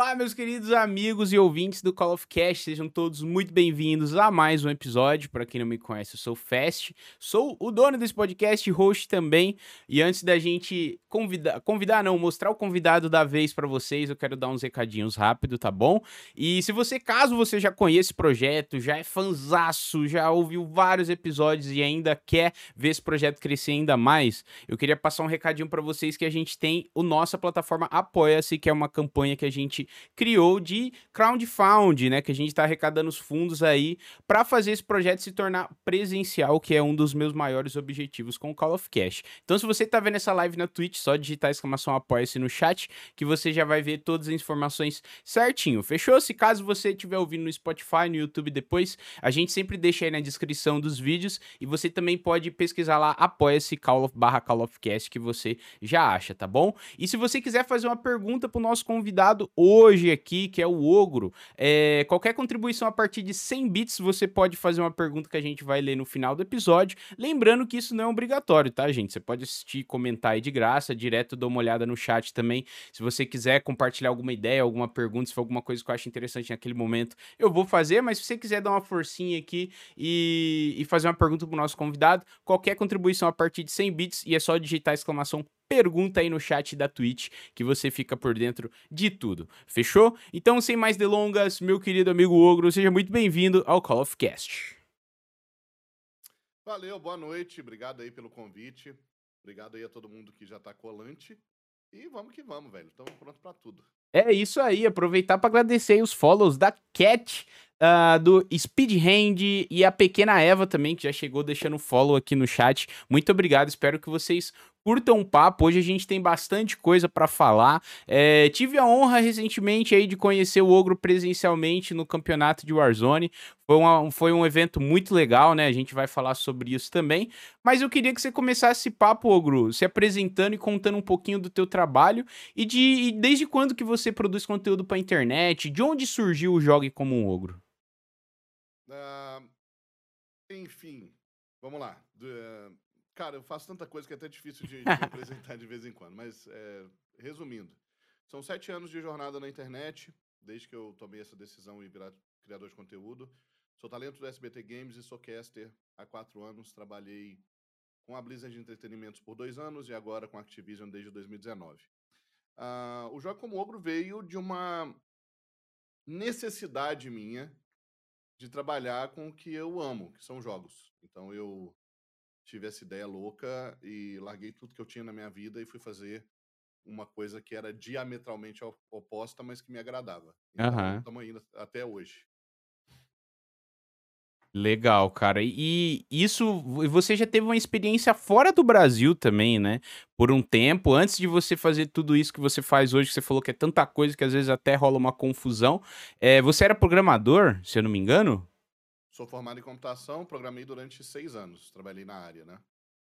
Olá, meus queridos amigos e ouvintes do Call of Cast, sejam todos muito bem-vindos a mais um episódio. Para quem não me conhece, eu sou o Fast, sou o dono desse podcast, host também. E antes da gente convidar, convidar não, mostrar o convidado da vez para vocês, eu quero dar uns recadinhos rápido, tá bom? E se você, caso você já conheça esse projeto, já é fanzaço, já ouviu vários episódios e ainda quer ver esse projeto crescer ainda mais, eu queria passar um recadinho para vocês que a gente tem o nossa plataforma Apoia-se, que é uma campanha que a gente criou de crowdfunding, né? Que a gente está arrecadando os fundos aí para fazer esse projeto se tornar presencial, que é um dos meus maiores objetivos com o Call of Cash. Então, se você está vendo essa live na Twitch, só digitar exclamação apoia-se no chat, que você já vai ver todas as informações certinho. Fechou? Se caso você estiver ouvindo no Spotify, no YouTube depois, a gente sempre deixa aí na descrição dos vídeos e você também pode pesquisar lá apoia-se Call of barra Call of Cast que você já acha, tá bom? E se você quiser fazer uma pergunta pro nosso convidado hoje aqui, que é o Ogro. É, qualquer contribuição a partir de 100 bits, você pode fazer uma pergunta que a gente vai ler no final do episódio. Lembrando que isso não é obrigatório, tá, gente? Você pode assistir, comentar aí de graça, direto dá uma olhada no chat também. Se você quiser compartilhar alguma ideia, alguma pergunta, se for alguma coisa que eu acho interessante naquele momento, eu vou fazer. Mas se você quiser dar uma forcinha aqui e, e fazer uma pergunta pro nosso convidado, qualquer contribuição a partir de 100 bits, e é só digitar exclamação pergunta aí no chat da Twitch que você fica por dentro de tudo. Fechou? Então, sem mais delongas, meu querido amigo Ogro, seja muito bem-vindo ao Call of Cast. Valeu, boa noite, obrigado aí pelo convite. Obrigado aí a todo mundo que já tá colante. E vamos que vamos, velho. Estamos prontos para tudo. É isso aí, aproveitar para agradecer os follows da Cat, uh, do Speed Hand e a pequena Eva também, que já chegou deixando follow aqui no chat. Muito obrigado, espero que vocês curtam um papo. Hoje a gente tem bastante coisa para falar. É, tive a honra recentemente aí de conhecer o Ogro presencialmente no campeonato de Warzone. Foi, uma, foi um evento muito legal, né? A gente vai falar sobre isso também. Mas eu queria que você começasse esse papo, Ogro, se apresentando e contando um pouquinho do teu trabalho e de e desde quando que você produz conteúdo para internet, de onde surgiu o Jogue como um Ogro? Uh, enfim, vamos lá. Uh, Cara, eu faço tanta coisa que é até difícil de, de apresentar de vez em quando. Mas, é, resumindo, são sete anos de jornada na internet, desde que eu tomei essa decisão e virar criador de conteúdo. Sou talento do SBT Games e sou caster há quatro anos. Trabalhei com a Blizzard de Entretenimentos por dois anos e agora com a Activision desde 2019. Uh, ah, o Jogo como Ogro veio de uma necessidade minha de trabalhar com o que eu amo, que são jogos. Então eu tive essa ideia louca e larguei tudo que eu tinha na minha vida e fui fazer uma coisa que era diametralmente oposta, mas que me agradava. Então, uhum. estamos indo até hoje. Legal, cara. E isso, você já teve uma experiência fora do Brasil também, né? Por um tempo, antes de você fazer tudo isso que você faz hoje, que você falou que é tanta coisa que às vezes até rola uma confusão. É, você era programador, se eu não me engano? Sou formado em computação, programei durante seis anos, trabalhei na área, né?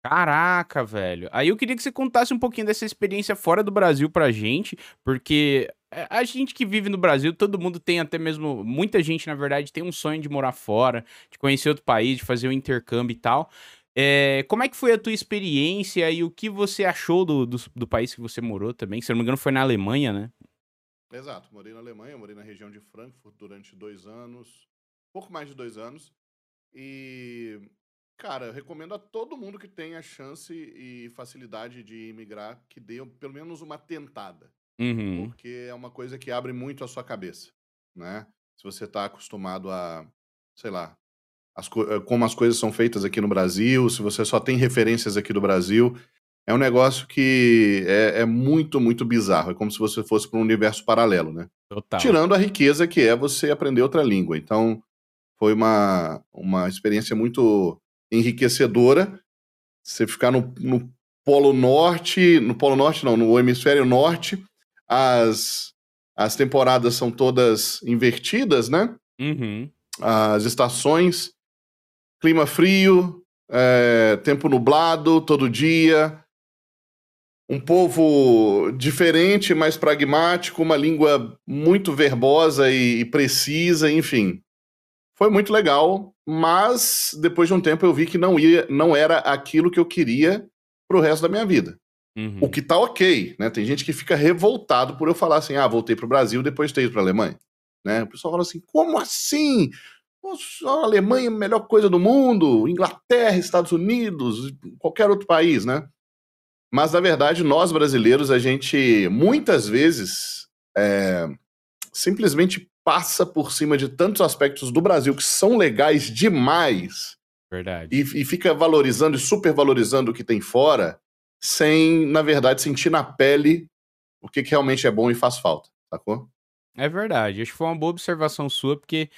Caraca, velho. Aí eu queria que você contasse um pouquinho dessa experiência fora do Brasil pra gente, porque é, a gente que vive no Brasil, todo mundo tem até mesmo, muita gente, na verdade, tem um sonho de morar fora, de conhecer outro país, de fazer um intercâmbio e tal. É, como é que foi a tua experiência e o que você achou do, do, do, país que você morou também? Se eu não me engano, foi na Alemanha, né? Exato, morei na Alemanha, morei na região de Frankfurt durante dois anos pouco mais de dois anos. E, cara, eu recomendo a todo mundo que tenha chance e facilidade de imigrar que dê pelo menos uma tentada. Uhum. Porque é uma coisa que abre muito a sua cabeça, né? Se você está acostumado a, sei lá, as eh, como as coisas são feitas aqui no Brasil, se você só tem referências aqui do Brasil, é um negócio que é, é muito, muito bizarro. É como se você fosse para um universo paralelo, né? Total. Tirando a riqueza que é você aprender outra língua. Então, foi uma, uma experiência muito enriquecedora. Você ficar no, no Polo Norte, no Polo Norte não, no Hemisfério Norte, as, as temporadas são todas invertidas, né? Uhum. As estações, clima frio, é, tempo nublado todo dia, um povo diferente, mais pragmático, uma língua muito verbosa e, e precisa, enfim. Foi muito legal, mas depois de um tempo eu vi que não ia, não era aquilo que eu queria pro resto da minha vida. Uhum. O que tá ok, né? Tem gente que fica revoltado por eu falar assim, ah, voltei pro Brasil, depois ter ido pra Alemanha. Né? O pessoal fala assim, como assim? a Alemanha é a melhor coisa do mundo, Inglaterra, Estados Unidos, qualquer outro país, né? Mas, na verdade, nós brasileiros, a gente muitas vezes é, simplesmente passa por cima de tantos aspectos do Brasil que são legais demais. Verdade. E, e fica valorizando e supervalorizando o que tem fora, sem, na verdade, sentir na pele o que, que realmente é bom e faz falta, sacou? É verdade. Acho que foi uma boa observação sua, porque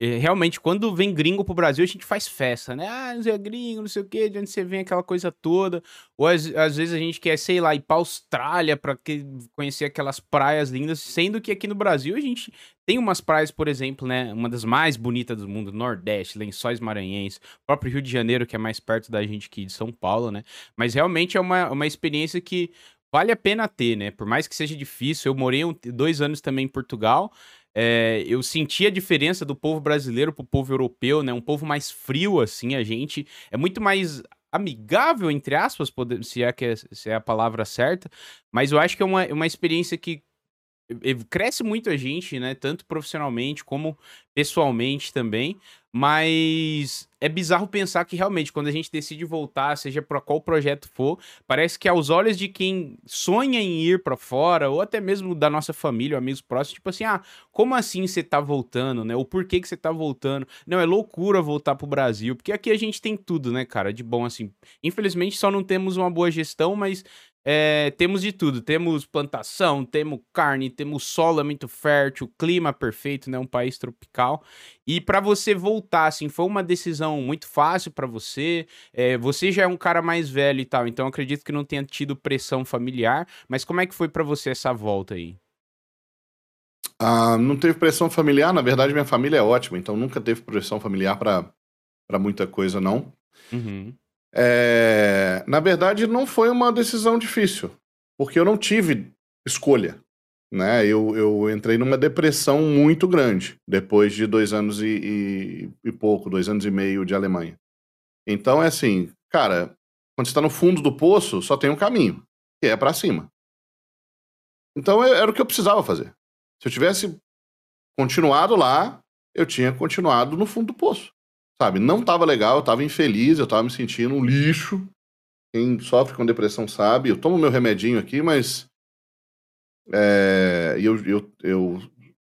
realmente, quando vem gringo pro Brasil, a gente faz festa, né? Ah, não sei, gringo, não sei o quê, de onde você vem, aquela coisa toda. Ou às, às vezes a gente quer, sei lá, ir pra Austrália pra que, conhecer aquelas praias lindas, sendo que aqui no Brasil a gente tem umas praias, por exemplo, né? Uma das mais bonitas do mundo, Nordeste, Lençóis Maranhenses, próprio Rio de Janeiro, que é mais perto da gente aqui de São Paulo, né? Mas realmente é uma, uma experiência que vale a pena ter, né? Por mais que seja difícil, eu morei um, dois anos também em Portugal. É, eu senti a diferença do povo brasileiro pro povo europeu, né? Um povo mais frio, assim, a gente é muito mais amigável, entre aspas, se é, que é, se é a palavra certa, mas eu acho que é uma, uma experiência que cresce muito a gente, né? Tanto profissionalmente como pessoalmente também. Mas é bizarro pensar que realmente, quando a gente decide voltar, seja para qual projeto for, parece que aos olhos de quem sonha em ir para fora, ou até mesmo da nossa família, amigos próximos, tipo assim, ah, como assim você tá voltando, né? O porquê que você tá voltando? Não, é loucura voltar pro Brasil, porque aqui a gente tem tudo, né, cara, de bom, assim. Infelizmente só não temos uma boa gestão, mas é, temos de tudo. Temos plantação, temos carne, temos solo é muito fértil, clima perfeito, né? Um país tropical. E para você voltar, assim, foi uma decisão muito fácil para você. É, você já é um cara mais velho e tal, então acredito que não tenha tido pressão familiar. Mas como é que foi para você essa volta aí? Ah, não teve pressão familiar. Na verdade, minha família é ótima, então nunca teve pressão familiar para muita coisa, não. Uhum. É, na verdade, não foi uma decisão difícil, porque eu não tive escolha. Né? Eu, eu entrei numa depressão muito grande depois de dois anos e, e, e pouco, dois anos e meio de Alemanha. Então é assim, cara, quando você está no fundo do poço, só tem um caminho, que é para cima. Então é, era o que eu precisava fazer. Se eu tivesse continuado lá, eu tinha continuado no fundo do poço. Sabe, não tava legal, eu tava infeliz, eu tava me sentindo um lixo. Quem sofre com depressão sabe. Eu tomo meu remedinho aqui, mas. É, eu, eu, eu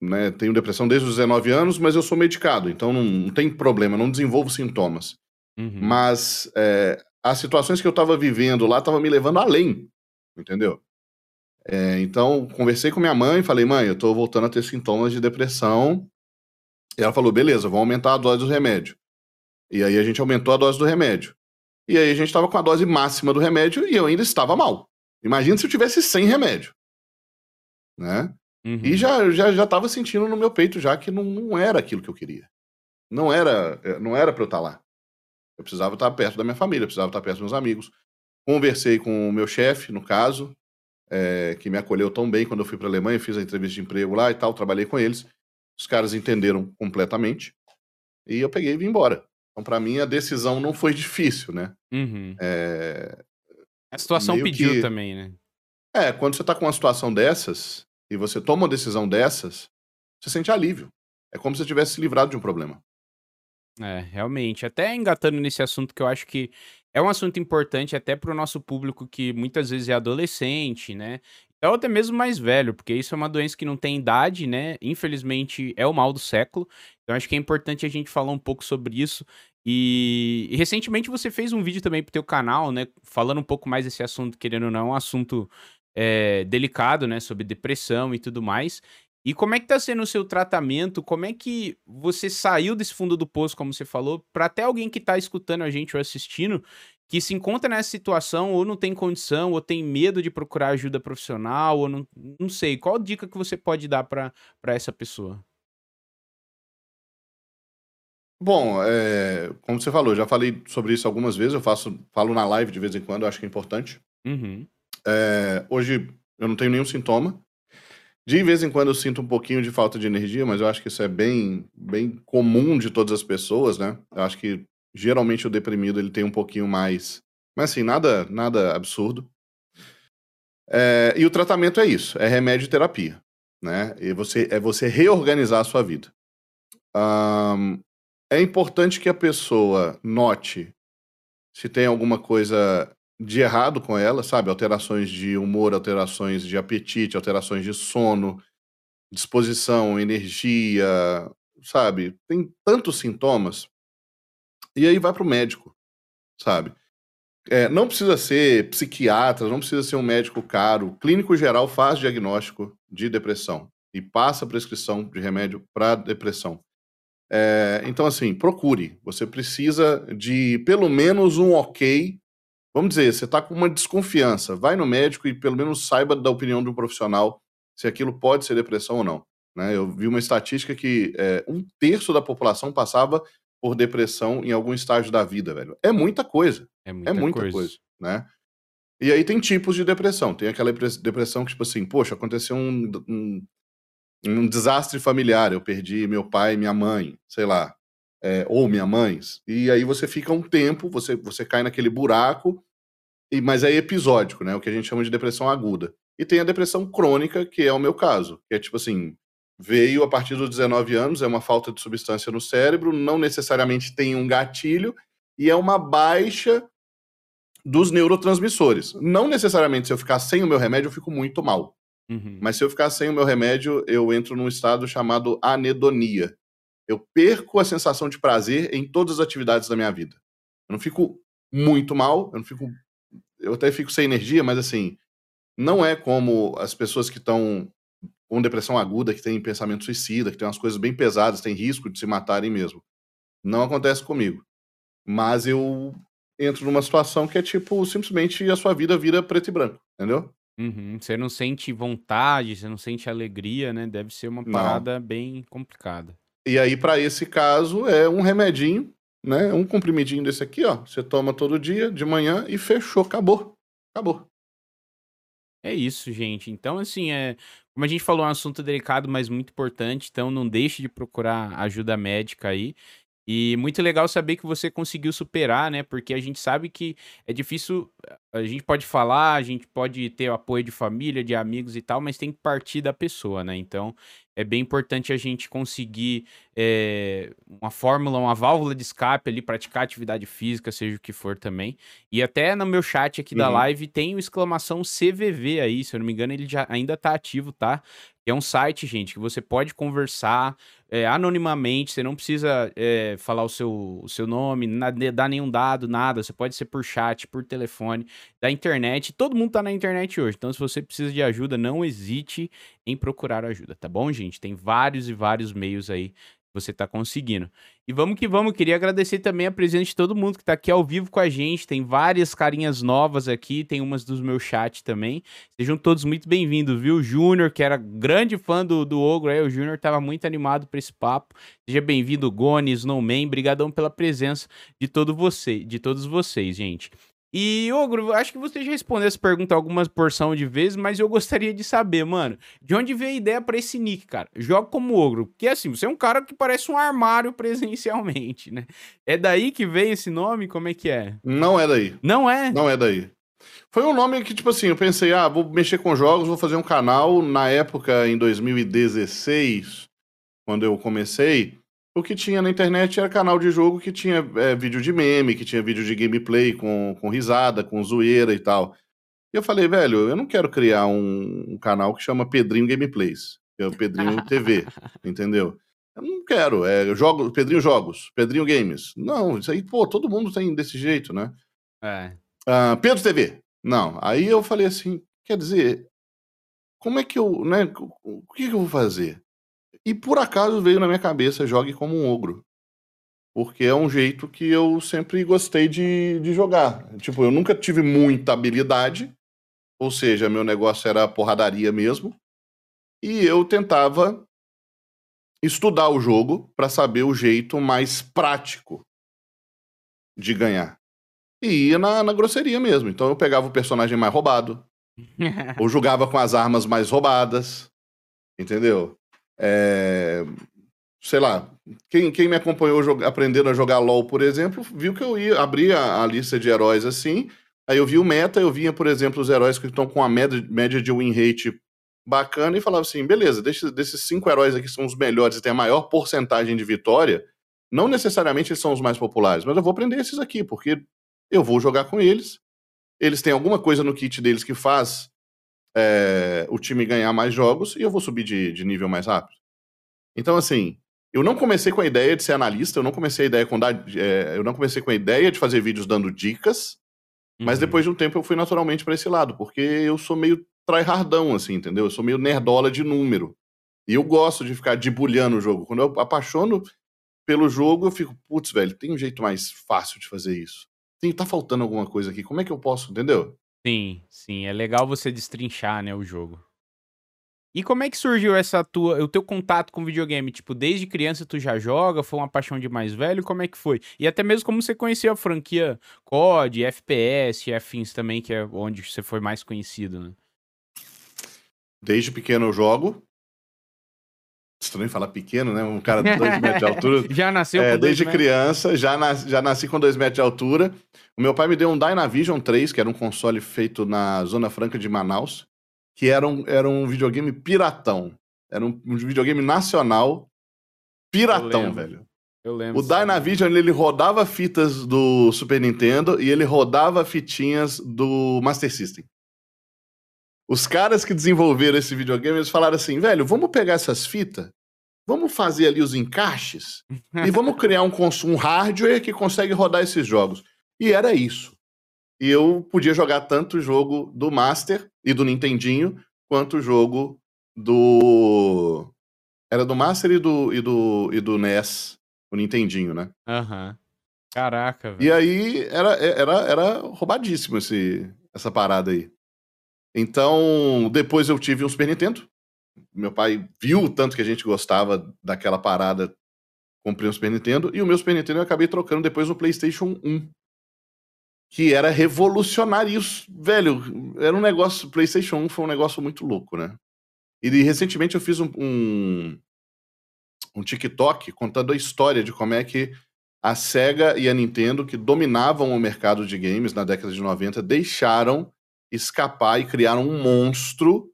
né, tenho depressão desde os 19 anos, mas eu sou medicado, então não, não tem problema, não desenvolvo sintomas. Uhum. Mas é, as situações que eu tava vivendo lá estavam me levando além, entendeu? É, então, conversei com minha mãe, falei, mãe, eu tô voltando a ter sintomas de depressão. E ela falou, beleza, vou aumentar a dose do remédio. E aí a gente aumentou a dose do remédio. E aí a gente estava com a dose máxima do remédio e eu ainda estava mal. Imagina se eu tivesse sem remédio. Né? Uhum. E já já já estava sentindo no meu peito já que não, não era aquilo que eu queria. Não era eh, não era para eu estar tá lá. Eu precisava estar perto da minha família, eu precisava estar perto dos meus amigos. Conversei com o meu chefe, no caso, é, que me acolheu tão bem quando eu fui para a Alemanha, fiz a entrevista de emprego lá e tal, trabalhei com eles. Os caras entenderam completamente. E eu peguei e vim embora. Então, para mim, a decisão não foi difícil, né? Uhum. É... A situação pediu que... também, né? É, quando você tá com uma situação dessas e você toma uma decisão dessas, você sente alívio. É como se você tivesse se livrado de um problema. É, realmente. Até engatando nesse assunto que eu acho que é um assunto importante até para o nosso público que muitas vezes é adolescente, né? Ou até mesmo mais velho, porque isso é uma doença que não tem idade, né? Infelizmente é o mal do século. Então acho que é importante a gente falar um pouco sobre isso. E, e recentemente você fez um vídeo também pro teu canal, né? Falando um pouco mais desse assunto, querendo ou não, é um assunto é, delicado, né? Sobre depressão e tudo mais. E como é que tá sendo o seu tratamento? Como é que você saiu desse fundo do poço, como você falou, para até alguém que tá escutando a gente ou assistindo que se encontra nessa situação ou não tem condição ou tem medo de procurar ajuda profissional ou não, não sei, qual dica que você pode dar para essa pessoa? Bom, é, como você falou, já falei sobre isso algumas vezes, eu faço, falo na live de vez em quando, acho que é importante. Uhum. É, hoje eu não tenho nenhum sintoma. De vez em quando eu sinto um pouquinho de falta de energia, mas eu acho que isso é bem, bem comum de todas as pessoas, né? Eu acho que geralmente o deprimido ele tem um pouquinho mais. Mas assim, nada, nada absurdo. É, e o tratamento é isso, é remédio e terapia, né? E você, é você reorganizar a sua vida. Um, é importante que a pessoa note se tem alguma coisa de errado com ela, sabe? Alterações de humor, alterações de apetite, alterações de sono, disposição, energia, sabe? Tem tantos sintomas. E aí vai para o médico, sabe? É, não precisa ser psiquiatra, não precisa ser um médico caro. O clínico geral faz diagnóstico de depressão e passa prescrição de remédio para depressão. É, então, assim, procure. Você precisa de pelo menos um ok. Vamos dizer, você está com uma desconfiança. Vai no médico e pelo menos saiba da opinião de um profissional se aquilo pode ser depressão ou não. Né? Eu vi uma estatística que é, um terço da população passava por depressão em algum estágio da vida, velho. É muita coisa. É muita, é muita coisa. coisa. né? E aí tem tipos de depressão. Tem aquela depressão que, tipo assim, poxa, aconteceu um, um, um desastre familiar. Eu perdi meu pai minha mãe, sei lá. É, ou minha mãe. E aí você fica um tempo, você, você cai naquele buraco, e, mas é episódico, né? O que a gente chama de depressão aguda. E tem a depressão crônica, que é o meu caso. Que é tipo assim, veio a partir dos 19 anos, é uma falta de substância no cérebro, não necessariamente tem um gatilho, e é uma baixa dos neurotransmissores. Não necessariamente se eu ficar sem o meu remédio, eu fico muito mal. Uhum. Mas se eu ficar sem o meu remédio, eu entro num estado chamado anedonia. Eu perco a sensação de prazer em todas as atividades da minha vida. Eu não fico muito mal, eu não fico. Eu até fico sem energia, mas assim, não é como as pessoas que estão com depressão aguda, que tem pensamento suicida, que tem umas coisas bem pesadas, tem risco de se matarem mesmo. Não acontece comigo. Mas eu entro numa situação que é tipo, simplesmente a sua vida vira preto e branco, entendeu? Uhum. Você não sente vontade, você não sente alegria, né? Deve ser uma parada bem complicada. E aí, para esse caso, é um remedinho, né? Um comprimidinho desse aqui, ó. Você toma todo dia, de manhã, e fechou, acabou. Acabou. É isso, gente. Então, assim, é, como a gente falou, é um assunto delicado, mas muito importante. Então, não deixe de procurar ajuda médica aí. E muito legal saber que você conseguiu superar, né? Porque a gente sabe que é difícil. A gente pode falar, a gente pode ter o apoio de família, de amigos e tal, mas tem que partir da pessoa, né? Então, é bem importante a gente conseguir é, uma fórmula, uma válvula de escape ali, praticar atividade física, seja o que for também. E até no meu chat aqui uhum. da live tem o exclamação CVV aí, se eu não me engano, ele já ainda tá ativo, tá? É um site, gente, que você pode conversar é, anonimamente, você não precisa é, falar o seu, o seu nome, nada, dar nenhum dado, nada. Você pode ser por chat, por telefone, da internet. Todo mundo tá na internet hoje, então se você precisa de ajuda, não hesite em procurar ajuda, tá bom, gente? Tem vários e vários meios aí você está conseguindo. E vamos que vamos, queria agradecer também a presença de todo mundo que está aqui ao vivo com a gente. Tem várias carinhas novas aqui, tem umas dos meus chat também. Sejam todos muito bem-vindos, viu? Júnior, que era grande fã do, do Ogro, aí o Júnior estava muito animado para esse papo. Seja bem-vindo, Goni, Snowman, brigadão pela presença de todo você, de todos vocês, gente. E, Ogro, acho que você já respondeu essa pergunta algumas porção de vezes, mas eu gostaria de saber, mano, de onde veio a ideia para esse nick, cara? Joga como Ogro. Porque, assim, você é um cara que parece um armário presencialmente, né? É daí que veio esse nome? Como é que é? Não é daí. Não é? Não é daí. Foi um nome que, tipo assim, eu pensei, ah, vou mexer com jogos, vou fazer um canal. Na época, em 2016, quando eu comecei, o que tinha na internet era canal de jogo que tinha é, vídeo de meme, que tinha vídeo de gameplay com, com risada, com zoeira e tal. E eu falei, velho, eu não quero criar um, um canal que chama Pedrinho Gameplays, que é o Pedrinho TV, entendeu? Eu não quero, é jogo, Pedrinho Jogos, Pedrinho Games. Não, isso aí, pô, todo mundo tem desse jeito, né? É. Uh, Pedro TV. Não, aí eu falei assim, quer dizer, como é que eu, né, o que, que eu vou fazer? E por acaso veio na minha cabeça jogue como um ogro. Porque é um jeito que eu sempre gostei de, de jogar. Tipo, eu nunca tive muita habilidade, ou seja, meu negócio era porradaria mesmo. E eu tentava estudar o jogo para saber o jeito mais prático de ganhar. E ia na, na grosseria mesmo. Então eu pegava o personagem mais roubado, ou jogava com as armas mais roubadas, entendeu? É, sei lá, quem, quem me acompanhou aprendendo a jogar LOL, por exemplo, viu que eu ia abrir a, a lista de heróis assim, Aí eu vi o meta, eu via, por exemplo, os heróis que estão com a média, média de win rate bacana e falava assim: beleza, desses, desses cinco heróis aqui são os melhores e tem a maior porcentagem de vitória. Não necessariamente eles são os mais populares, mas eu vou aprender esses aqui, porque eu vou jogar com eles. Eles têm alguma coisa no kit deles que faz é, o time ganhar mais jogos e eu vou subir de, de nível mais rápido. Então, assim, eu não comecei com a ideia de ser analista, eu não comecei a ideia com dar, é, eu não comecei com a ideia de fazer vídeos dando dicas, uhum. mas depois de um tempo eu fui naturalmente para esse lado, porque eu sou meio tryhardão, assim, entendeu? Eu sou meio nerdola de número. E eu gosto de ficar debulhando o jogo. Quando eu apaixono pelo jogo, eu fico, putz, velho, tem um jeito mais fácil de fazer isso. Tem, tá faltando alguma coisa aqui. Como é que eu posso, entendeu? Sim, sim. É legal você destrinchar, né, o jogo. E como é que surgiu essa tua, o teu contato com videogame? Tipo, desde criança tu já joga? Foi uma paixão de mais velho? Como é que foi? E até mesmo como você conheceu a franquia COD, FPS, afins também, que é onde você foi mais conhecido, né? Desde pequeno eu jogo. Estranho falar pequeno, né? Um cara de dois metros de altura. já nasceu é, com Desde criança, já, nas, já nasci com dois metros de altura. O meu pai me deu um Dynavision 3, que era um console feito na Zona Franca de Manaus, que era um, era um videogame piratão. Era um, um videogame nacional piratão, eu velho. Eu lembro. O Dynavision, ele rodava fitas do Super Nintendo e ele rodava fitinhas do Master System. Os caras que desenvolveram esse videogame, eles falaram assim, velho, vamos pegar essas fitas, vamos fazer ali os encaixes e vamos criar um, um hardware que consegue rodar esses jogos. E era isso. E eu podia jogar tanto o jogo do Master e do Nintendinho, quanto o jogo do... Era do Master e do, e do, e do NES, o Nintendinho, né? Aham. Uhum. Caraca, velho. E aí era, era, era roubadíssimo esse, essa parada aí. Então, depois eu tive um Super Nintendo. Meu pai viu o tanto que a gente gostava daquela parada, comprei um Super Nintendo. E o meu Super Nintendo eu acabei trocando depois no PlayStation 1. Que era revolucionário. Velho, era um negócio. PlayStation 1 foi um negócio muito louco, né? E recentemente eu fiz um, um, um TikTok contando a história de como é que a Sega e a Nintendo, que dominavam o mercado de games na década de 90, deixaram escapar e criar um monstro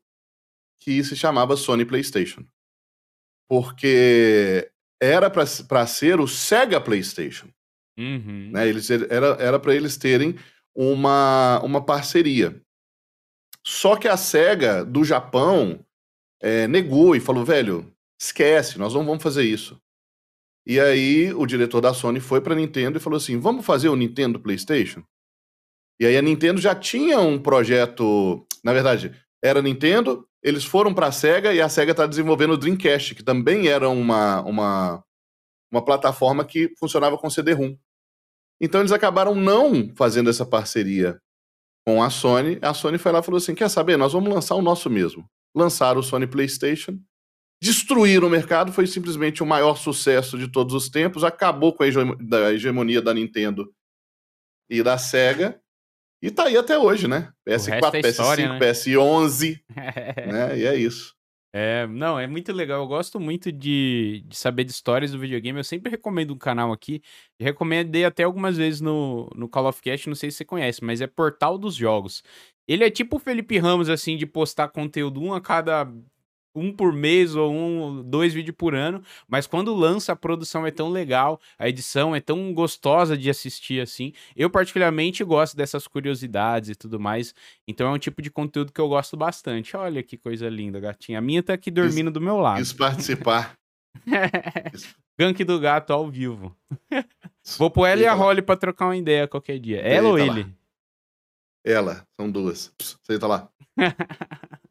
que se chamava Sony PlayStation. Porque era para ser o Sega PlayStation. Uhum. Né? Eles, era para eles terem uma, uma parceria. Só que a SEGA do Japão é, negou e falou: velho, esquece, nós não vamos fazer isso. E aí o diretor da Sony foi para a Nintendo e falou assim: vamos fazer o Nintendo PlayStation? E aí a Nintendo já tinha um projeto, na verdade, era Nintendo, eles foram para a Sega e a Sega está desenvolvendo o Dreamcast, que também era uma, uma, uma plataforma que funcionava com CD-ROM. Então eles acabaram não fazendo essa parceria com a Sony. A Sony foi lá e falou assim: quer saber? Nós vamos lançar o nosso mesmo. Lançaram o Sony PlayStation, destruíram o mercado, foi simplesmente o maior sucesso de todos os tempos, acabou com a hegemonia da Nintendo e da Sega. E tá aí até hoje, né? PS4, é PS5, história, né? PS11, né? E é isso. É, não, é muito legal. Eu gosto muito de, de saber de histórias do videogame. Eu sempre recomendo um canal aqui. Recomendei até algumas vezes no, no Call of Cast, não sei se você conhece, mas é Portal dos Jogos. Ele é tipo o Felipe Ramos, assim, de postar conteúdo um a cada um por mês ou um, dois vídeos por ano, mas quando lança a produção é tão legal, a edição é tão gostosa de assistir assim. Eu particularmente gosto dessas curiosidades e tudo mais, então é um tipo de conteúdo que eu gosto bastante. Olha que coisa linda, gatinha. A minha tá aqui dormindo do meu lado. Isso participar. Gank do gato ao vivo. Vou pôr ela e a Holly pra trocar uma ideia qualquer dia. Ela ou ele? Lá. Ela, são duas. Você tá lá.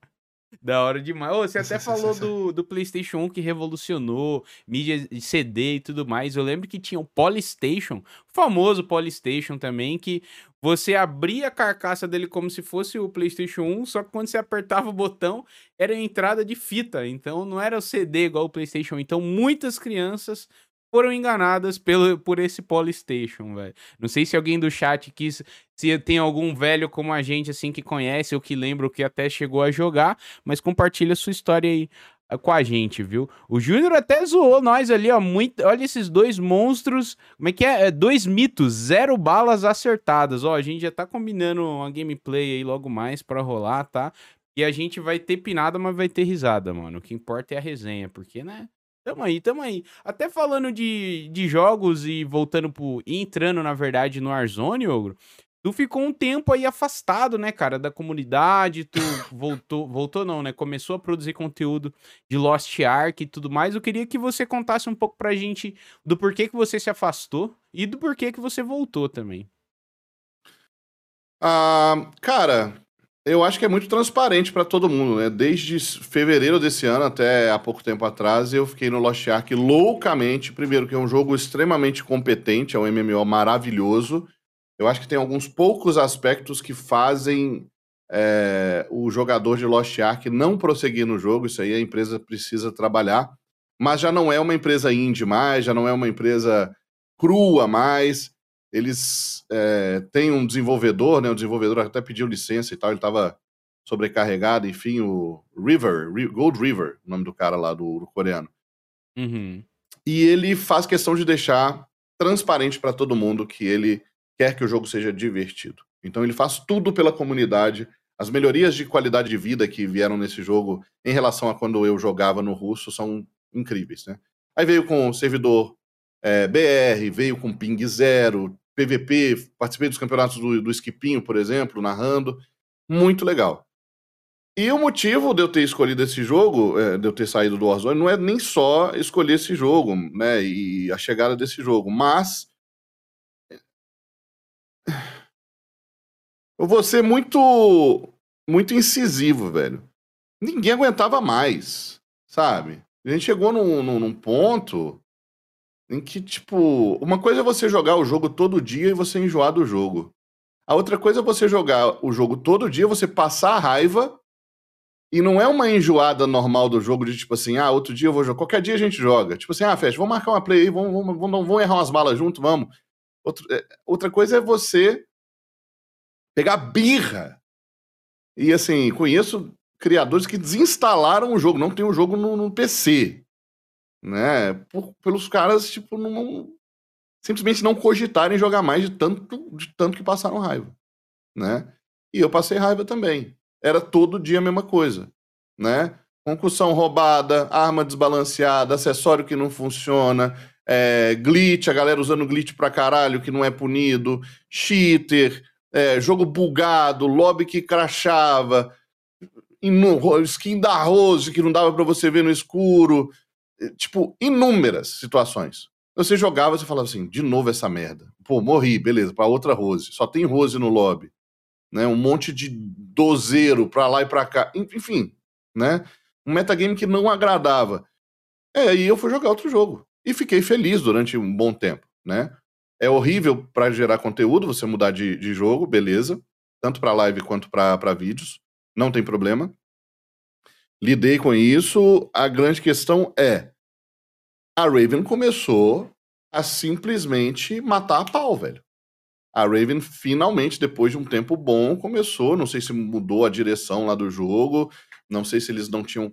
Da hora demais. Você até falou do, do PlayStation 1 que revolucionou mídia de CD e tudo mais. Eu lembro que tinha o Polystation, o famoso Polystation também, que você abria a carcaça dele como se fosse o PlayStation 1, só que quando você apertava o botão, era entrada de fita. Então não era o CD igual o PlayStation. Então muitas crianças foram enganadas pelo, por esse Polystation, velho. Não sei se alguém do chat quis, se tem algum velho como a gente, assim, que conhece ou que lembra ou que até chegou a jogar, mas compartilha sua história aí. com a gente, viu? O Júnior até zoou nós ali, ó. Muito, olha esses dois monstros. Como é que é? é? Dois mitos, zero balas acertadas. Ó, a gente já tá combinando uma gameplay aí logo mais pra rolar, tá? E a gente vai ter pinada, mas vai ter risada, mano. O que importa é a resenha, porque, né? Tamo aí, tamo aí. Até falando de, de jogos e voltando pro. entrando, na verdade, no Warzone, Ogro. Tu ficou um tempo aí afastado, né, cara, da comunidade, tu voltou, voltou não, né, começou a produzir conteúdo de Lost Ark e tudo mais. Eu queria que você contasse um pouco pra gente do porquê que você se afastou e do porquê que você voltou também. Ah, cara, eu acho que é muito transparente para todo mundo, né? Desde fevereiro desse ano até há pouco tempo atrás, eu fiquei no Lost Ark loucamente. Primeiro, que é um jogo extremamente competente, é um MMO maravilhoso. Eu acho que tem alguns poucos aspectos que fazem é, o jogador de Lost Ark não prosseguir no jogo. Isso aí a empresa precisa trabalhar. Mas já não é uma empresa indie mais, já não é uma empresa crua mais eles é, têm um desenvolvedor, né? O desenvolvedor até pediu licença e tal, ele estava sobrecarregado, enfim, o River, Gold River, o nome do cara lá do, coreano. Uhum. E ele faz questão de deixar transparente para todo mundo que ele quer que o jogo seja divertido. Então ele faz tudo pela comunidade. As melhorias de qualidade de vida que vieram nesse jogo em relação a quando eu jogava no russo são incríveis, né? Aí veio com servidor é, BR, veio com ping zero, PVP, participei dos campeonatos do, do Skipinho, por exemplo, narrando. Muito legal. E o motivo de eu ter escolhido esse jogo, é, de eu ter saído do Warzone, não é nem só escolher esse jogo, né, e a chegada desse jogo, mas eu vou ser muito muito incisivo, velho. Ninguém aguentava mais, sabe? A gente chegou num, num, num ponto em que, tipo, uma coisa é você jogar o jogo todo dia e você enjoar do jogo. A outra coisa é você jogar o jogo todo dia, você passar a raiva e não é uma enjoada normal do jogo de tipo assim, ah, outro dia eu vou jogar. Qualquer dia a gente joga. Tipo assim, ah, Fest, vamos marcar uma play aí, vamos, vamos, vamos, vamos errar umas balas junto, vamos. Outro, é, outra coisa é você pegar birra. E assim, conheço criadores que desinstalaram o jogo, não tem o jogo no, no PC né? Por, pelos caras, tipo, não, simplesmente não cogitarem jogar mais de tanto, de tanto que passaram raiva, né? E eu passei raiva também. Era todo dia a mesma coisa, né? Concussão roubada, arma desbalanceada, acessório que não funciona, é, glitch, a galera usando glitch pra caralho que não é punido, cheater, é, jogo bugado, lobby que crachava, skin da Rose que não dava para você ver no escuro, tipo, inúmeras situações. Você jogava, você falava assim, de novo essa merda. Pô, morri, beleza, para outra Rose. Só tem Rose no lobby. Né? Um monte de dozeiro pra lá e pra cá. Enfim, né? Um metagame que não agradava. É, aí eu fui jogar outro jogo. E fiquei feliz durante um bom tempo, né? É horrível para gerar conteúdo você mudar de, de jogo, beleza. Tanto para live quanto para vídeos. Não tem problema lidei com isso. A grande questão é: a Raven começou a simplesmente matar a pau, velho. A Raven finalmente, depois de um tempo bom, começou. Não sei se mudou a direção lá do jogo, não sei se eles não tinham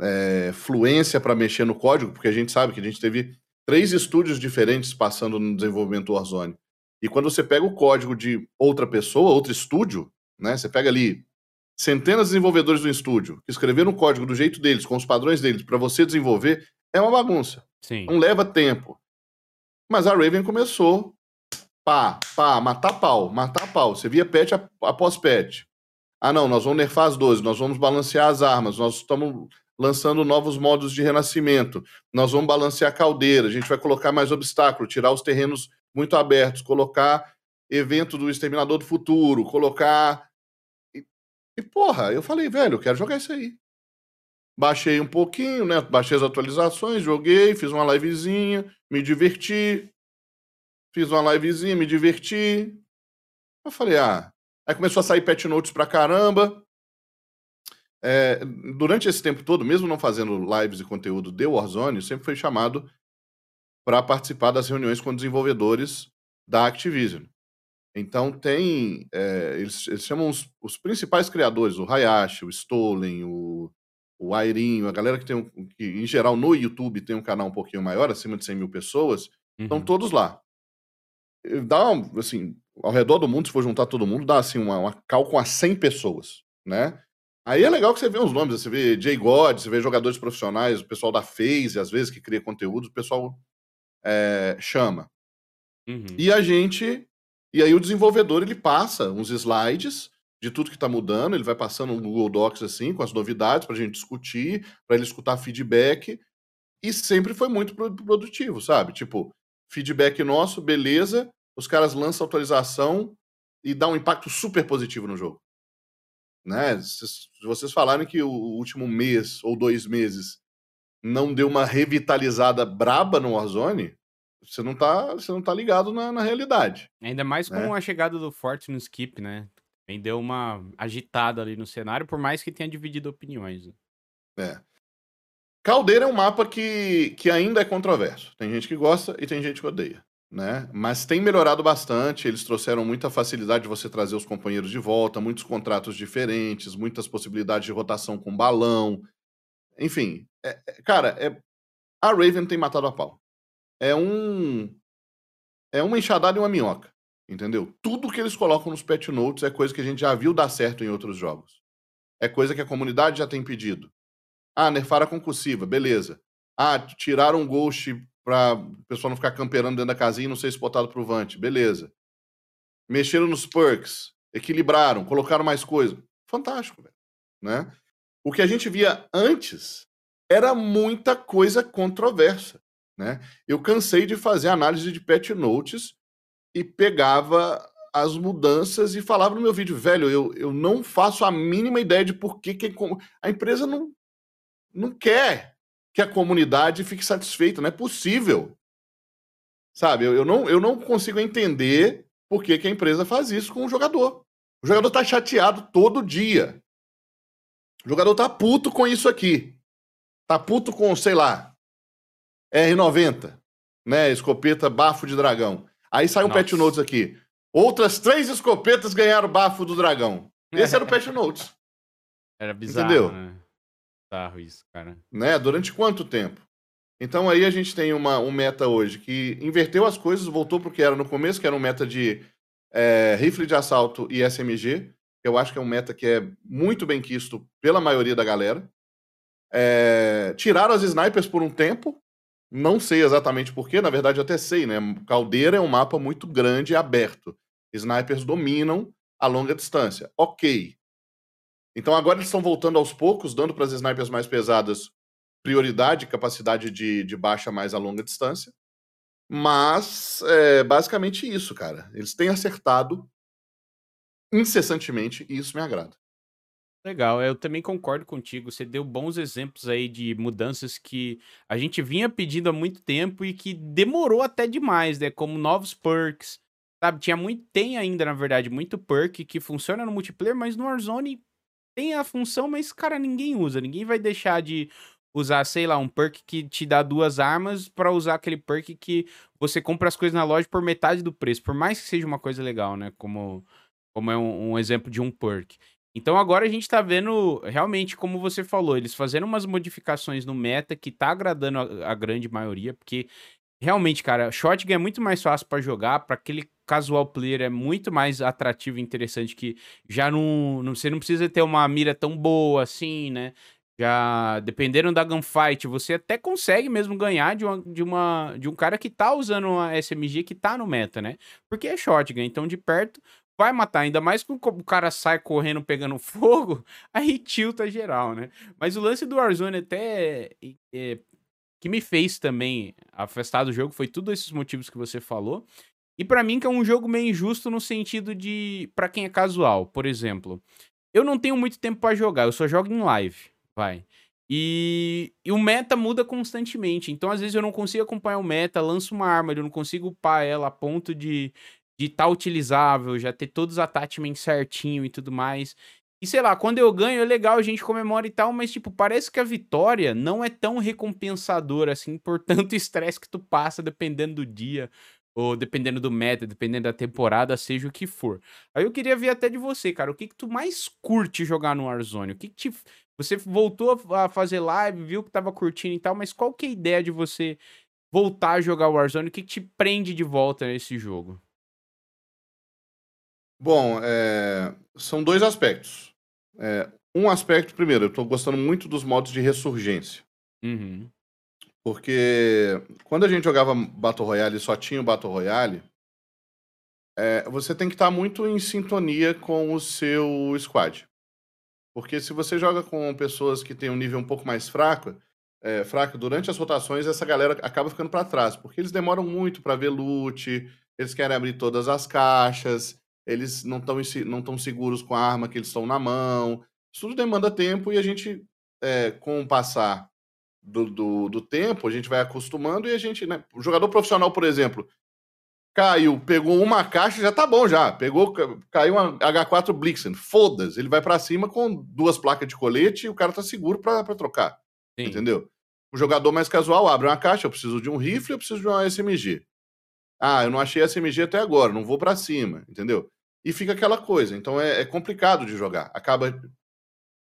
é, fluência para mexer no código, porque a gente sabe que a gente teve três estúdios diferentes passando no desenvolvimento do Warzone. E quando você pega o código de outra pessoa, outro estúdio, né? Você pega ali centenas de desenvolvedores do estúdio que escreveram o código do jeito deles, com os padrões deles, para você desenvolver, é uma bagunça. Sim. Não leva tempo. Mas a Raven começou, pá, pá, matar pau, matar pau. Você via patch após patch. Ah, não, nós vamos nerfar as 12, nós vamos balancear as armas, nós estamos lançando novos modos de renascimento, nós vamos balancear a caldeira, a gente vai colocar mais obstáculo, tirar os terrenos muito abertos, colocar evento do Exterminador do Futuro, colocar e, porra, eu falei, velho, eu quero jogar isso aí. Baixei um pouquinho, né? Baixei as atualizações, joguei, fiz uma livezinha, me diverti. Fiz uma livezinha, me diverti. Eu falei, ah. Aí começou a sair patch notes pra caramba. É, durante esse tempo todo, mesmo não fazendo lives e conteúdo de Warzone, sempre fui chamado para participar das reuniões com desenvolvedores da Activision. Então tem. É, eles, eles, chamam os, os, principais criadores, o Hayashi, o Stolen, o, o Airinho, a galera que tem um, que, em geral, no YouTube tem um canal um pouquinho maior, acima de 100 mil pessoas, uhum. estão todos lá. Dá, assim, ao redor do mundo, se for juntar todo mundo, dá assim uma, uma cal com as 100 pessoas, né? Aí é legal que você vê uns nomes, você vê Jay God, você vê jogadores profissionais, o pessoal da FaZe, às vezes, que cria conteúdo, o pessoal é, chama. Uhum. E a gente. E aí o desenvolvedor ele passa uns slides de tudo que está mudando, ele vai passando no Google Docs assim, com as novidades para a gente discutir, para ele escutar feedback, e sempre foi muito produtivo, sabe? Tipo, feedback nosso, beleza, os caras lançam atualização e dá um impacto super positivo no jogo. Né? Se vocês falarem que o último mês ou dois meses não deu uma revitalizada braba no Warzone, você não tá, você não tá ligado na, na realidade. Ainda mais com né? a chegada do Forte no Skip, né? Também deu uma agitada ali no cenário, por mais que tenha dividido opiniões. Né? É. Caldeira é um mapa que, que ainda é controverso. Tem gente que gosta e tem gente que odeia. Né? Mas tem melhorado bastante. Eles trouxeram muita facilidade de você trazer os companheiros de volta, muitos contratos diferentes, muitas possibilidades de rotação com balão. Enfim, é, é, cara, é, a Raven tem matado a pau. É um. É uma enxadada e uma minhoca. Entendeu? Tudo que eles colocam nos patch notes é coisa que a gente já viu dar certo em outros jogos. É coisa que a comunidade já tem pedido. Ah, nerfar a concussiva, beleza. Ah, tiraram um ghost para o pessoal não ficar camperando dentro da casinha e não ser spotado pro Vante, beleza. Mexeram nos perks, equilibraram, colocaram mais coisa. Fantástico, velho. Né? O que a gente via antes era muita coisa controversa. Né? Eu cansei de fazer análise de patch notes e pegava as mudanças e falava no meu vídeo, velho, eu, eu não faço a mínima ideia de por que, que a empresa não, não quer que a comunidade fique satisfeita, não é possível. Sabe, eu, eu, não, eu não consigo entender por que, que a empresa faz isso com o jogador. O jogador tá chateado todo dia. O jogador tá puto com isso aqui. Tá puto com, sei lá, R90, né? Escopeta bafo de dragão. Aí sai um Nossa. patch notes aqui. Outras três escopetas ganharam bafo do dragão. Esse era o patch notes. Era bizarro, Entendeu? né? Bizarro isso, cara. Né? Durante quanto tempo? Então aí a gente tem uma, um meta hoje que inverteu as coisas, voltou pro que era no começo, que era um meta de é, rifle de assalto e SMG. Eu acho que é um meta que é muito bem quisto pela maioria da galera. É, tiraram as snipers por um tempo, não sei exatamente porquê, na verdade até sei, né? Caldeira é um mapa muito grande e aberto. Snipers dominam a longa distância. Ok. Então agora eles estão voltando aos poucos, dando para as snipers mais pesadas prioridade, capacidade de, de baixa mais a longa distância. Mas é basicamente isso, cara. Eles têm acertado incessantemente e isso me agrada. Legal, eu também concordo contigo. Você deu bons exemplos aí de mudanças que a gente vinha pedindo há muito tempo e que demorou até demais, né? Como novos perks, sabe? Tinha muito, tem ainda, na verdade, muito perk que funciona no multiplayer, mas no Warzone tem a função, mas, cara, ninguém usa. Ninguém vai deixar de usar, sei lá, um perk que te dá duas armas para usar aquele perk que você compra as coisas na loja por metade do preço. Por mais que seja uma coisa legal, né? Como, como é um, um exemplo de um perk. Então agora a gente tá vendo, realmente, como você falou, eles fazendo umas modificações no meta que tá agradando a, a grande maioria, porque realmente, cara, shotgun é muito mais fácil para jogar, para aquele casual player é muito mais atrativo e interessante que já não, não, você não precisa ter uma mira tão boa assim, né? Já dependendo da gunfight, você até consegue mesmo ganhar de, uma, de, uma, de um cara que tá usando uma SMG que tá no meta, né? Porque é shotgun, então de perto vai matar, ainda mais que o cara sai correndo pegando fogo, aí tilta geral, né? Mas o lance do Warzone até é, que me fez também afastar do jogo foi tudo esses motivos que você falou. E para mim que é um jogo meio injusto no sentido de para quem é casual, por exemplo. Eu não tenho muito tempo para jogar, eu só jogo em live, vai. E, e, o meta muda constantemente. Então, às vezes, eu não consigo acompanhar o meta, lanço uma arma, eu não consigo upar ela a ponto de, de estar tá utilizável, já ter todos os attachments certinho e tudo mais. E sei lá, quando eu ganho é legal, a gente comemora e tal, mas tipo, parece que a vitória não é tão recompensadora assim por tanto estresse que tu passa dependendo do dia, ou dependendo do meta, dependendo da temporada, seja o que for. Aí eu queria ver até de você, cara, o que que tu mais curte jogar no Warzone? O que que te Você voltou a fazer live, viu que tava curtindo e tal, mas qual que é a ideia de você voltar a jogar Warzone? O que, que te prende de volta nesse jogo? Bom, é, são dois aspectos. É, um aspecto, primeiro, eu estou gostando muito dos modos de ressurgência. Uhum. Porque quando a gente jogava Battle Royale e só tinha o Battle Royale, é, você tem que estar muito em sintonia com o seu squad. Porque se você joga com pessoas que têm um nível um pouco mais fraco, é, fraco durante as rotações, essa galera acaba ficando para trás. Porque eles demoram muito para ver loot, eles querem abrir todas as caixas, eles não estão não tão seguros com a arma que eles estão na mão. Isso tudo demanda tempo e a gente, é, com o passar do, do, do, tempo, a gente vai acostumando e a gente, né? O jogador profissional, por exemplo, caiu, pegou uma caixa, já tá bom já. Pegou, caiu uma H4 Blixen. Foda-se, ele vai para cima com duas placas de colete e o cara tá seguro para trocar. Sim. Entendeu? O jogador mais casual abre uma caixa, eu preciso de um rifle, eu preciso de uma SMG. Ah, eu não achei SMG até agora, não vou para cima, entendeu? E fica aquela coisa. Então é, é, complicado de jogar. Acaba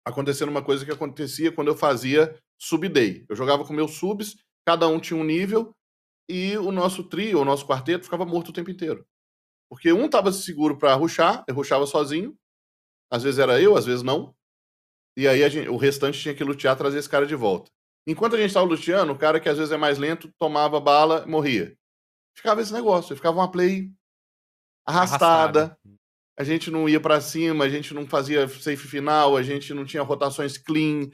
acontecendo uma coisa que acontecia quando eu fazia sub-day. Eu jogava com meus subs, cada um tinha um nível, e o nosso trio, o nosso quarteto, ficava morto o tempo inteiro. Porque um tava seguro para ruxar, eu ruxava sozinho. Às vezes era eu, às vezes não. E aí gente, o restante tinha que lutear, trazer esse cara de volta. Enquanto a gente tava luteando, o cara que às vezes é mais lento tomava bala morria ficava esse negócio, ficava uma play arrastada. arrastada. A gente não ia para cima, a gente não fazia safe final, a gente não tinha rotações clean.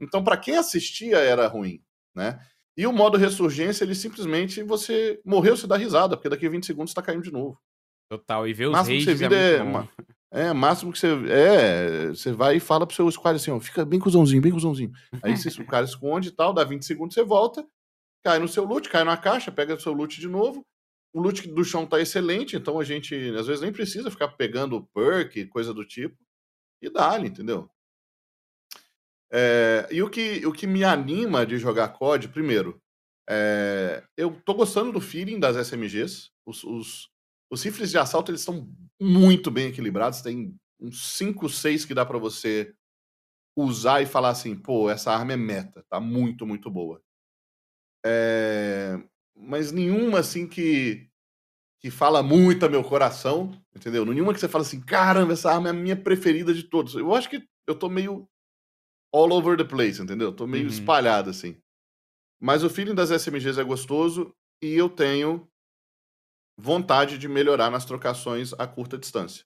Então, para quem assistia, era ruim, né? E o modo ressurgência, ele simplesmente você morreu, você dá risada, porque daqui a 20 segundos está caindo de novo. Total, e ver os máximo que você vira é, é, é, máximo que você é, você vai e fala pro seu squad assim, ó, fica bem cuzãozinho, bem cuzãozinho. Aí você, o cara esconde e tal, dá 20 segundos, você volta, cai no seu loot, cai na caixa, pega o seu loot de novo. O loot do chão tá excelente, então a gente às vezes nem precisa ficar pegando perk, coisa do tipo, e dá-lhe, entendeu? É, e o que, o que me anima de jogar COD, primeiro, é, eu tô gostando do feeling das SMGs. Os, os, os rifles de assalto eles estão muito bem equilibrados. Tem uns 5, 6 que dá para você usar e falar assim, pô, essa arma é meta, tá muito, muito boa. É, mas nenhuma assim que que fala muito a meu coração, entendeu? Nenhuma que você fala assim, caramba, essa arma é a minha preferida de todos. Eu acho que eu tô meio all over the place, entendeu? Eu tô meio uhum. espalhado assim. Mas o feeling das SMGs é gostoso e eu tenho vontade de melhorar nas trocações a curta distância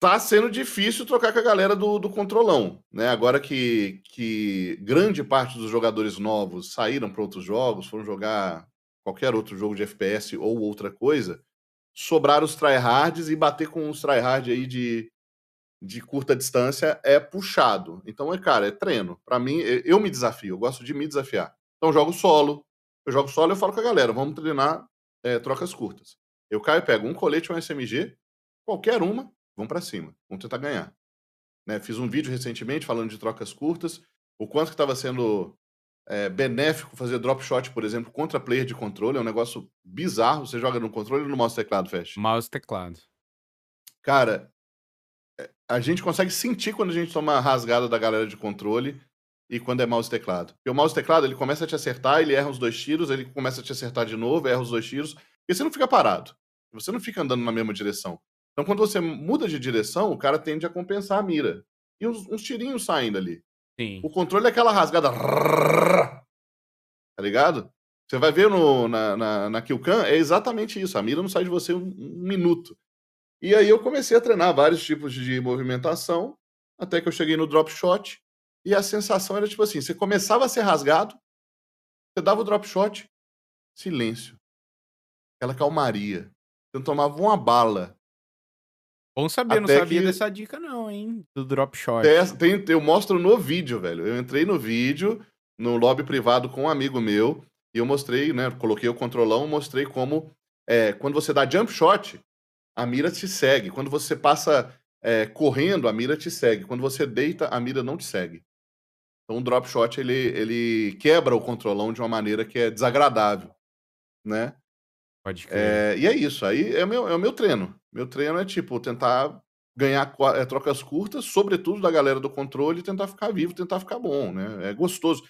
tá sendo difícil trocar com a galera do, do controlão, né? Agora que, que grande parte dos jogadores novos saíram para outros jogos, foram jogar qualquer outro jogo de FPS ou outra coisa, sobrar os tryhards e bater com os tryhard aí de, de curta distância é puxado. Então, é, cara, é treino. Para mim, eu me desafio, eu gosto de me desafiar. Então, jogo solo. Eu jogo solo e eu falo com a galera, vamos treinar é, trocas curtas. Eu caio, pego um colete, um SMG, qualquer uma, vamos para cima, vamos tentar ganhar. Né? Fiz um vídeo recentemente falando de trocas curtas, o quanto que estava sendo é, benéfico fazer drop shot, por exemplo, contra player de controle, é um negócio bizarro. Você joga no controle ou no mouse teclado, Fast? Mouse teclado. Cara, eh, a gente consegue sentir quando a gente toma a rasgada da galera de controle e quando é mouse teclado. Porque o mouse teclado, ele começa a te acertar, ele erra os dois tiros, ele começa a te acertar de novo, erra os dois tiros, e você não fica parado. Você não fica andando na mesma direção. Então, quando você muda de direção, o cara tende a compensar a mira. E uns, uns tirinhos saindo ali. Sim. O controle é aquela rasgada. Tá ligado? Você vai ver no, na, na, na Killcam, é exatamente isso. A mira não sai de você um, um minuto. E aí eu comecei a treinar vários tipos de movimentação, até que eu cheguei no drop shot. E a sensação era tipo assim: você começava a ser rasgado, você dava o drop shot, silêncio. Aquela calmaria. Você não tomava uma bala. Bom saber, não sabia que... dessa dica não, hein? Do drop shot. Tem, eu mostro no vídeo, velho. Eu entrei no vídeo, no lobby privado com um amigo meu, e eu mostrei, né? Coloquei o controlão, mostrei como é, quando você dá jump shot, a mira te segue. Quando você passa é, correndo, a mira te segue. Quando você deita, a mira não te segue. Então o drop shot ele, ele quebra o controlão de uma maneira que é desagradável, né? Pode crer. É, e é isso. Aí é o meu, é o meu treino. Meu treino é, tipo, tentar ganhar é, trocas curtas, sobretudo da galera do controle, e tentar ficar vivo, tentar ficar bom, né? É gostoso.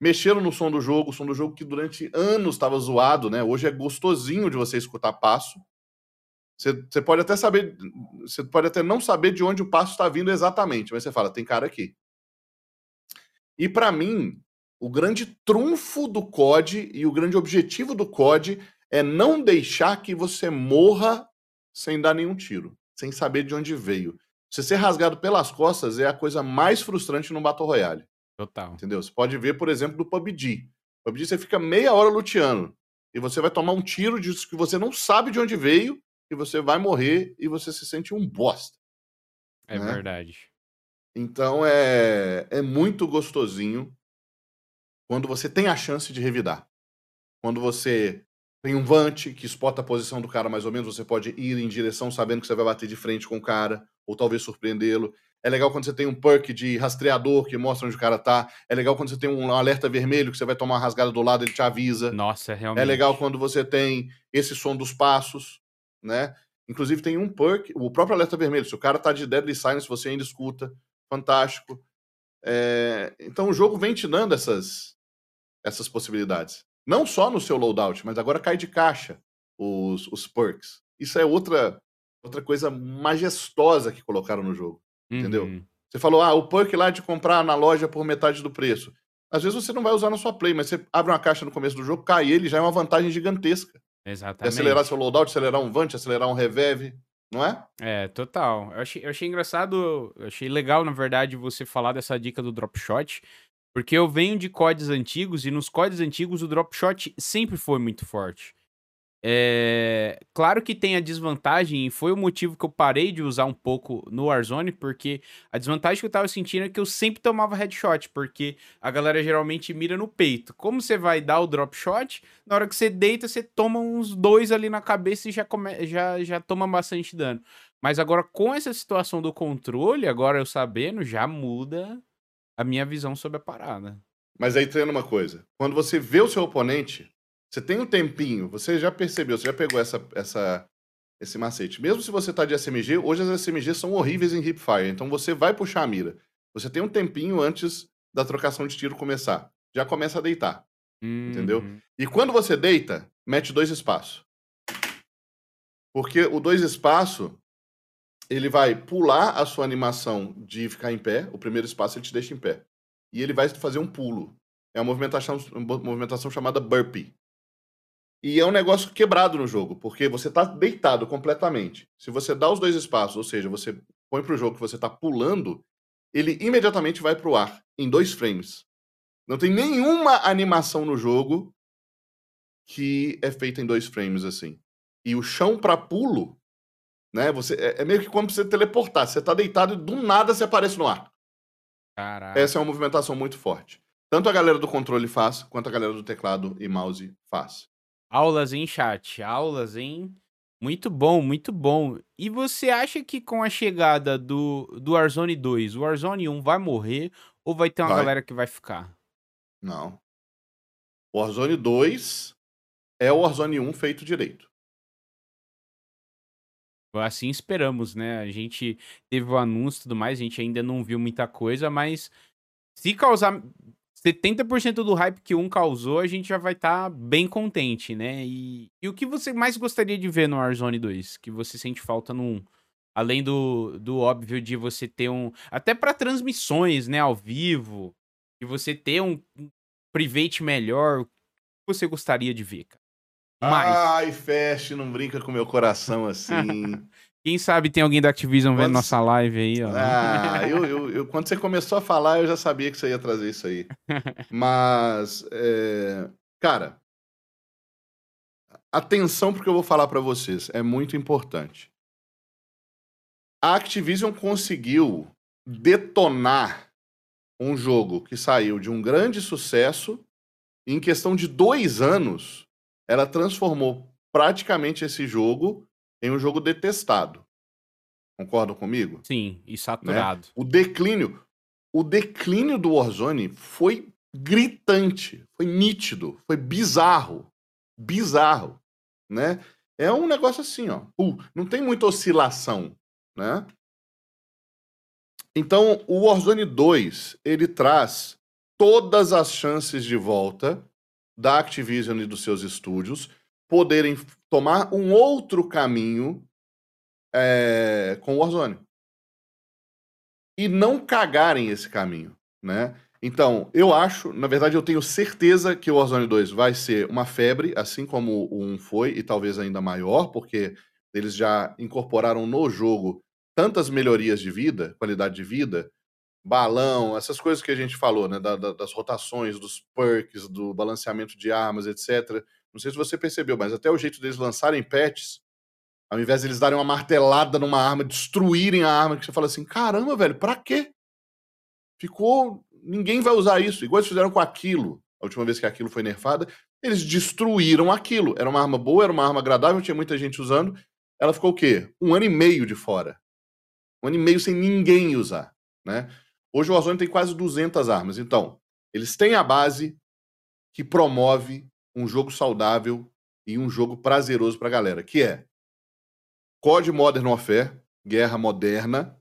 Mexeram no som do jogo, o som do jogo que durante anos estava zoado, né? Hoje é gostosinho de você escutar passo. Você, pode até saber, você pode até não saber de onde o passo está vindo exatamente, mas você fala, tem cara aqui. E para mim, o grande trunfo do COD e o grande objetivo do COD é não deixar que você morra sem dar nenhum tiro, sem saber de onde veio. Você ser rasgado pelas costas é a coisa mais frustrante no Battle Royale. Total. Entendeu? Você pode ver, por exemplo, do PUBG. PUBG você fica meia hora luteando e você vai tomar um tiro de que você não sabe de onde veio e você vai morrer e você se sente um bosta. É né? verdade. Então é, é muito gostosinho quando você tem a chance de revidar. Quando você tem um vante que spota a posição do cara mais ou menos, você pode ir em direção sabendo que você vai bater de frente com o cara, ou talvez surpreendê-lo. É legal quando você tem um perk de rastreador que mostra onde o cara tá. É legal quando você tem um alerta vermelho que você vai tomar uma rasgada do lado, ele te avisa. Nossa, é realmente. É legal quando você tem esse som dos passos, né? Inclusive tem um perk, o próprio alerta vermelho. Se o cara tá de Deadly Silence, você ainda escuta. Fantástico. É... Então o jogo vem te dando essas, essas possibilidades. Não só no seu loadout, mas agora cai de caixa os, os perks. Isso é outra, outra coisa majestosa que colocaram no jogo. Uhum. Entendeu? Você falou, ah, o perk lá de comprar na loja por metade do preço. Às vezes você não vai usar na sua play, mas você abre uma caixa no começo do jogo, cai ele, já é uma vantagem gigantesca. Exatamente. De acelerar seu loadout, acelerar um Vant, acelerar um Revev, não é? É, total. Eu achei, eu achei engraçado, eu achei legal, na verdade, você falar dessa dica do drop shot, porque eu venho de códigos antigos e nos códigos antigos o drop shot sempre foi muito forte. É... Claro que tem a desvantagem, e foi o motivo que eu parei de usar um pouco no Warzone, porque a desvantagem que eu tava sentindo é que eu sempre tomava headshot, porque a galera geralmente mira no peito. Como você vai dar o drop shot, na hora que você deita, você toma uns dois ali na cabeça e já, come... já, já toma bastante dano. Mas agora, com essa situação do controle, agora eu sabendo, já muda a minha visão sobre a parada. Mas aí treina uma coisa. Quando você vê o seu oponente, você tem um tempinho, você já percebeu, você já pegou essa, essa, esse macete. Mesmo se você tá de SMG, hoje as SMG são horríveis em hipfire, então você vai puxar a mira. Você tem um tempinho antes da trocação de tiro começar. Já começa a deitar. Uhum. Entendeu? E quando você deita, mete dois espaços. Porque o dois espaço ele vai pular a sua animação de ficar em pé, o primeiro espaço ele te deixa em pé. E ele vai fazer um pulo. É uma movimentação, uma movimentação chamada burpee. E é um negócio quebrado no jogo, porque você está deitado completamente. Se você dá os dois espaços, ou seja, você põe para o jogo que você está pulando, ele imediatamente vai para o ar, em dois frames. Não tem nenhuma animação no jogo que é feita em dois frames assim. E o chão para pulo né? Você, é, é meio que como você teleportar. Você tá deitado e do nada você aparece no ar. Caraca. Essa é uma movimentação muito forte. Tanto a galera do controle faz, quanto a galera do teclado e mouse faz. Aulas em chat, aulas em. Muito bom, muito bom. E você acha que com a chegada do, do Warzone 2, o Warzone 1 vai morrer ou vai ter uma vai. galera que vai ficar? Não. O Warzone 2 é o Warzone 1 feito direito. Assim esperamos, né? A gente teve o anúncio e tudo mais, a gente ainda não viu muita coisa, mas se causar 70% do hype que um causou, a gente já vai estar tá bem contente, né? E, e o que você mais gostaria de ver no Warzone 2? Que você sente falta no 1? Além do, do óbvio de você ter um. Até para transmissões, né? Ao vivo. De você ter um, um private melhor. O que você gostaria de ver, cara? Mais. Ai, Fast, não brinca com meu coração assim. Quem sabe tem alguém da Activision quando... vendo nossa live aí, ó. Ah, eu, eu, eu, quando você começou a falar, eu já sabia que você ia trazer isso aí. Mas, é... cara, atenção porque eu vou falar para vocês, é muito importante. A Activision conseguiu detonar um jogo que saiu de um grande sucesso em questão de dois anos ela transformou praticamente esse jogo em um jogo detestado. Concordam comigo? Sim, e saturado. Né? O declínio, o declínio do Warzone foi gritante, foi nítido, foi bizarro, bizarro, né? É um negócio assim, ó. Uh, não tem muita oscilação, né? Então, o Warzone 2, ele traz todas as chances de volta da Activision e dos seus estúdios poderem tomar um outro caminho é, com o Warzone. E não cagarem esse caminho, né? Então, eu acho, na verdade, eu tenho certeza que o Warzone 2 vai ser uma febre, assim como o 1 foi, e talvez ainda maior, porque eles já incorporaram no jogo tantas melhorias de vida, qualidade de vida, balão, essas coisas que a gente falou, né? Da, da, das rotações, dos perks, do balanceamento de armas, etc. Não sei se você percebeu, mas até o jeito deles lançarem patches, ao invés de eles darem uma martelada numa arma, destruírem a arma, que você fala assim: caramba, velho, pra quê? Ficou. Ninguém vai usar isso. Igual eles fizeram com aquilo. A última vez que aquilo foi nerfada, eles destruíram aquilo. Era uma arma boa, era uma arma agradável, tinha muita gente usando. Ela ficou o quê? Um ano e meio de fora. Um ano e meio sem ninguém usar, né? Hoje o Warzone tem quase 200 armas. Então, eles têm a base que promove um jogo saudável e um jogo prazeroso pra galera, que é COD Modern Warfare, guerra moderna,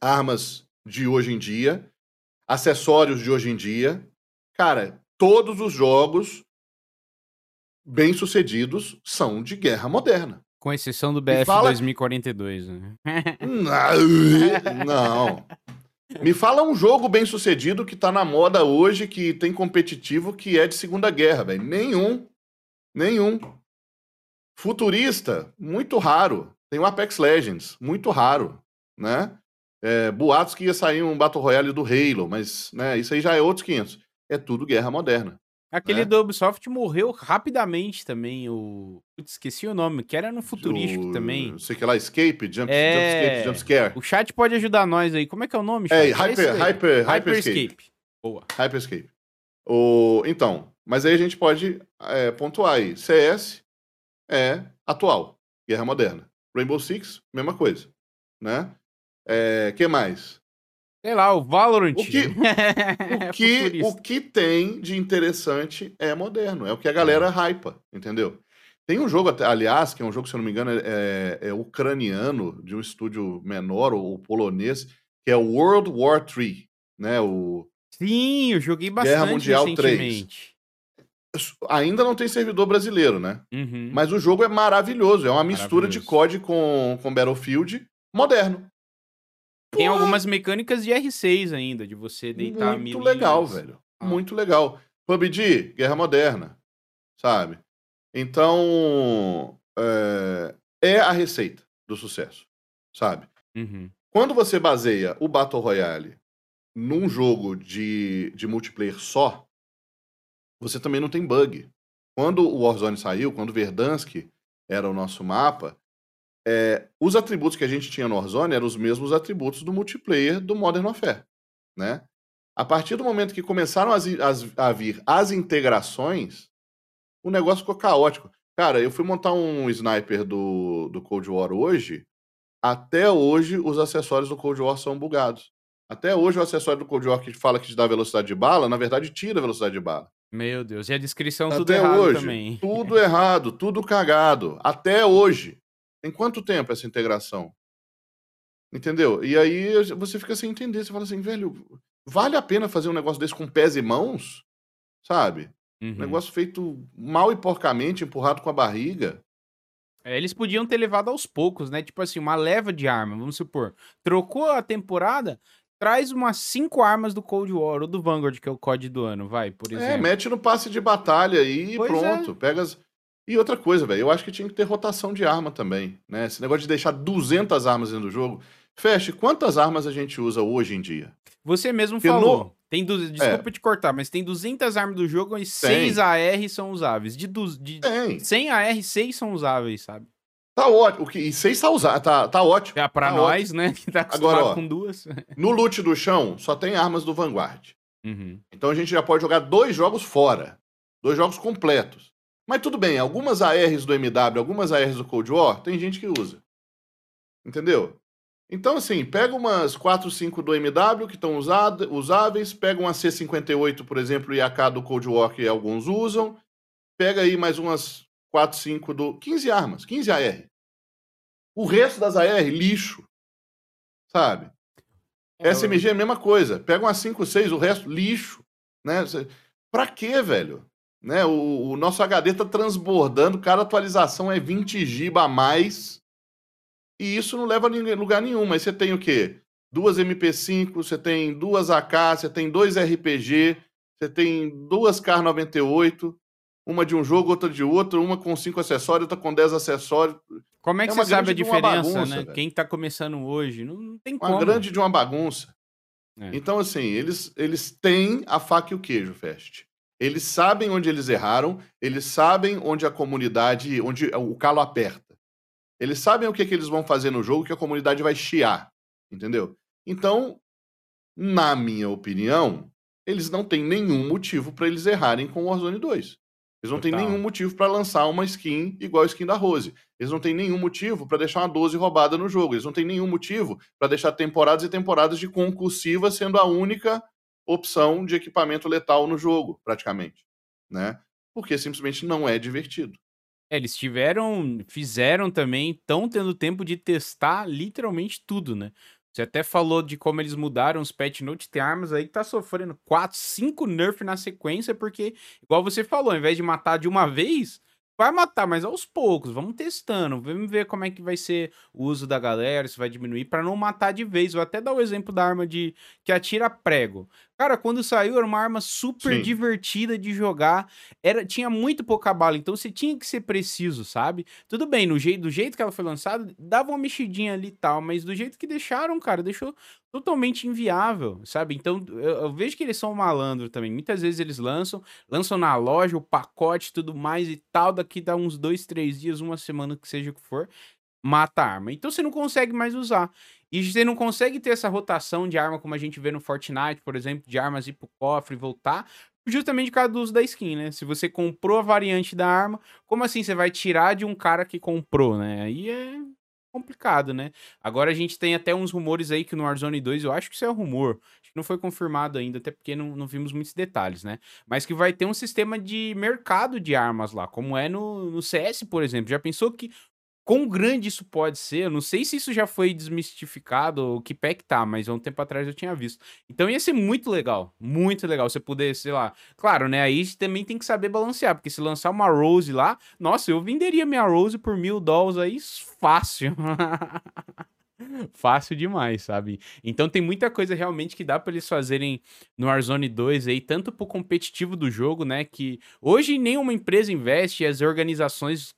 armas de hoje em dia, acessórios de hoje em dia. Cara, todos os jogos bem-sucedidos são de guerra moderna. Com exceção do BF fala... 2042, né? Não. Me fala um jogo bem sucedido que tá na moda hoje, que tem competitivo, que é de Segunda Guerra, velho. Nenhum. Nenhum. Futurista, muito raro. Tem o Apex Legends, muito raro, né? É, boatos que ia sair um Battle Royale do Halo, mas né, isso aí já é outros 500. É tudo guerra moderna. Aquele né? do Ubisoft morreu rapidamente também. O... Putz, esqueci o nome, que era no futurístico o... também. Sei que lá, Escape, Jump, é... jump Escape, Jump Scare. O chat pode ajudar nós aí. Como é que é o nome? Chat? É, Hyper, Hyper, Hyper, Hyper Escape. Escape. Boa. Hyper Escape. O... Então, mas aí a gente pode é, pontuar aí. CS é atual, guerra moderna. Rainbow Six, mesma coisa, né? É, que mais? Sei lá, o Valorant. O que, o, que, o que tem de interessante é moderno, é o que a galera hypa, entendeu? Tem um jogo, aliás, que é um jogo, se eu não me engano, é, é ucraniano, de um estúdio menor, ou polonês, que é World War III, né? O... Sim, eu joguei bastante Guerra Mundial recentemente. 3. Ainda não tem servidor brasileiro, né? Uhum. Mas o jogo é maravilhoso, é uma mistura de COD com, com Battlefield moderno. Tem algumas mecânicas de R6 ainda, de você deitar Muito legal, velho. Ah. Muito legal. PUBG, Guerra Moderna, sabe? Então, é, é a receita do sucesso, sabe? Uhum. Quando você baseia o Battle Royale num jogo de, de multiplayer só, você também não tem bug. Quando o Warzone saiu, quando o Verdansk era o nosso mapa, é, os atributos que a gente tinha no Warzone eram os mesmos atributos do multiplayer do Modern Warfare, né? A partir do momento que começaram as, as, a vir as integrações, o negócio ficou caótico. Cara, eu fui montar um sniper do, do Cold War hoje. Até hoje, os acessórios do Cold War são bugados. Até hoje, o acessório do Cold War que fala que te dá velocidade de bala, na verdade, tira a velocidade de bala. Meu Deus, e a descrição Até tudo errado hoje, também. Tudo errado, tudo cagado. Até hoje. Em quanto tempo essa integração? Entendeu? E aí você fica sem entender. Você fala assim, velho, vale a pena fazer um negócio desse com pés e mãos? Sabe? Uhum. Um negócio feito mal e porcamente, empurrado com a barriga. É, eles podiam ter levado aos poucos, né? Tipo assim, uma leva de arma, vamos supor. Trocou a temporada, traz umas cinco armas do Cold War ou do Vanguard, que é o COD do ano, vai, por é, exemplo. É, mete no passe de batalha aí e pronto. É. Pega as, e outra coisa, velho, eu acho que tinha que ter rotação de arma também, né? Esse negócio de deixar 200 armas dentro do jogo. Feche, quantas armas a gente usa hoje em dia? Você mesmo Porque falou. No... Tem du... Desculpa é. te cortar, mas tem 200 armas do jogo e 6 AR são usáveis. De, du... de tem. 100 AR, 6 são usáveis, sabe? Tá ótimo. E 6 tá, usa... tá, tá ótimo. É pra tá nós, ótimo. né? Que tá acostumado Agora, ó, com duas. No loot do chão, só tem armas do Vanguard. Uhum. Então a gente já pode jogar dois jogos fora. Dois jogos completos. Mas tudo bem, algumas ARs do MW, algumas ARs do Cold War, tem gente que usa. Entendeu? Então, assim, pega umas 4, 5 do MW que estão usáveis, pega uma C58, por exemplo, e AK do Cold War que alguns usam, pega aí mais umas 4, 5 do. 15 armas, 15 AR. O resto das AR, lixo. Sabe? É, SMG é a mesma coisa. Pega uma 5, 6, o resto, lixo. Né? Pra quê, velho? Né? O, o nosso HD tá transbordando, cada atualização é 20 GB a mais. E isso não leva a lugar nenhum. Mas você tem o quê? Duas MP5, você tem duas AK, você tem dois RPG, você tem duas Kar 98, uma de um jogo, outra de outro, uma com cinco acessórios, outra com 10 acessórios. Como é que é você sabe a diferença, bagunça, né? Quem tá começando hoje? Não, não tem como. Uma grande de uma bagunça. É. Então, assim, eles, eles têm a faca e o queijo, Fest. Eles sabem onde eles erraram, eles sabem onde a comunidade, onde o calo aperta. Eles sabem o que, que eles vão fazer no jogo que a comunidade vai chiar, entendeu? Então, na minha opinião, eles não têm nenhum motivo para eles errarem com o Warzone 2. Eles não têm nenhum motivo para lançar uma skin igual a skin da Rose. Eles não têm nenhum motivo para deixar uma 12 roubada no jogo. Eles não têm nenhum motivo para deixar temporadas e temporadas de concursiva sendo a única opção de equipamento letal no jogo, praticamente, né? Porque simplesmente não é divertido. É, eles tiveram, fizeram também, estão tendo tempo de testar literalmente tudo, né? Você até falou de como eles mudaram os patch notes, tem armas aí que tá sofrendo 4, 5 nerf na sequência, porque, igual você falou, ao invés de matar de uma vez, vai matar, mas aos poucos, vamos testando, vamos ver como é que vai ser o uso da galera, se vai diminuir, para não matar de vez. Vou até dar o exemplo da arma de que atira prego. Cara, quando saiu era uma arma super Sim. divertida de jogar. Era, tinha muito pouca bala, então você tinha que ser preciso, sabe? Tudo bem, no jeito, do jeito que ela foi lançada, dava uma mexidinha ali e tal, mas do jeito que deixaram, cara, deixou totalmente inviável, sabe? Então eu, eu vejo que eles são malandro também. Muitas vezes eles lançam, lançam na loja o pacote tudo mais e tal, daqui dá uns dois, três dias, uma semana que seja o que for, mata a arma. Então você não consegue mais usar. E você não consegue ter essa rotação de arma como a gente vê no Fortnite, por exemplo, de armas ir pro cofre e voltar, justamente por causa do uso da skin, né? Se você comprou a variante da arma, como assim você vai tirar de um cara que comprou, né? Aí é complicado, né? Agora a gente tem até uns rumores aí que no Warzone 2, eu acho que isso é um rumor, acho que não foi confirmado ainda, até porque não, não vimos muitos detalhes, né? Mas que vai ter um sistema de mercado de armas lá, como é no, no CS, por exemplo. Já pensou que Quão grande isso pode ser? Eu não sei se isso já foi desmistificado ou que pé que tá, mas há um tempo atrás eu tinha visto. Então ia ser muito legal, muito legal você poder, sei lá. Claro, né? Aí também tem que saber balancear, porque se lançar uma Rose lá, nossa, eu venderia minha Rose por mil dólares aí fácil. Fácil demais, sabe? Então tem muita coisa realmente que dá para eles fazerem no Warzone 2 aí, tanto pro competitivo do jogo, né? Que hoje nenhuma empresa investe, as organizações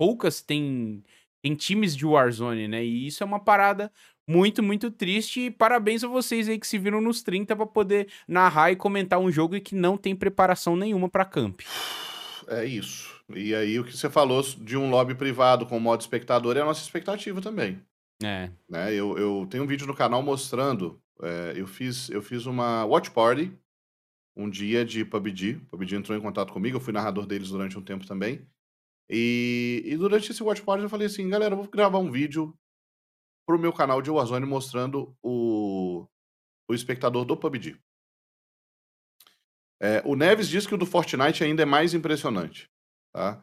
poucas têm, têm times de Warzone, né? E isso é uma parada muito, muito triste. E parabéns a vocês aí que se viram nos 30 para poder narrar e comentar um jogo e que não tem preparação nenhuma para camp. É isso. E aí o que você falou de um lobby privado com modo espectador é a nossa expectativa também. É. Né? Eu, eu tenho um vídeo no canal mostrando. É, eu, fiz, eu fiz uma watch party um dia de PUBG. O PUBG entrou em contato comigo, eu fui narrador deles durante um tempo também. E, e durante esse watch party eu falei assim, galera, vou gravar um vídeo pro meu canal de Warzone mostrando o, o espectador do PUBG. É, o Neves diz que o do Fortnite ainda é mais impressionante, tá?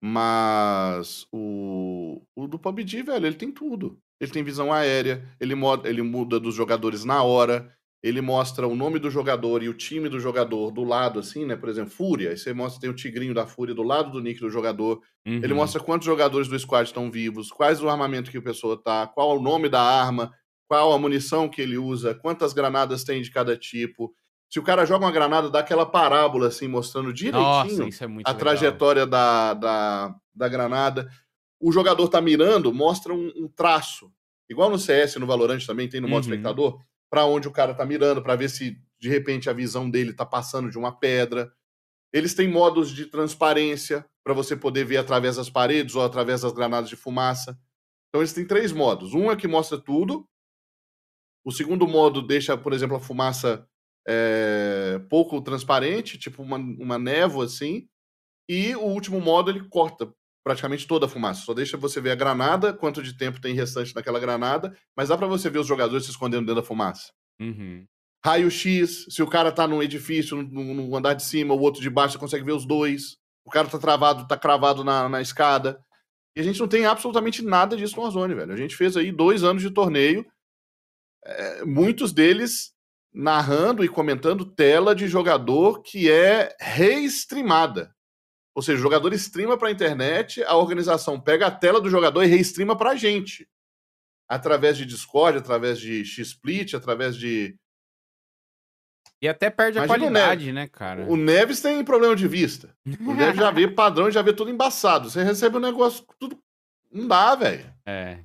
Mas o, o do PUBG, velho, ele tem tudo. Ele tem visão aérea, ele, moda, ele muda dos jogadores na hora, ele mostra o nome do jogador e o time do jogador do lado, assim, né? Por exemplo, Fúria. Aí você mostra, tem o Tigrinho da Fúria do lado do nick do jogador. Uhum. Ele mostra quantos jogadores do squad estão vivos, quais o armamento que a pessoa tá, qual o nome da arma, qual a munição que ele usa, quantas granadas tem de cada tipo. Se o cara joga uma granada, dá aquela parábola, assim, mostrando direitinho Nossa, é a legal. trajetória da, da, da granada. O jogador tá mirando, mostra um, um traço. Igual no CS, no Valorant também, tem no modo uhum. espectador para onde o cara tá mirando, para ver se de repente a visão dele tá passando de uma pedra. Eles têm modos de transparência para você poder ver através das paredes ou através das granadas de fumaça. Então eles têm três modos. Um é que mostra tudo. O segundo modo deixa, por exemplo, a fumaça é, pouco transparente, tipo uma, uma névoa assim. E o último modo ele corta praticamente toda a fumaça. Só deixa você ver a granada, quanto de tempo tem restante naquela granada, mas dá para você ver os jogadores se escondendo dentro da fumaça. Uhum. Raio-X, se o cara tá num edifício, no, no, andar de cima, o outro de baixo, você consegue ver os dois. O cara tá travado, tá cravado na, na escada. E a gente não tem absolutamente nada disso no Warzone, velho. A gente fez aí dois anos de torneio. é, muitos deles narrando e comentando tela de jogador que é reestreamada. Ou seja, o jogador streama para a internet, a organização pega a tela do jogador e reestreama para a gente. Através de Discord, através de X-Split, através de. E até perde Imagina a qualidade, né, cara? O Neves tem problema de vista. O Neves já vê padrão, já vê tudo embaçado. Você recebe o um negócio tudo. Não dá, velho. É.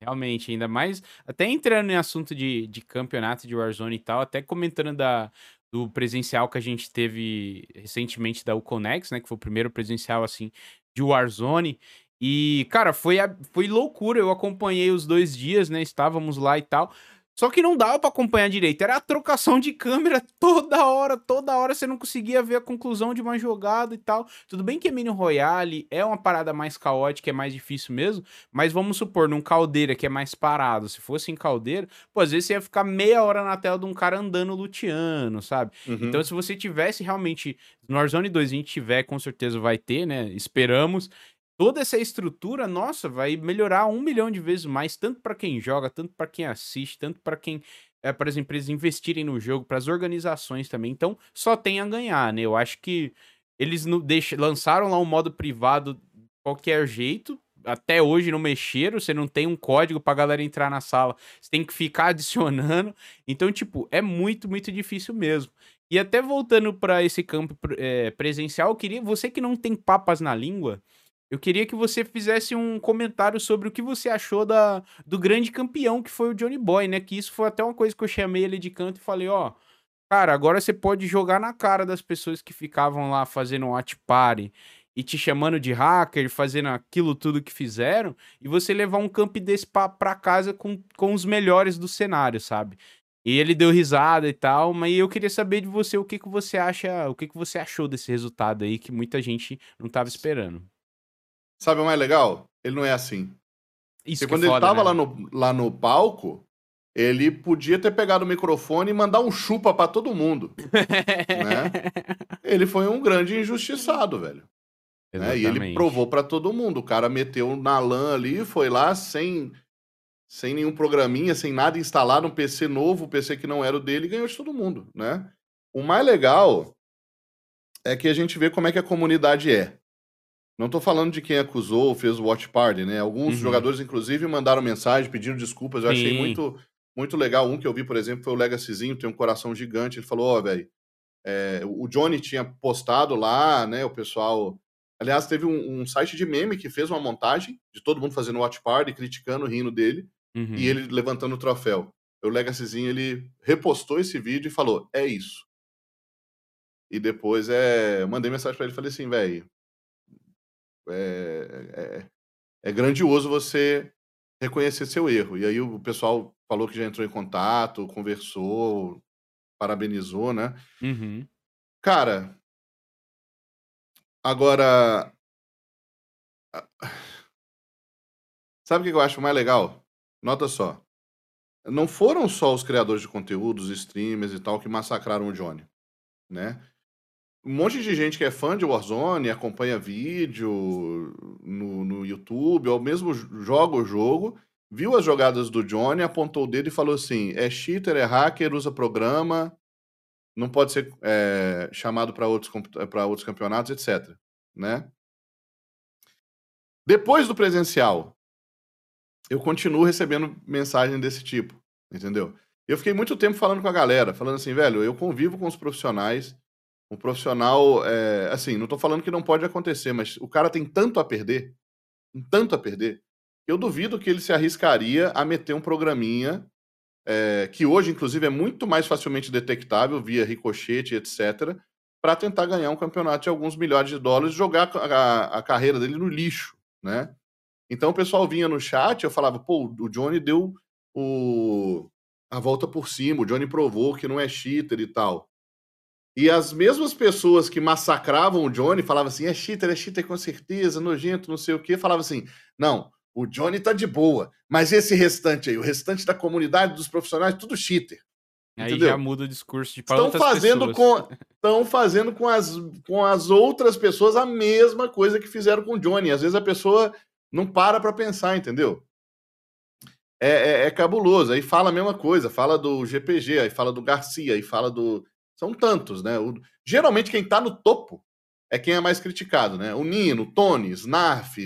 Realmente, ainda mais. Até entrando em assunto de, de campeonato de Warzone e tal, até comentando da, do presencial que a gente teve recentemente da Uconex, né? Que foi o primeiro presencial, assim, de Warzone. E, cara, foi, foi loucura. Eu acompanhei os dois dias, né? Estávamos lá e tal. Só que não dava para acompanhar direito. Era a trocação de câmera toda hora, toda hora você não conseguia ver a conclusão de uma jogada e tal. Tudo bem que Mini Royale é uma parada mais caótica, é mais difícil mesmo, mas vamos supor, num caldeira que é mais parado, se fosse em caldeira, pô, às vezes você ia ficar meia hora na tela de um cara andando luteando, sabe? Uhum. Então, se você tivesse realmente no Warzone 2 a gente tiver, com certeza vai ter, né? Esperamos toda essa estrutura, nossa, vai melhorar um milhão de vezes mais, tanto para quem joga, tanto para quem assiste, tanto para quem é para as empresas investirem no jogo, para as organizações também. Então, só tem a ganhar, né? Eu acho que eles não deixam, lançaram lá um modo privado de qualquer jeito. Até hoje não mexeram, você não tem um código pra galera entrar na sala, você tem que ficar adicionando. Então, tipo, é muito, muito difícil mesmo. E até voltando para esse campo é, presencial, eu queria, você que não tem papas na língua, eu queria que você fizesse um comentário sobre o que você achou da, do grande campeão que foi o Johnny Boy, né? Que isso foi até uma coisa que eu chamei ele de canto e falei, ó, cara, agora você pode jogar na cara das pessoas que ficavam lá fazendo watch party e te chamando de hacker, fazendo aquilo tudo que fizeram, e você levar um camp desse pra, pra casa com, com os melhores do cenário, sabe? E ele deu risada e tal, mas eu queria saber de você o que, que você acha, o que, que você achou desse resultado aí que muita gente não tava esperando. Sabe o mais legal? Ele não é assim. Isso Porque quando ele foda, tava né? lá, no, lá no palco, ele podia ter pegado o microfone e mandar um chupa para todo mundo. né? Ele foi um grande injustiçado, velho. Né? E ele provou para todo mundo. O cara meteu na LAN ali, foi lá sem, sem nenhum programinha, sem nada instalado, um PC novo, um PC que não era o dele, e ganhou de todo mundo, né? O mais legal é que a gente vê como é que a comunidade é. Não tô falando de quem acusou ou fez o watch party, né? Alguns uhum. jogadores, inclusive, mandaram mensagem pedindo desculpas. Eu Sim. achei muito, muito legal. Um que eu vi, por exemplo, foi o Legacyzinho, tem um coração gigante. Ele falou: Ó, oh, velho, é, o Johnny tinha postado lá, né? O pessoal. Aliás, teve um, um, site de meme que fez uma montagem de todo mundo fazendo watch party, criticando, rindo dele, uhum. e ele levantando o troféu. O Legacyzinho, ele repostou esse vídeo e falou: É isso. E depois é, eu mandei mensagem para ele e falei assim, velho, é, é, é grandioso você reconhecer seu erro. E aí o pessoal falou que já entrou em contato, conversou, parabenizou, né? Uhum. Cara, agora. Sabe o que eu acho mais legal? Nota só. Não foram só os criadores de conteúdos, streamers e tal, que massacraram o Johnny, né? Um monte de gente que é fã de Warzone, acompanha vídeo no, no YouTube, ou mesmo joga o jogo, viu as jogadas do Johnny, apontou o dedo e falou assim: é cheater, é hacker, usa programa, não pode ser é, chamado para outros, outros campeonatos, etc. Né? Depois do presencial, eu continuo recebendo mensagem desse tipo, entendeu? Eu fiquei muito tempo falando com a galera, falando assim, velho, eu convivo com os profissionais, um profissional, é, assim, não estou falando que não pode acontecer, mas o cara tem tanto a perder, tanto a perder, eu duvido que ele se arriscaria a meter um programinha é, que hoje, inclusive, é muito mais facilmente detectável via ricochete, etc., para tentar ganhar um campeonato de alguns milhares de dólares e jogar a, a, carreira dele no lixo, né? Então o pessoal vinha no chat, eu falava, pô, o Johnny deu o, a volta por cima, o Johnny provou que não é cheater e tal. E as mesmas pessoas que massacravam o Johnny falavam assim: é cheater, é cheater com certeza, nojento, não sei o quê. Falavam assim: não, o Johnny tá de boa, mas esse restante aí, o restante da comunidade, dos profissionais, tudo cheater. Aí entendeu? já muda o discurso de para estão fazendo com Estão fazendo com as, com as outras pessoas a mesma coisa que fizeram com o Johnny. Às vezes a pessoa não para para pensar, entendeu? é, é, é, cabuloso. Aí fala a mesma coisa, fala do GPG, aí fala do Garcia, aí fala do. São tantos, né? O... Geralmente quem tá no topo é quem é mais criticado, né? O Nino, o Tony, Snarf,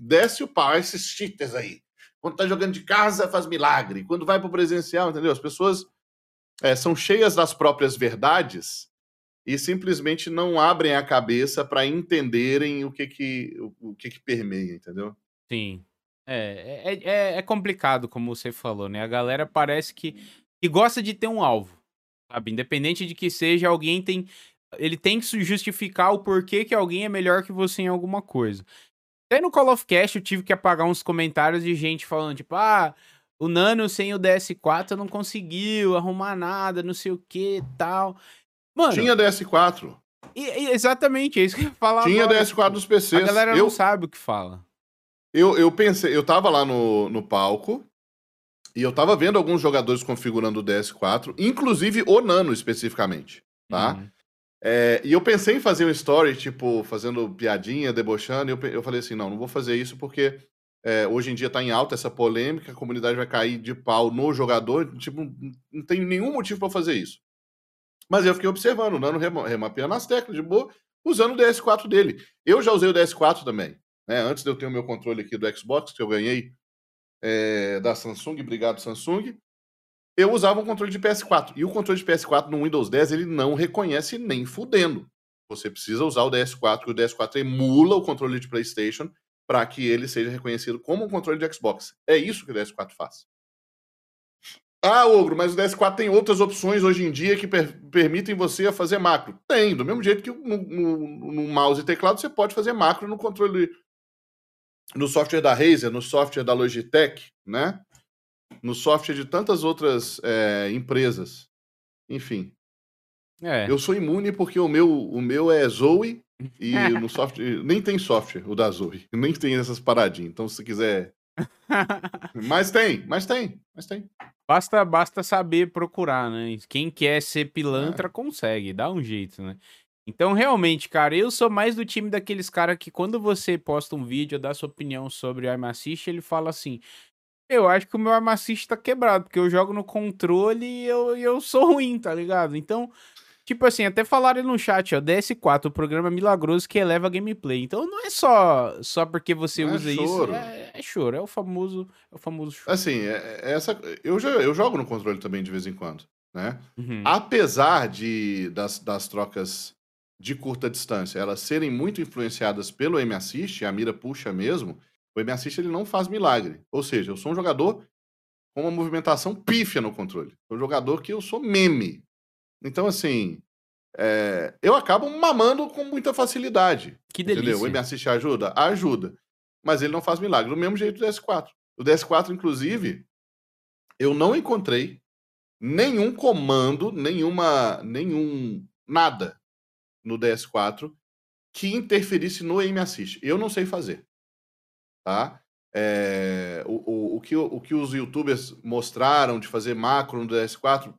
desce o pau, esses cheaters aí. Quando tá jogando de casa, faz milagre. Quando vai pro presencial, entendeu? As pessoas é, são cheias das próprias verdades e simplesmente não abrem a cabeça para entenderem o que que, o, o que que permeia, entendeu? Sim. É, é, é, é, complicado, como você falou, né? A galera parece que, que gosta de ter um alvo, sabe? Independente de que seja, alguém tem. Ele tem que justificar o porquê que alguém é melhor que você em alguma coisa. Até no Call of Cast eu tive que apagar uns comentários de gente falando, tipo, ah, o Nano sem o DS4 não conseguiu arrumar nada, não sei o que tal. Mano. Tinha DS4. E, exatamente, é isso que eu falar. Tinha agora. DS4 dos PCs. A galera eu... não sabe o que fala. Eu, eu pensei, eu tava lá no, no palco e eu tava vendo alguns jogadores configurando o DS4, inclusive o Nano especificamente, tá? Uhum. É, e eu pensei em fazer um story, tipo, fazendo piadinha, debochando, e eu, eu falei assim, não, não vou fazer isso porque é, hoje em dia tá em alta essa polêmica, a comunidade vai cair de pau no jogador, tipo, não tem nenhum motivo para fazer isso. Mas eu fiquei observando, o Nano remapeando as teclas de boa, usando o DS4 dele. Eu já usei o DS4 também. Né? Antes de eu ter o meu controle aqui do Xbox, que eu ganhei é, da Samsung, obrigado Samsung, eu usava um controle de PS4. E o controle de PS4 no Windows 10 ele não reconhece nem fudendo. Você precisa usar o DS4, e o DS4 emula o controle de PlayStation para que ele seja reconhecido como um controle de Xbox. É isso que o DS4 faz. Ah, Ogro, mas o DS4 tem outras opções hoje em dia que per permitem você fazer macro. Tem, do mesmo jeito que no, no, no, mouse e teclado você pode fazer macro no controle no software da Razer, no software da Logitech, né? No software de tantas outras é, empresas. Enfim. É. Eu sou imune porque o meu, o meu é Zoe e no software. Nem tem software o da Zoe. Nem tem essas paradinhas. Então, se quiser. mas tem, mas tem, mas tem. Basta, basta saber procurar, né? Quem quer ser pilantra é. consegue, dá um jeito, né? Então, realmente, cara, eu sou mais do time daqueles caras que quando você posta um vídeo, dá sua opinião sobre o Arm Assist, ele fala assim: Eu acho que o meu Arm Assist tá quebrado, porque eu jogo no controle e eu, eu sou ruim, tá ligado? Então, tipo assim, até falaram no chat, ó, DS4, o programa milagroso que eleva a gameplay. Então não é só só porque você não é usa é isso, é, é, choro, é o famoso, é o famoso choro. Assim, é, é essa, eu, já, eu jogo no controle também de vez em quando, né? Uhum. Apesar de das, das trocas de curta distância elas serem muito influenciadas pelo M-Assist, a mira puxa mesmo, o M-Assist ele não faz milagre. Ou seja, eu sou um jogador com uma movimentação pífia no controle. Sou um jogador que eu sou meme. Então, assim, é, eu acabo mamando com muita facilidade. Que delícia. Entendeu? O M-Assist ajuda? Ajuda. Mas ele não faz milagre. Do mesmo jeito do DS4. O DS4, inclusive, eu não encontrei nenhum comando, nenhuma, nenhum nada no DS4 que interferisse no aim assist. Eu não sei fazer. Tá? É, o, o, o, que, o que os youtubers mostraram de fazer macro no DS4,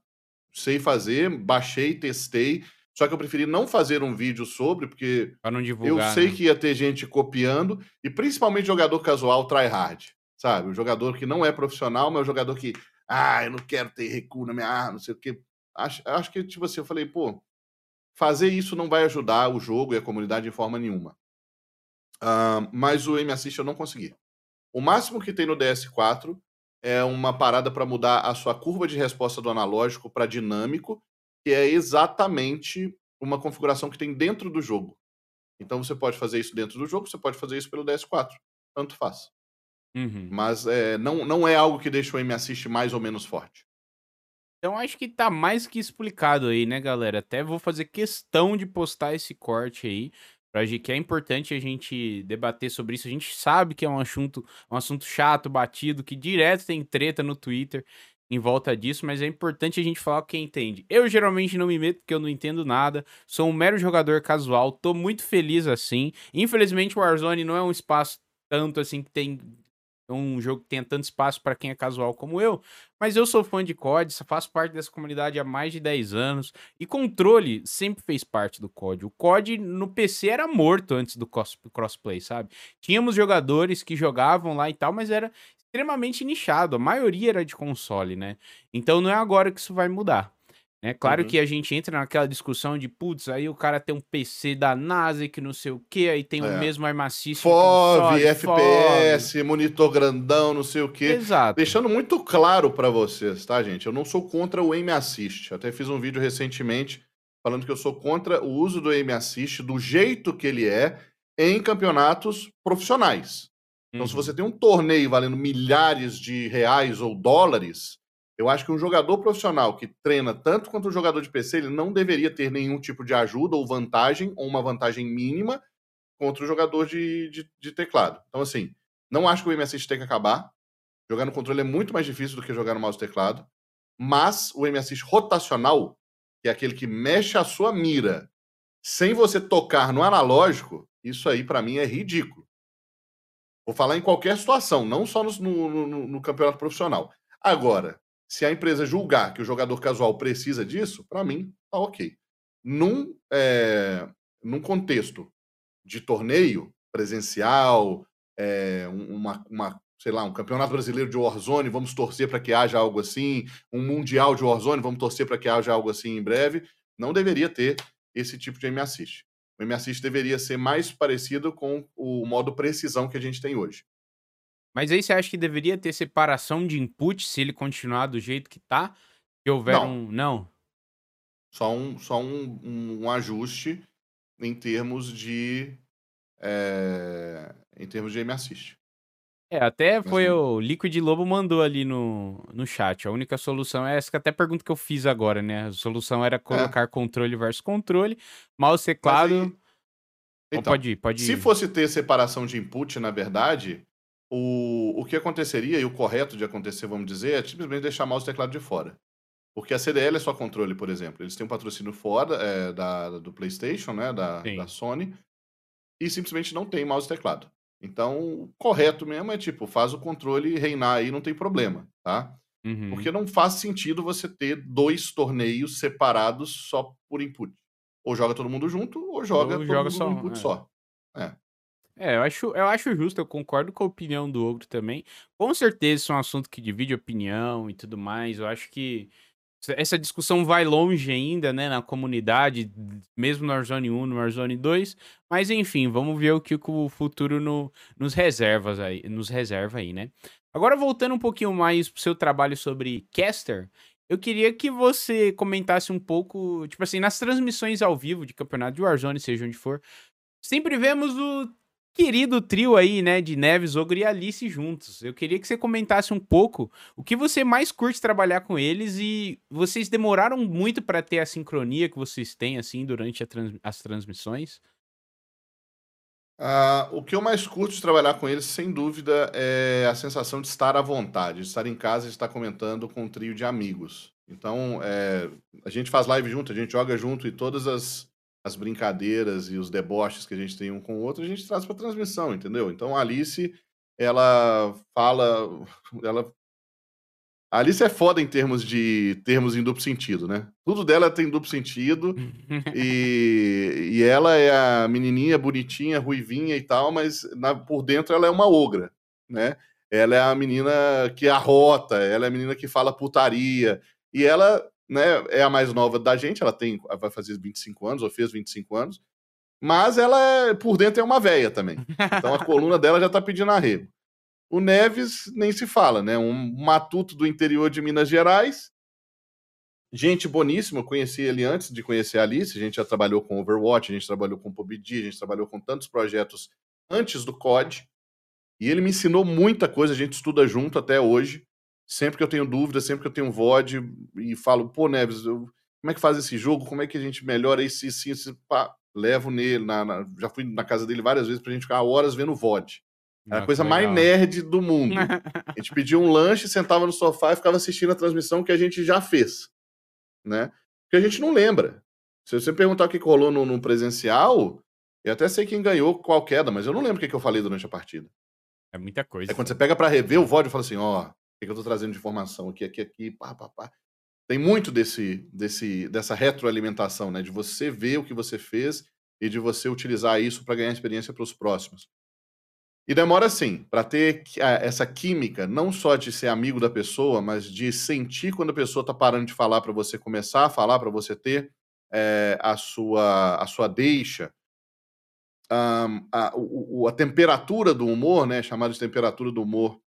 sei fazer, baixei, testei. Só que eu preferi não fazer um vídeo sobre, porque divulgar, eu sei né? que ia ter gente copiando, e principalmente jogador casual tryhard, sabe? O jogador que não é profissional, mas o jogador que, ah, eu não quero ter recuo na minha arma, não sei o quê. Acho, acho que, tipo assim, eu falei, pô, Fazer isso não vai ajudar o jogo e a comunidade de forma nenhuma. Uh, mas o M Assist eu não consegui. O máximo que tem no DS4 é uma parada para mudar a sua curva de resposta do analógico para dinâmico, que é exatamente uma configuração que tem dentro do jogo. Então você pode fazer isso dentro do jogo, você pode fazer isso pelo DS4. Tanto faz. Uhum. Mas é, não, não é algo que deixa o M Assist mais ou menos forte. Então acho que tá mais que explicado aí, né, galera? Até vou fazer questão de postar esse corte aí, pra gente que é importante a gente debater sobre isso. A gente sabe que é um assunto, um assunto chato, batido, que direto tem treta no Twitter em volta disso, mas é importante a gente falar quem entende. Eu geralmente não me meto porque eu não entendo nada, sou um mero jogador casual, tô muito feliz assim. Infelizmente o Warzone não é um espaço tanto assim que tem um jogo que tenha tanto espaço para quem é casual como eu, mas eu sou fã de COD, faço parte dessa comunidade há mais de 10 anos e controle sempre fez parte do COD. O COD no PC era morto antes do crossplay, sabe? Tínhamos jogadores que jogavam lá e tal, mas era extremamente nichado. A maioria era de console, né? Então não é agora que isso vai mudar. É claro Uhum. que a gente entra naquela discussão de, putz, aí o cara tem um PC da NASA que não sei o que, aí tem o É. mesmo Arm Assist. FOV, FPS, monitor grandão, não sei o quê. Exato. Deixando muito claro pra vocês, tá, gente? Eu não sou contra o Aim Assist. Até fiz um vídeo recentemente falando que eu sou contra o uso do Aim Assist do jeito que ele é em campeonatos profissionais. Então, se Uhum. você tem um torneio valendo milhares de reais ou dólares, eu acho que um jogador profissional que treina tanto quanto um jogador de PC, ele não deveria ter nenhum tipo de ajuda ou vantagem, ou uma vantagem mínima, contra o jogador de, de, de teclado. Então, assim, não acho que o MSX tem que acabar. Jogar no controle é muito mais difícil do que jogar no mouse e teclado. Mas o MSX rotacional, que é aquele que mexe a sua mira sem você tocar no analógico, isso aí pra mim é ridículo. Vou falar em qualquer situação, não só no- no- no campeonato profissional. Agora, se a empresa julgar que o jogador casual precisa disso, pra mim, tá ok. Num, é, num contexto de torneio presencial, é, um- uma, uma, sei lá, um campeonato brasileiro de Warzone, vamos torcer para que haja algo assim, um mundial de Warzone, vamos torcer para que haja algo assim em breve, não deveria ter esse tipo de M Assist. O M Assist deveria ser mais parecido com o modo precisão que a gente tem hoje. Mas aí você acha que deveria ter separação de input se ele continuar do jeito que tá? Se houver Não. um. Não. Só um, só um, um- um ajuste em termos de é, em termos de M Assist. É, até foi o Liquid Lobo mandou ali no, no chat. A única solução é essa que até a pergunta que eu fiz agora, né? A solução era colocar controle versus controle, mouse teclado. aí- Então, pode ir, pode Se ir. fosse ter separação de input, na verdade, o, o que aconteceria, e o correto de acontecer, vamos dizer, é simplesmente deixar mouse e teclado de fora. Porque a CDL é só controle, por exemplo. Eles têm um patrocínio fora é, da, do PlayStation, né, da, da Sony, e simplesmente não tem mouse e teclado. Então, o correto mesmo é tipo, faz o controle reinar aí, não tem problema, tá? Uhum. Porque não faz sentido você ter dois torneios separados só por input. Ou joga todo mundo junto, ou joga Ou todo joga mundo só input é. só. É, eu acho, eu acho justo, eu concordo com a opinião do Ogro também. Com certeza isso é um assunto que divide opinião e tudo mais. Eu acho que essa- essa discussão vai longe ainda, né, na comunidade, mesmo no Warzone 1, no Warzone 2. Mas enfim, vamos ver o que o futuro no- nos, reservas aí, nos reserva aí, né? Agora voltando um pouquinho mais pro seu trabalho sobre caster, eu queria que você comentasse um pouco, tipo assim, nas transmissões ao vivo de campeonato de Warzone, seja onde for, sempre vemos o querido trio aí, né, de Neves, Ogro e Alice juntos. Eu queria que você comentasse um pouco o que você mais curte trabalhar com eles e vocês demoraram muito pra ter a sincronia que vocês têm, assim, durante trans- as transmissões? Ah, o que eu mais curto de trabalhar com eles, sem dúvida, é a sensação de estar à vontade, de estar em casa e estar comentando com um trio de amigos. Então, é, a gente faz live junto, a gente joga junto e todas as, as brincadeiras e os deboches que a gente tem um com o outro, a gente traz para transmissão, entendeu? Então, a Alice, ela fala, ela a Alice é foda em termos de termos em duplo sentido, né? Tudo dela tem duplo sentido. E, e ela é a menininha bonitinha, ruivinha e tal, mas na- por dentro ela é uma ogra, né? Ela é a menina que arrota, ela é a menina que fala putaria. E ela, né, é a mais nova da gente, ela tem, vai fazer 25 anos, ou fez 25 anos, mas ela, é, por dentro, é uma véia também. Então a coluna dela já tá pedindo arrego. O Neves nem se fala, né? Um matuto do interior de Minas Gerais, gente boníssima, eu conheci ele antes de conhecer a Alice, a gente já trabalhou com Overwatch, a gente trabalhou com PUBG, a gente trabalhou com tantos projetos antes do COD, e ele me ensinou muita coisa, a gente estuda junto até hoje, sempre que eu tenho dúvida, sempre que eu tenho VOD, e falo, pô, Neves, eu- como é que faz esse jogo, como é que a gente melhora isso, isso, isso, pá, levo nele, na- na- já fui na casa dele várias vezes pra gente ficar horas vendo VOD. Era Ah, a coisa que mais legal. nerd do mundo. A gente pedia um lanche, sentava no sofá e ficava assistindo a transmissão que a gente já fez, né? Porque a gente não lembra. Se você perguntar o que rolou no, no presencial, eu até sei quem ganhou qual queda, mas eu não lembro o que, que eu falei durante a partida. É muita coisa. Aí quando você pega pra rever o VOD, eu falo assim, ó, que, que eu tô trazendo de informação aqui, aqui, aqui, pá, pá, pá. Tem muito desse, desse, dessa retroalimentação, né? De você ver o que você fez e de você utilizar isso para ganhar experiência para os próximos. E demora assim, para ter essa química, não só de ser amigo da pessoa, mas de sentir quando a pessoa está parando de falar para você começar a falar, para você ter é, a, sua, a sua deixa, um, a, o, a temperatura do humor, né, chamada de temperatura do humor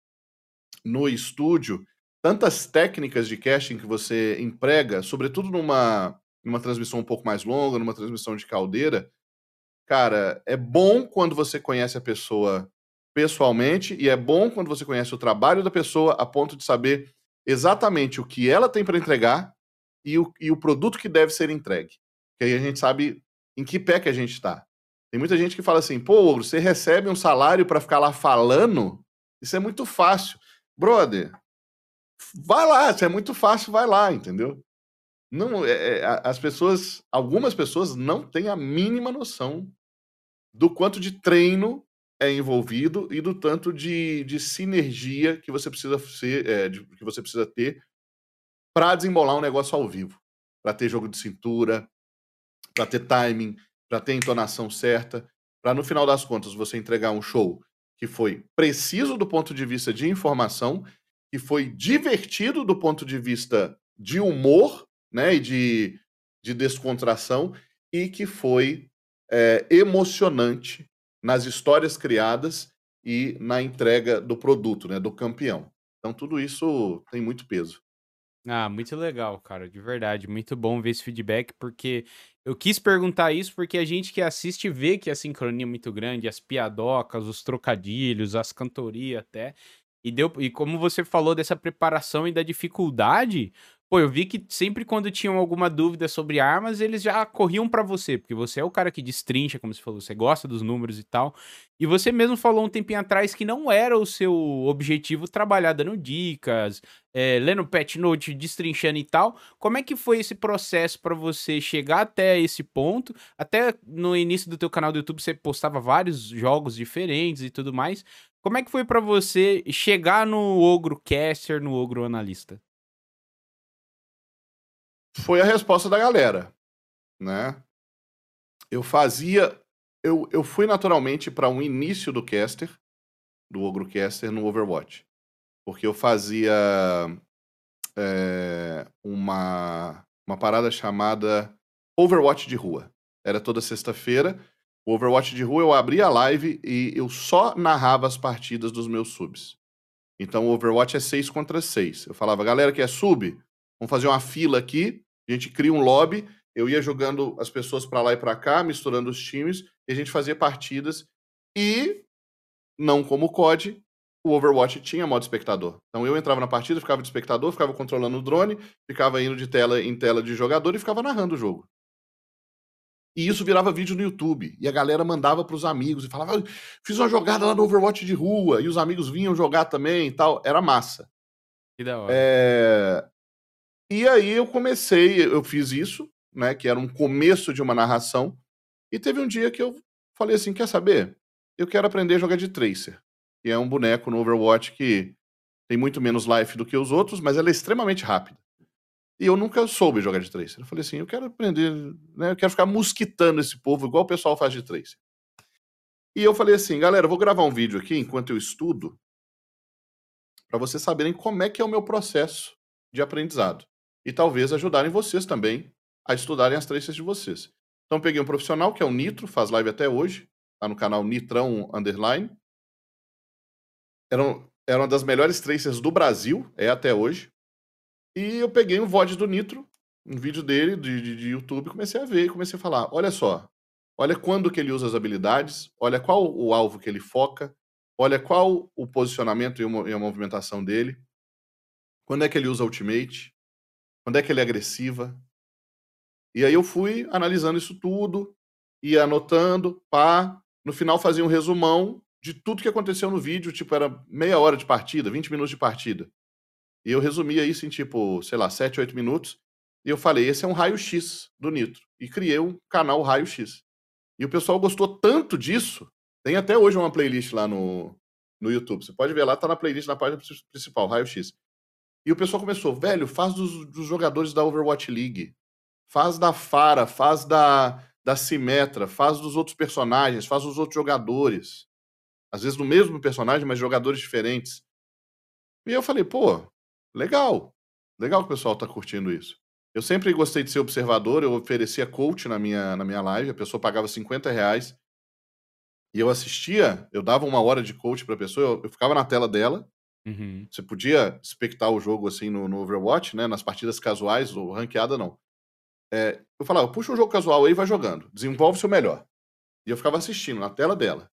no estúdio, tantas técnicas de casting que você emprega, sobretudo numa, numa transmissão um pouco mais longa, numa transmissão de caldeira, cara, é bom quando você conhece a pessoa pessoalmente e é bom quando você conhece o trabalho da pessoa a ponto de saber exatamente o que ela tem para entregar e o, e o produto que deve ser entregue. Que aí a gente sabe em que pé que a gente está. Tem muita gente que fala assim, pô, você recebe um salário para ficar lá falando? Isso é muito fácil. Brother, vai lá, se é muito fácil, vai lá, entendeu? Não, é, é, as pessoas, algumas pessoas não têm a mínima noção do quanto de treino é envolvido e do tanto de, de sinergia que você precisa ser, é, de, que você precisa ter para desembolar um negócio ao vivo, para ter jogo de cintura, para ter timing, para ter entonação certa, para no final das contas você entregar um show que foi preciso do ponto de vista de informação, que foi divertido do ponto de vista de humor, né, e de, de descontração, e que foi é, emocionante nas histórias criadas e na entrega do produto, né, do campeão. Então tudo isso tem muito peso. Ah, muito legal, cara, de verdade. Muito bom ver esse feedback, porque eu quis perguntar isso porque a gente que assiste vê que a sincronia é muito grande, as piadocas, os trocadilhos, as cantorias até. E deu, e como você falou dessa preparação e da dificuldade, Pô, eu vi que sempre quando tinham alguma dúvida sobre armas, eles já corriam para você, porque você é o cara que destrincha, como você falou, você gosta dos números e tal. E você mesmo falou um tempinho atrás que não era o seu objetivo trabalhar dando dicas, é, lendo pet note, destrinchando e tal. Como é que foi esse processo para você chegar até esse ponto? Até no início do teu canal do YouTube você postava vários jogos diferentes e tudo mais. Como é que foi para você chegar no Ogro Caster, no Ogro Analista? Foi a resposta da galera, né? Eu fazia, eu, eu fui naturalmente para um início do caster, do Ogro Caster no Overwatch, porque eu fazia é, uma uma parada chamada Overwatch de rua. Era toda sexta-feira. O Overwatch de rua eu abria a live e eu só narrava as partidas dos meus subs. Então o Overwatch é 6 contra 6. Eu falava, galera que é sub, Vamos fazer uma fila aqui, a gente cria um lobby, eu ia jogando as pessoas para lá e para cá, misturando os times, e a gente fazia partidas. E, não como o COD, o Overwatch tinha modo espectador. Então eu entrava na partida, ficava de espectador, ficava controlando o drone, ficava indo de tela em tela de jogador e ficava narrando o jogo. E isso virava vídeo no YouTube. E a galera mandava para os amigos e falava: fiz uma jogada lá no Overwatch de rua. E os amigos vinham jogar também e tal. Era massa. Que da hora. É... E aí eu comecei, eu fiz isso, né, que era um começo de uma narração, e teve um dia que eu falei assim, quer saber? Eu quero aprender a jogar de Tracer, que é um boneco no Overwatch que tem muito menos life do que os outros, mas ela é extremamente rápida. E eu nunca soube jogar de Tracer. Eu falei assim, eu quero aprender, né, eu quero ficar mosquitando esse povo igual o pessoal faz de Tracer. E eu falei assim, galera, eu vou gravar um vídeo aqui enquanto eu estudo, para vocês saberem como é que é o meu processo de aprendizado e talvez ajudarem vocês também a estudarem as tracers de vocês. Então peguei um profissional que é o Nitro, faz live até hoje, tá no canal Nitrão Underline. Era, era uma das melhores tracers do Brasil, é até hoje. E eu peguei um VOD do Nitro, um vídeo dele de, de, de YouTube, comecei a ver, comecei a falar, olha só, olha quando que ele usa as habilidades, olha qual o alvo que ele foca, olha qual o posicionamento e a movimentação dele, quando é que ele usa ultimate, quando é que ele é agressiva. E aí eu fui analisando isso tudo, ia anotando, pá. No final fazia um resumão de tudo que aconteceu no vídeo, tipo, era meia hora de partida, 20 minutos de partida. E eu resumia isso em, tipo, sei lá, 7, 8 minutos. E eu falei, esse é um raio-x do Nitro. E criei um canal raio-x. E o pessoal gostou tanto disso, tem até hoje uma playlist lá no, no YouTube. Você pode ver lá, tá na playlist na página principal, raio-x. E o pessoal começou, velho, faz dos, dos jogadores da Overwatch League. Faz da Fara, faz da, da Simetra, faz dos outros personagens, faz dos outros jogadores. às vezes no mesmo personagem, mas jogadores diferentes. E eu falei, pô, legal. Legal que o pessoal tá curtindo isso. Eu sempre gostei de ser observador, eu oferecia coach na minha, na minha live, a pessoa pagava 50 reais e eu assistia, eu dava uma hora de coach pra pessoa, eu, eu ficava na tela dela, Uhum. você podia espectar o jogo assim no, no Overwatch, né? Nas partidas casuais ou ranqueada, não. É, eu falava, puxa um jogo casual aí vai jogando. Desenvolve o seu melhor. E eu ficava assistindo na tela dela.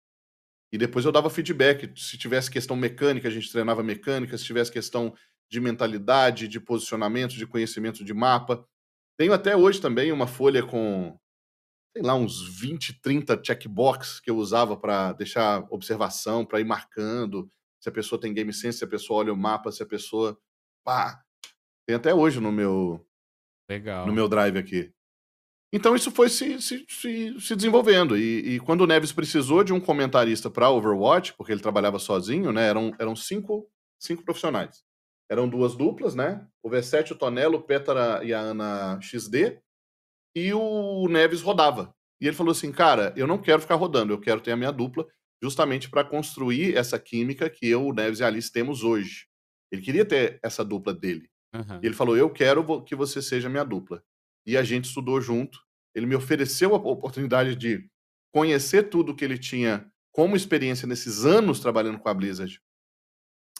E depois eu dava feedback. Se tivesse questão mecânica, a gente treinava mecânica. Se tivesse questão de mentalidade, de posicionamento, de conhecimento de mapa. Tenho até hoje também uma folha com, sei lá, uns 20, 30 checkbox que eu usava para deixar observação, para ir marcando se a pessoa tem game sense, se a pessoa olha o mapa, se a pessoa. Pá! Tem até hoje no meu, Legal. no meu drive aqui. Então isso foi se, se, se, se desenvolvendo. E, e quando o Neves precisou de um comentarista para Overwatch, porque ele trabalhava sozinho, né? Eram, eram cinco, cinco profissionais. Eram duas duplas, né? O V7, o Tonelo, o Pétara e a Ana XD. E o Neves rodava. E ele falou assim: cara, eu não quero ficar rodando, eu quero ter a minha dupla, justamente para construir essa química que eu, o Neves e a Alice temos hoje. Ele queria ter essa dupla dele. E ele falou: Eu quero que você seja minha dupla. E a gente estudou junto. Ele me ofereceu a oportunidade de conhecer tudo que ele tinha como experiência nesses anos trabalhando com a Blizzard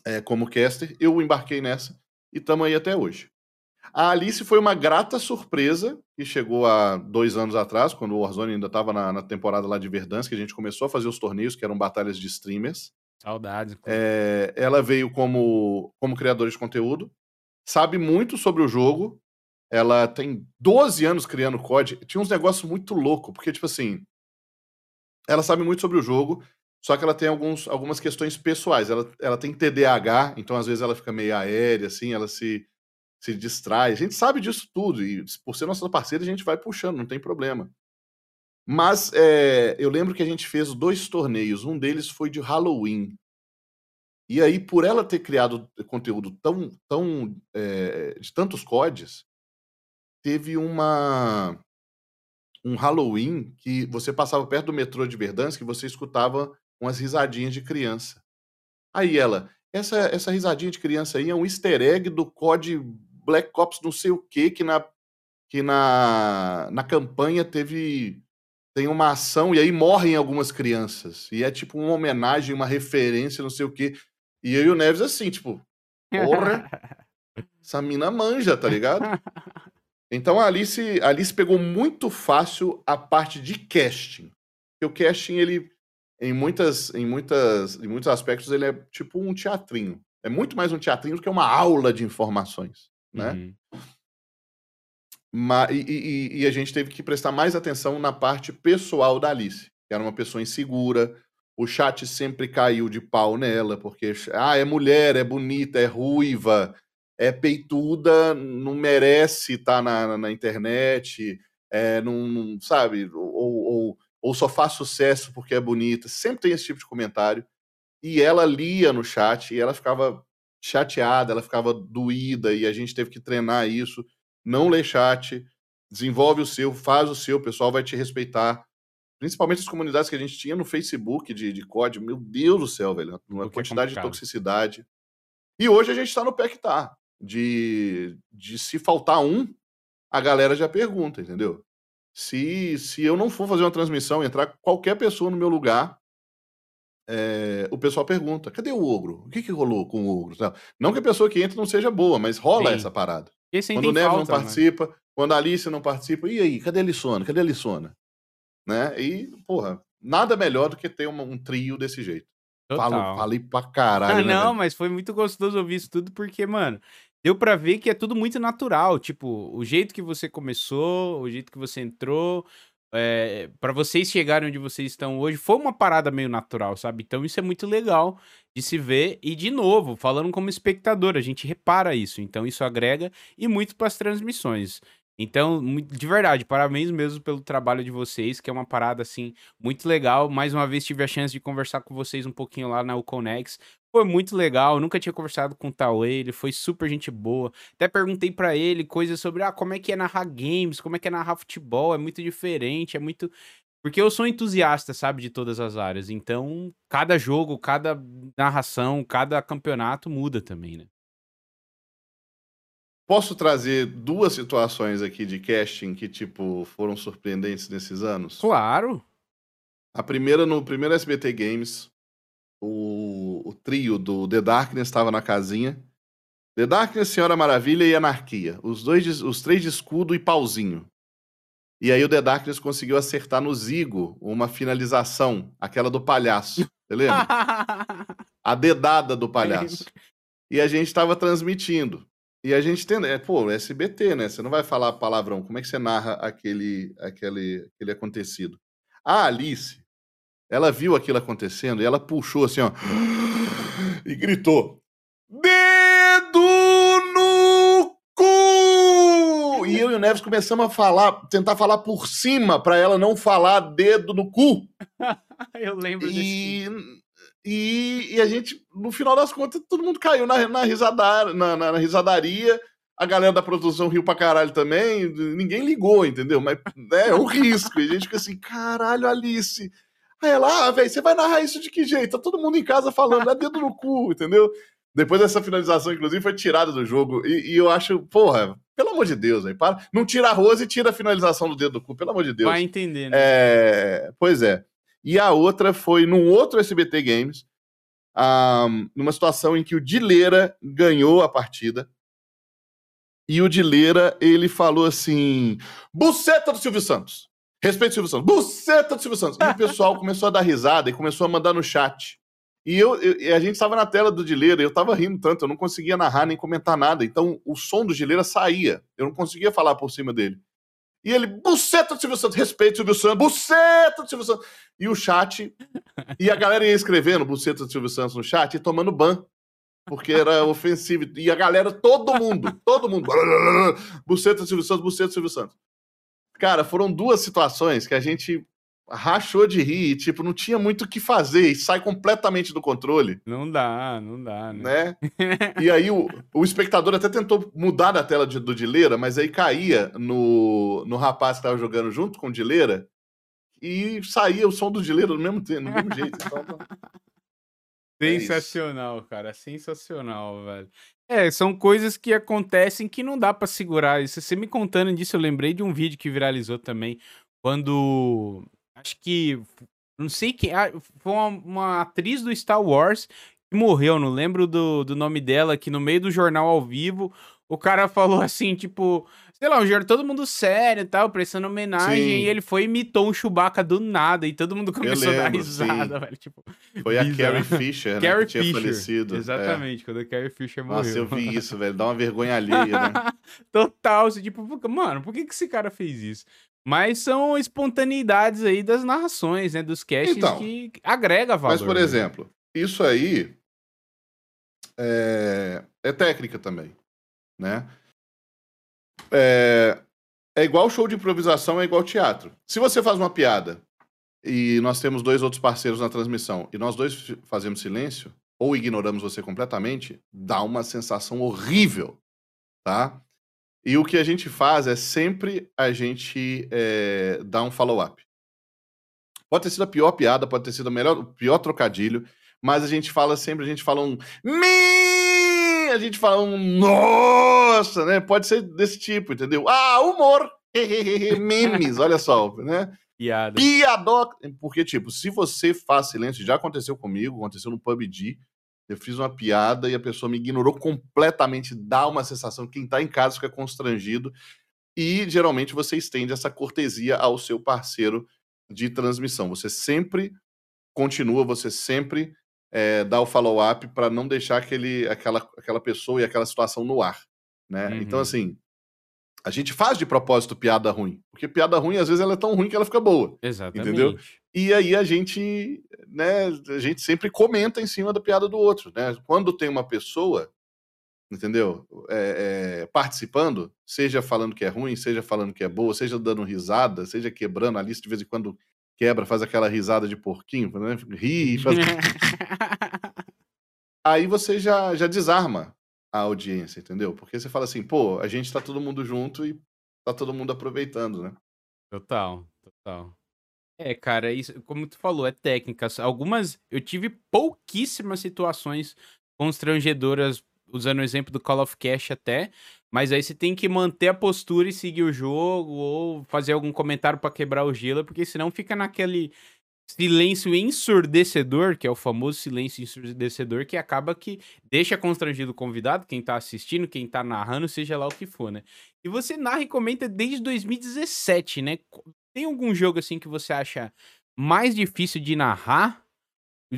é, como caster. Eu embarquei nessa e estamos aí até hoje. A Alice foi uma grata surpresa que chegou há dois anos atrás, quando o Warzone ainda estava na, na temporada lá de Verdansk, que a gente começou a fazer os torneios, que eram batalhas de streamers. Saudades. É, ela veio como, como criadora de conteúdo, sabe muito sobre o jogo. Ela tem 12 anos criando COD. Tinha uns negócios muito loucos, porque, tipo assim, ela sabe muito sobre o jogo, só que ela tem alguns, algumas questões pessoais. Ela, ela tem TDAH, então às vezes ela fica meio aérea, assim, ela se, se distrai. A gente sabe disso tudo, e por ser nossa parceira, a gente vai puxando, não tem problema. Mas é, eu lembro que a gente fez dois torneios, um deles foi de Halloween. E aí, por ela ter criado conteúdo tão, tão é, de tantos CODs, teve uma um Halloween que você passava perto do metrô de Verdansk e você escutava umas risadinhas de criança. Aí ela, essa, essa risadinha de criança aí é um easter egg do COD Black Ops não sei o que, que na, que na, na campanha teve tem uma ação e aí morrem algumas crianças. E é tipo uma homenagem, uma referência, não sei o quê. E eu e o Neves assim, tipo, porra, essa mina manja, tá ligado? Então a Alice, a Alice pegou muito fácil a parte de casting. Porque o casting, ele, em, muitas, em, muitas, em muitos aspectos, ele é tipo um teatrinho. É muito mais um teatrinho do que uma aula de informações, né? Uhum. Ma- e, e- e a gente teve que prestar mais atenção na parte pessoal da Alice, que era uma pessoa insegura. O chat sempre caiu de pau nela, porque ah, é mulher, é bonita, é ruiva, é peituda, não merece estar na, na- na internet, é, não, não- sabe, ou, ou, ou só faz sucesso porque é bonita. Sempre tem esse tipo de comentário. E ela lia no chat e ela ficava chateada, ela ficava doída, e a gente teve que treinar isso não lê chat, desenvolve o seu, faz o seu, o pessoal vai te respeitar. Principalmente as comunidades que a gente tinha no Facebook de, de código, meu Deus do céu, velho, uma que é quantidade de toxicidade. E hoje a gente está no pé que tá. De, de se faltar um, a galera já pergunta, entendeu? Se, se eu não for fazer uma transmissão, entrar qualquer pessoa no meu lugar, é, o pessoal pergunta: cadê o ogro? O que, que rolou com o ogro? Não que a pessoa que entra não seja boa, mas rola Sim. essa parada. Quando o Neves não né? participa, quando a Alice não participa, e aí, cadê a Lissona? Cadê a Lissona? Né? E, porra, nada melhor do que ter uma- um trio desse jeito. Falo, falei pra caralho, Ah, né, não, velho? mas foi muito gostoso ouvir isso tudo, porque, mano, deu pra ver que é tudo muito natural. Tipo, o jeito que você começou, o jeito que você entrou, é, para vocês chegarem onde vocês estão hoje, foi uma parada meio natural, sabe? Então isso é muito legal de se ver. E, de novo, falando como espectador, a gente repara isso. Então isso agrega e muito pras transmissões. Então, de verdade, parabéns mesmo pelo trabalho de vocês, que é uma parada, assim, muito legal. Mais uma vez tive a chance de conversar com vocês um pouquinho lá na Uconex. Foi muito legal, nunca tinha conversado com o Tauê, ele foi super gente boa. Até perguntei pra ele coisas sobre, ah, como é que é narrar games, como é que é narrar futebol, é muito diferente, é muito... Porque eu sou entusiasta, sabe, de todas as áreas. Então, cada jogo, cada narração, cada campeonato muda também, né? Posso trazer duas situações aqui de casting que, tipo, foram surpreendentes nesses anos? Claro. A primeira, no primeiro SBT Games, o, o trio do The Darkness estava na casinha. The Darkness, Senhora Maravilha e Anarquia. Os, dois, os três de escudo e pauzinho. E aí o The Darkness conseguiu acertar no Zigo uma finalização, aquela do palhaço. Você lembra? a dedada do palhaço. E a gente estava transmitindo. E a gente tem, é, pô, SBT, né? Você não vai falar palavrão. Como é que você narra aquele, aquele, aquele acontecido? A Alice, ela viu aquilo acontecendo e ela puxou assim, ó, e gritou: Dedo no cu! E eu e o Neves começamos a falar, tentar falar por cima para ela não falar dedo no cu. eu lembro e, e, e, a gente, no final das contas, todo mundo caiu na, na, risada, na, na, na risadaria. A galera da produção riu pra caralho também. Ninguém ligou, entendeu? Mas né, é um risco. E a gente fica assim, caralho, Alice Aí ela, ah, velho, você vai narrar isso de que jeito? Tá todo mundo em casa falando, é dedo no cu, entendeu? Depois dessa finalização, inclusive, foi tirada do jogo. E, e, eu acho, porra, pelo amor de Deus, aí, para. Não tira a Rose e tira a finalização do dedo do cu, pelo amor de Deus. Vai entender, né? É, pois é. E a outra foi num outro SBT Games, um, numa situação em que o Dileira ganhou a partida. E o Dileira, ele falou assim: buceta do Silvio Santos. Respeito Silvio Santos. Buceta do Silvio Santos. E o pessoal começou a dar risada e começou a mandar no chat. E eu, eu a gente estava na tela do Dileira, eu estava rindo tanto, eu não conseguia narrar nem comentar nada. Então o som do Dileira saía. Eu não conseguia falar por cima dele. E ele, buceta do Silvio Santos, respeito Silvio Santos, buceta do Silvio Santos. E o chat, e a galera ia escrevendo buceta do Silvio Santos no chat e tomando ban. Porque era ofensivo. E a galera, todo mundo, todo mundo, buceta do Silvio Santos, buceta do Silvio Santos. Cara, foram duas situações que a gente rachou de rir, tipo, não tinha muito o que fazer e sai completamente do controle. Não dá, não dá, né? né? e aí o, o espectador até tentou mudar da tela de, do Dileira, mas aí caía no, no rapaz que tava jogando junto com o Dileira e saía o som do Dileira do mesmo, no mesmo jeito. Então, é sensacional, é cara, sensacional, velho. É, são coisas que acontecem que não dá para segurar. Você me contando disso, eu lembrei de um vídeo que viralizou também, quando acho que não sei quem, ah, foi uma, uma atriz do Star Wars que morreu, não lembro do, do nome dela, que no meio do jornal ao vivo, o cara falou assim, tipo, sei lá, um jornal todo mundo sério e tal, prestando homenagem, Sim. e ele foi e imitou um Chewbacca do nada, e todo mundo começou lembro, a dar risada, sim. velho. Tipo, foi a Carrie Fisher, né, Carrie que tinha Fisher. falecido. É. Exatamente, é. quando a Carrie Fisher morreu. Nossa, eu vi isso, velho, dá uma vergonha alheia, né? Total, assim, tipo, mano, por que, que esse cara fez isso? Mas são espontaneidades aí das narrações, né, dos castings então, que agrega valor. Mas, por né? exemplo, isso aí é, é técnica também, né? É, é igual show de improvisação, é igual teatro. Se você faz uma piada e nós temos dois outros parceiros na transmissão e nós dois fazemos silêncio ou ignoramos você completamente, dá uma sensação horrível, tá? E o que a gente faz é sempre a gente é, dar um follow-up. Pode ter sido a pior piada, pode ter sido o melhor, o pior trocadilho, mas a gente fala sempre, a gente fala um a gente fala um nossa, né? Pode ser desse tipo, entendeu? Ah, humor, memes, olha só, né? Piada. Piadoca. Porque, tipo, se você faz silêncio, já aconteceu comigo, aconteceu no PUBG, eu fiz uma piada e a pessoa me ignorou completamente, dá uma sensação, quem tá em casa fica constrangido, e geralmente você estende essa cortesia ao seu parceiro de transmissão. Você sempre continua, você sempre é, dar o follow-up para não deixar aquele, aquela, aquela pessoa e aquela situação no ar. Né? Então, uhum. Então, assim, a gente faz de propósito piada ruim. Porque piada ruim, às vezes, ela é tão ruim que ela fica boa. Exatamente. Entendeu? E aí a gente, né, a gente sempre comenta em cima da piada do outro. Né? Quando tem uma pessoa, entendeu? É, é, participando, seja falando que é ruim, seja falando que é boa, seja dando risada, seja quebrando a lista de vez em quando quebra, faz aquela risada de porquinho, né? ri, faz... aí você já, já desarma a audiência, entendeu? Porque você fala assim, pô, a gente tá todo mundo junto e tá todo mundo aproveitando, né? Total, total. É, cara, isso, como tu falou, é técnica. Algumas, eu tive pouquíssimas situações constrangedoras, usando o exemplo do Call of Cash até, mas aí você tem que manter a postura e seguir o jogo, ou fazer algum comentário para quebrar o gelo, porque senão fica naquele silêncio ensurdecedor, que é o famoso silêncio ensurdecedor, que acaba que deixa constrangido o convidado, quem tá assistindo, quem tá narrando, seja lá o que for, né? E você narra e comenta desde 2017, né? Tem algum jogo assim que você acha mais difícil de narrar?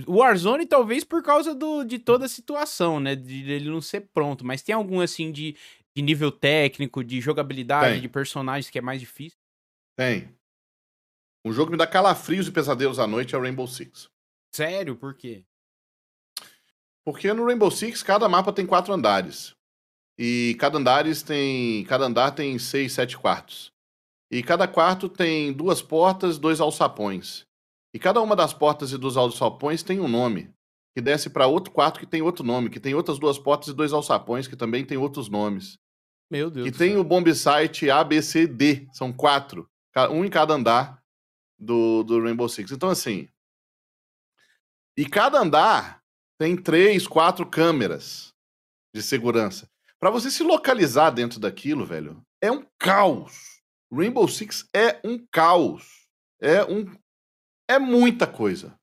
O Warzone, talvez por causa do, de toda a situação, né? De ele não ser pronto. Mas tem algum assim de, de nível técnico, de jogabilidade, tem. de personagens que é mais difícil? Tem. Um jogo que me dá calafrios e pesadelos à noite é o Rainbow Six. Sério? Por quê? Porque no Rainbow Six cada mapa tem quatro andares. E cada andares tem. Cada andar tem seis, sete quartos. E cada quarto tem duas portas, dois alçapões. E cada uma das portas e dos alçapões tem um nome. Que desce para outro quarto que tem outro nome, que tem outras duas portas e dois alçapões que também tem outros nomes. Meu Deus. E tem céu. o bomb site A, B, C, D. São quatro. Um em cada andar do, do Rainbow Six. Então, assim. E cada andar tem três, quatro câmeras de segurança. Para você se localizar dentro daquilo, velho, é um caos. Rainbow Six é um caos. É um. É muita coisa.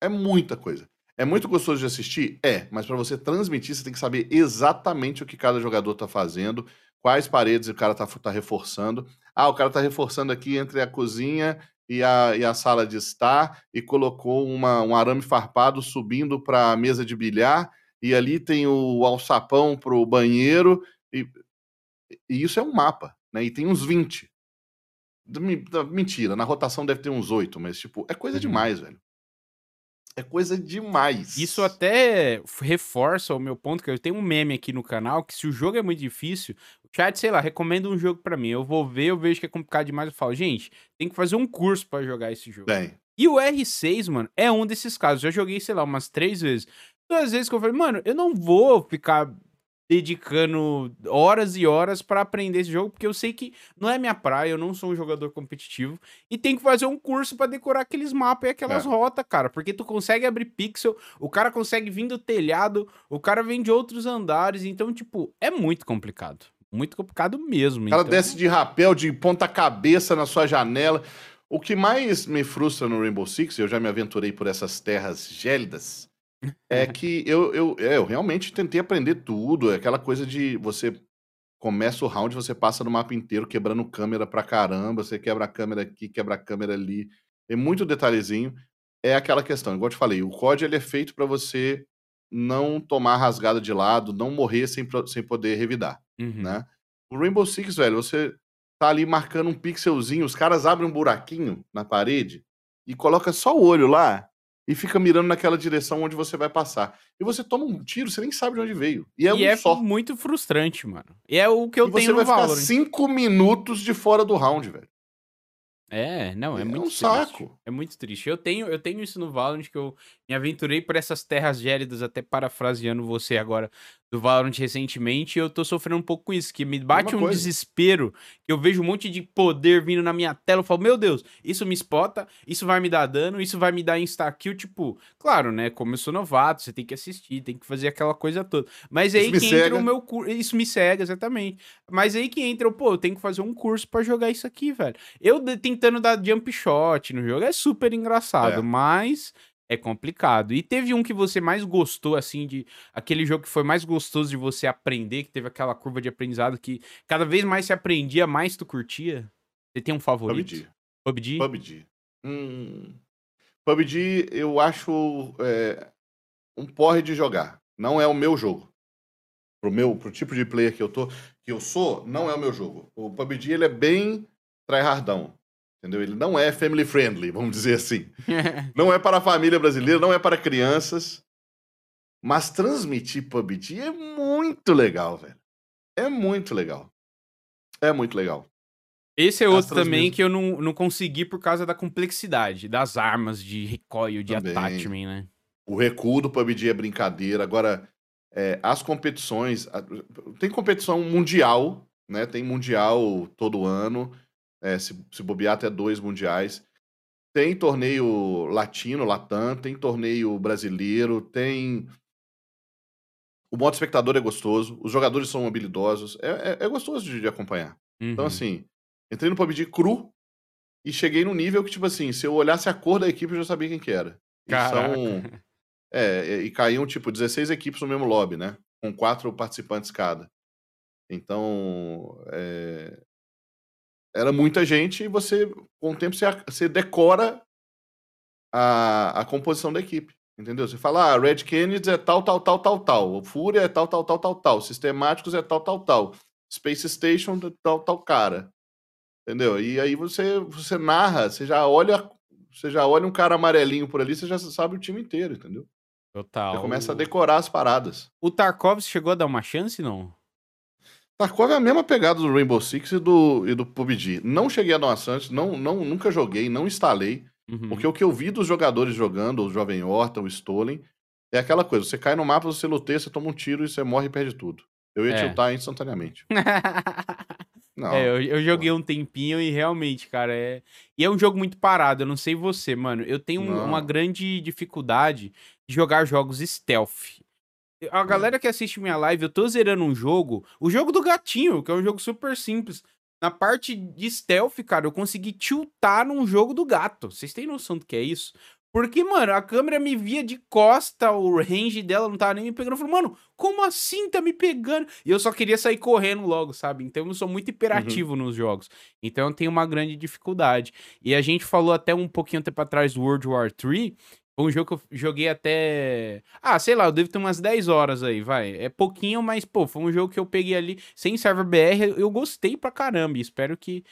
É muita coisa. É muito gostoso de assistir? É, mas para você transmitir, você tem que saber exatamente o que cada jogador tá fazendo, quais paredes o cara tá, tá reforçando. Ah, o cara tá reforçando aqui entre a cozinha e a, e a sala de estar e colocou uma, um arame farpado subindo para a mesa de bilhar e ali tem o alçapão para o banheiro e, e, isso é um mapa, né? E tem uns 20. Mentira, na rotação deve ter uns 8, mas tipo, é coisa uhum. demais, velho. É coisa demais. Isso até reforça o meu ponto, que eu tenho um meme aqui no canal, que se o jogo é muito difícil, o chat, sei lá, recomenda um jogo para mim. Eu vou ver, eu vejo que é complicado demais, eu falo, gente, tem que fazer um curso para jogar esse jogo. E o R6, mano, é um desses casos. Eu já joguei, sei lá, umas três vezes. Duas vezes que eu falei, mano, eu não vou ficar dedicando horas e horas para aprender esse jogo, porque eu sei que não é minha praia, eu não sou um jogador competitivo e tem que fazer um curso para decorar aqueles mapas e aquelas é. rotas, cara, porque tu consegue abrir pixel, o cara consegue vir do telhado, o cara vem de outros andares, então tipo, é muito complicado. Muito complicado mesmo. O cara então... desce de rapel, de ponta cabeça na sua janela. O que mais me frustra no Rainbow Six, eu já me aventurei por essas terras gélidas, é que eu, eu, é, eu realmente tentei aprender tudo. É aquela coisa de você começa o round, você passa no mapa inteiro quebrando câmera pra caramba. Você quebra a câmera aqui, quebra a câmera ali. Tem muito detalhezinho. É aquela questão, igual eu te falei, o COD ele é feito para você não tomar rasgada de lado, não morrer sem, sem poder revidar, uhum. né? O Rainbow Six, velho, você tá ali marcando um pixelzinho, os caras abrem um buraquinho na parede e coloca só o olho lá, e fica mirando naquela direção onde você vai passar. E você toma um tiro, você nem sabe de onde veio. E é, e um é só. muito frustrante, mano. E é o que eu e tenho no Valorant. Você vai ficar cinco minutos de fora do round, velho. É, não, é, é muito um triste. saco. É muito triste. Eu tenho, eu tenho isso no Valorant que eu me aventurei por essas terras gélidas, até parafraseando você agora do Valorant recentemente, eu tô sofrendo um pouco com isso, que me bate um coisa. desespero, que eu vejo um monte de poder vindo na minha tela, eu falo, meu Deus, isso me spota, isso vai me dar dano, isso vai me dar insta-kill, tipo, claro, né, como eu sou novato, você tem que assistir, tem que fazer aquela coisa toda. Mas aí isso que entra o meu curso, isso me cega, exatamente. Mas aí que entra, pô, eu tenho que fazer um curso para jogar isso aqui, velho. Eu tentando dar jump shot no jogo, é super engraçado, é. mas é complicado. E teve um que você mais gostou, assim, de aquele jogo que foi mais gostoso de você aprender, que teve aquela curva de aprendizado que cada vez mais se aprendia, mais tu curtia? Você tem um favorito? PUBG. PUBG? PUBG. Hum, PUBG eu acho é, um porre de jogar. Não é o meu jogo. Pro meu, pro tipo de player que eu tô, que eu sou, não é o meu jogo. O PUBG ele é bem tryhardão. Entendeu? Ele não é family friendly, vamos dizer assim. não é para a família brasileira, não é para crianças. Mas transmitir PUBG é muito legal, velho. É muito legal. É muito legal. Esse é outro também que eu não, não consegui por causa da complexidade das armas de recoil, de também. attachment, né? O recuo do PUBG é brincadeira. Agora, é, as competições. Tem competição mundial, né? Tem mundial todo ano é, se, se bobear até dois mundiais. tem torneio latino, latam, tem torneio brasileiro, tem. O modo espectador é gostoso, os jogadores são habilidosos, é, é, é gostoso de, de acompanhar. Uhum. Então, assim, entrei no PUBG cru e cheguei no nível que, tipo assim, se eu olhasse a cor da equipe, eu já sabia quem que era. E são. É, e caíam, tipo, 16 equipes no mesmo lobby, né? Com quatro participantes cada. Então, é... era muita gente e você, com o tempo, você, você decora a, a composição da equipe. Entendeu? Você fala, ah, Red Kennedy é tal, tal, tal, tal, tal. O Fúria é tal, tal, tal, tal, tal. Sistemáticos é tal, tal, tal. Space Station é tal, tal cara. Entendeu? E aí você, você narra, você já olha, você já olha um cara amarelinho por ali, você já sabe o time inteiro, entendeu? Total. Você começa a decorar as paradas. O Tarkov chegou a dar uma chance, não? Tarkov é a mesma pegada do Rainbow Six e do, e do PUBG. Não cheguei a dar uma chance, não, não, nunca joguei, não instalei. Uhum. Porque o que eu vi dos jogadores jogando, o Jovem Horta, o Stolen, é aquela coisa: você cai no mapa, você luteia, você toma um tiro e você morre e perde tudo. Eu ia é. tiltar instantaneamente. Não, é, eu, eu, joguei um tempinho e realmente, cara, é. E é um jogo muito parado, eu não sei você, mano. Eu tenho um, uma grande dificuldade de jogar jogos stealth. A hum. galera que assiste minha live, eu tô zerando um jogo, o jogo do gatinho, que é um jogo super simples. Na parte de stealth, cara, eu consegui tiltar num jogo do gato. Vocês têm noção do que é isso? Porque, mano, a câmera me via de costa, o range dela não tava nem me pegando. Eu falei, mano, como assim tá me pegando? E eu só queria sair correndo logo, sabe? Então eu sou muito uhum. hiperativo uhum. nos jogos. Então eu tenho uma grande dificuldade. E a gente falou até um pouquinho tempo atrás do World War 3. Foi um jogo que eu joguei até. Ah, sei lá, eu devo ter umas 10 horas aí, vai. É pouquinho, mas, pô, foi um jogo que eu peguei ali sem server BR. Eu gostei pra caramba. E espero que,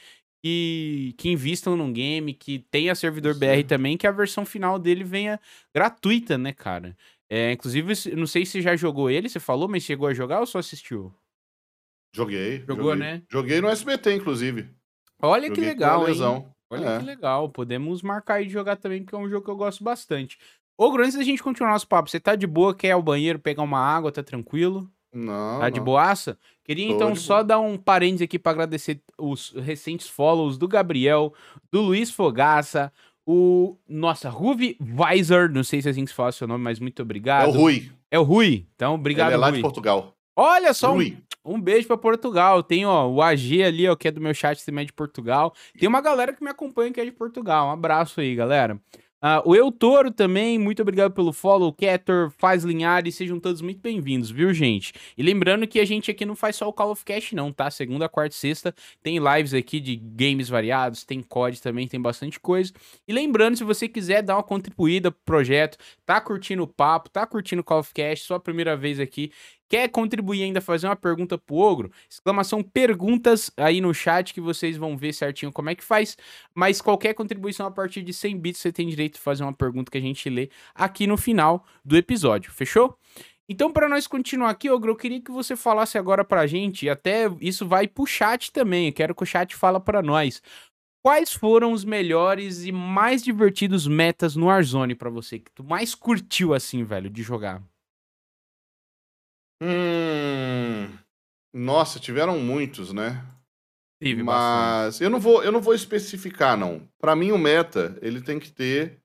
que, que invistam num game, que tenha servidor Sim. BR também, que a versão final dele venha gratuita, né, cara? É, inclusive, não sei se já jogou ele, você falou, mas chegou a jogar ou só assistiu? Joguei. Jogou, joguei. né? Joguei no SBT, inclusive. Olha joguei que legal, hein? Olha é. que legal. Podemos marcar de jogar também, porque é um jogo que eu gosto bastante. Ô, antes da gente continuar nosso papo, você tá de boa, quer ir ao banheiro, pegar uma água, tá tranquilo? Não. Tá não. de boaça? Queria Tô então só boa. dar um parênteses aqui para agradecer os recentes follows do Gabriel, do Luiz Fogaça, o. Nossa, Ruvi Weiser, não sei se é assim que se fala seu nome, mas muito obrigado. É o Rui. É o Rui. Então, obrigado, Ele é lá Rui. de Portugal. Olha só, um, um, beijo para Portugal. Tem, ó, o AG ali, ó, que é do meu chat também é de Portugal. Tem uma galera que me acompanha que é de Portugal. Um abraço aí, galera. Uh, o Eu Toro também, muito obrigado pelo follow. Ketor, Faz Linhares, sejam todos muito bem-vindos, viu, gente? E lembrando que a gente aqui não faz só o Call of Cast, não, tá? Segunda, quarta e sexta tem lives aqui de games variados, tem COD também, tem bastante coisa. E lembrando, se você quiser dar uma contribuída pro projeto, tá curtindo o papo, tá curtindo o Call of Cast, sua primeira vez aqui, Quer contribuir ainda, fazer uma pergunta pro Ogro? Exclamação perguntas aí no chat que vocês vão ver certinho como é que faz. Mas qualquer contribuição a partir de 100 bits você tem direito de fazer uma pergunta que a gente lê aqui no final do episódio, fechou? Então, para nós continuar aqui, Ogro, eu queria que você falasse agora pra gente, e até isso vai pro chat também, eu quero que o chat fala para nós. Quais foram os melhores e mais divertidos metas no Warzone para você, que tu mais curtiu assim, velho, de jogar? Hum. Nossa, tiveram muitos, né? Tive Mas eu não vou, eu não vou especificar, não. Para mim, o meta ele tem que ter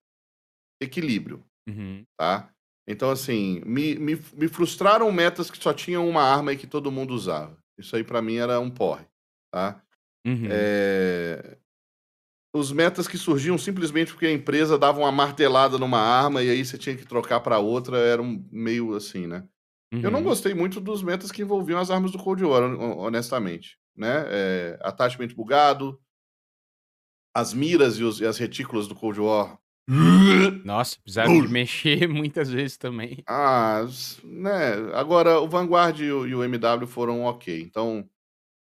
equilíbrio, uhum. tá? Então, assim, me, me, me, frustraram metas que só tinham uma arma e que todo mundo usava. Isso aí para mim era um porre, tá? Uhum. É... Os metas que surgiam simplesmente porque a empresa dava uma martelada numa arma e aí você tinha que trocar para outra, eram meio assim, né? Uhum. Eu não uhum. gostei muito dos metas que envolviam as armas do Cold War, honestamente. Né? É, attachment bugado, as miras e, os, e, as retículas do Cold War. Nossa, precisaram de mexer muitas vezes também. Ah, né? Agora, o Vanguard e o, e o MW foram ok. Então,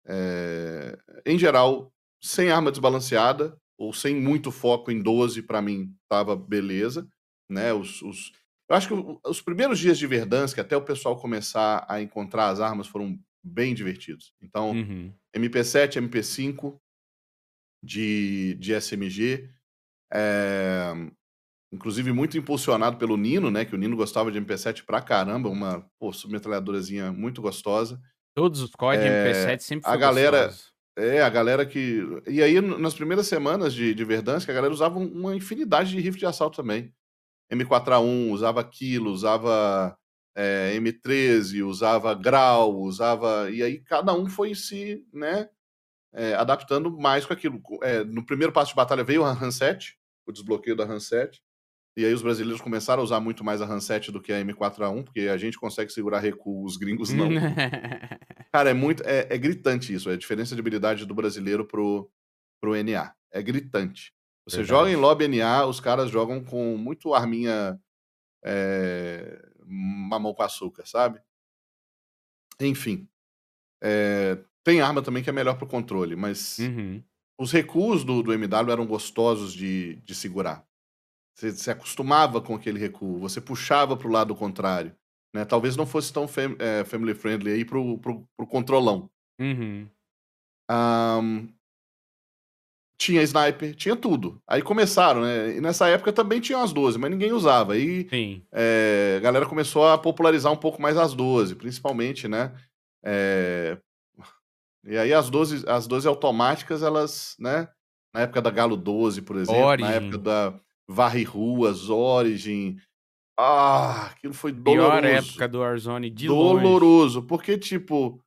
é, em geral, sem arma desbalanceada, ou sem muito foco em 12, para mim, tava beleza. Né? Os, os, eu acho que os primeiros dias de Verdansk, até o pessoal começar a encontrar as armas, foram bem divertidos. Então, uhum. MP7, MP5 de, de SMG. É, inclusive, muito impulsionado pelo Nino, né? Que o Nino gostava de MP7 pra caramba, uma pô, submetralhadorazinha muito gostosa. Todos os códigos é, MP7 sempre A galera. Gostoso. É, a galera que. E aí, nas primeiras semanas de, de Verdansk, a galera usava uma infinidade de rifle de assalto também. M4A1, usava Kilo, usava é, M13, usava Grau, usava. E aí cada um foi se, né, é, adaptando mais com aquilo. É, no primeiro passo de batalha veio a Hanset, o desbloqueio da Hanset. E aí os brasileiros começaram a usar muito mais a Hanset do que a M4A1, porque a gente consegue segurar recuo, os gringos não. Cara, é muito. É, é, gritante isso. É a diferença de habilidade do brasileiro pro, pro NA. É gritante. Você Verdade. joga em lobby NA, os caras jogam com muito arminha é, mamão com açúcar, sabe? Enfim. É, tem arma também que é melhor pro controle, mas uhum. os recuos do, do MW eram gostosos de, de segurar. Você se acostumava com aquele recuo, você puxava para o lado contrário. Né? Talvez não fosse tão fam é, family friendly aí pro, pro, pro controlão. Uhum. Um, tinha sniper, tinha tudo. Aí começaram, né? E nessa época também tinha as 12, mas ninguém usava. Aí é, a galera começou a popularizar um pouco mais as 12, principalmente, né? É... E aí as 12, as 12 automáticas, elas, né? Na época da Galo 12, por exemplo, Origin. na época da Varre Ruas, Origin. Ah, aquilo foi doloroso. Pior época do Warzone de Doloroso, longe. porque, tipo,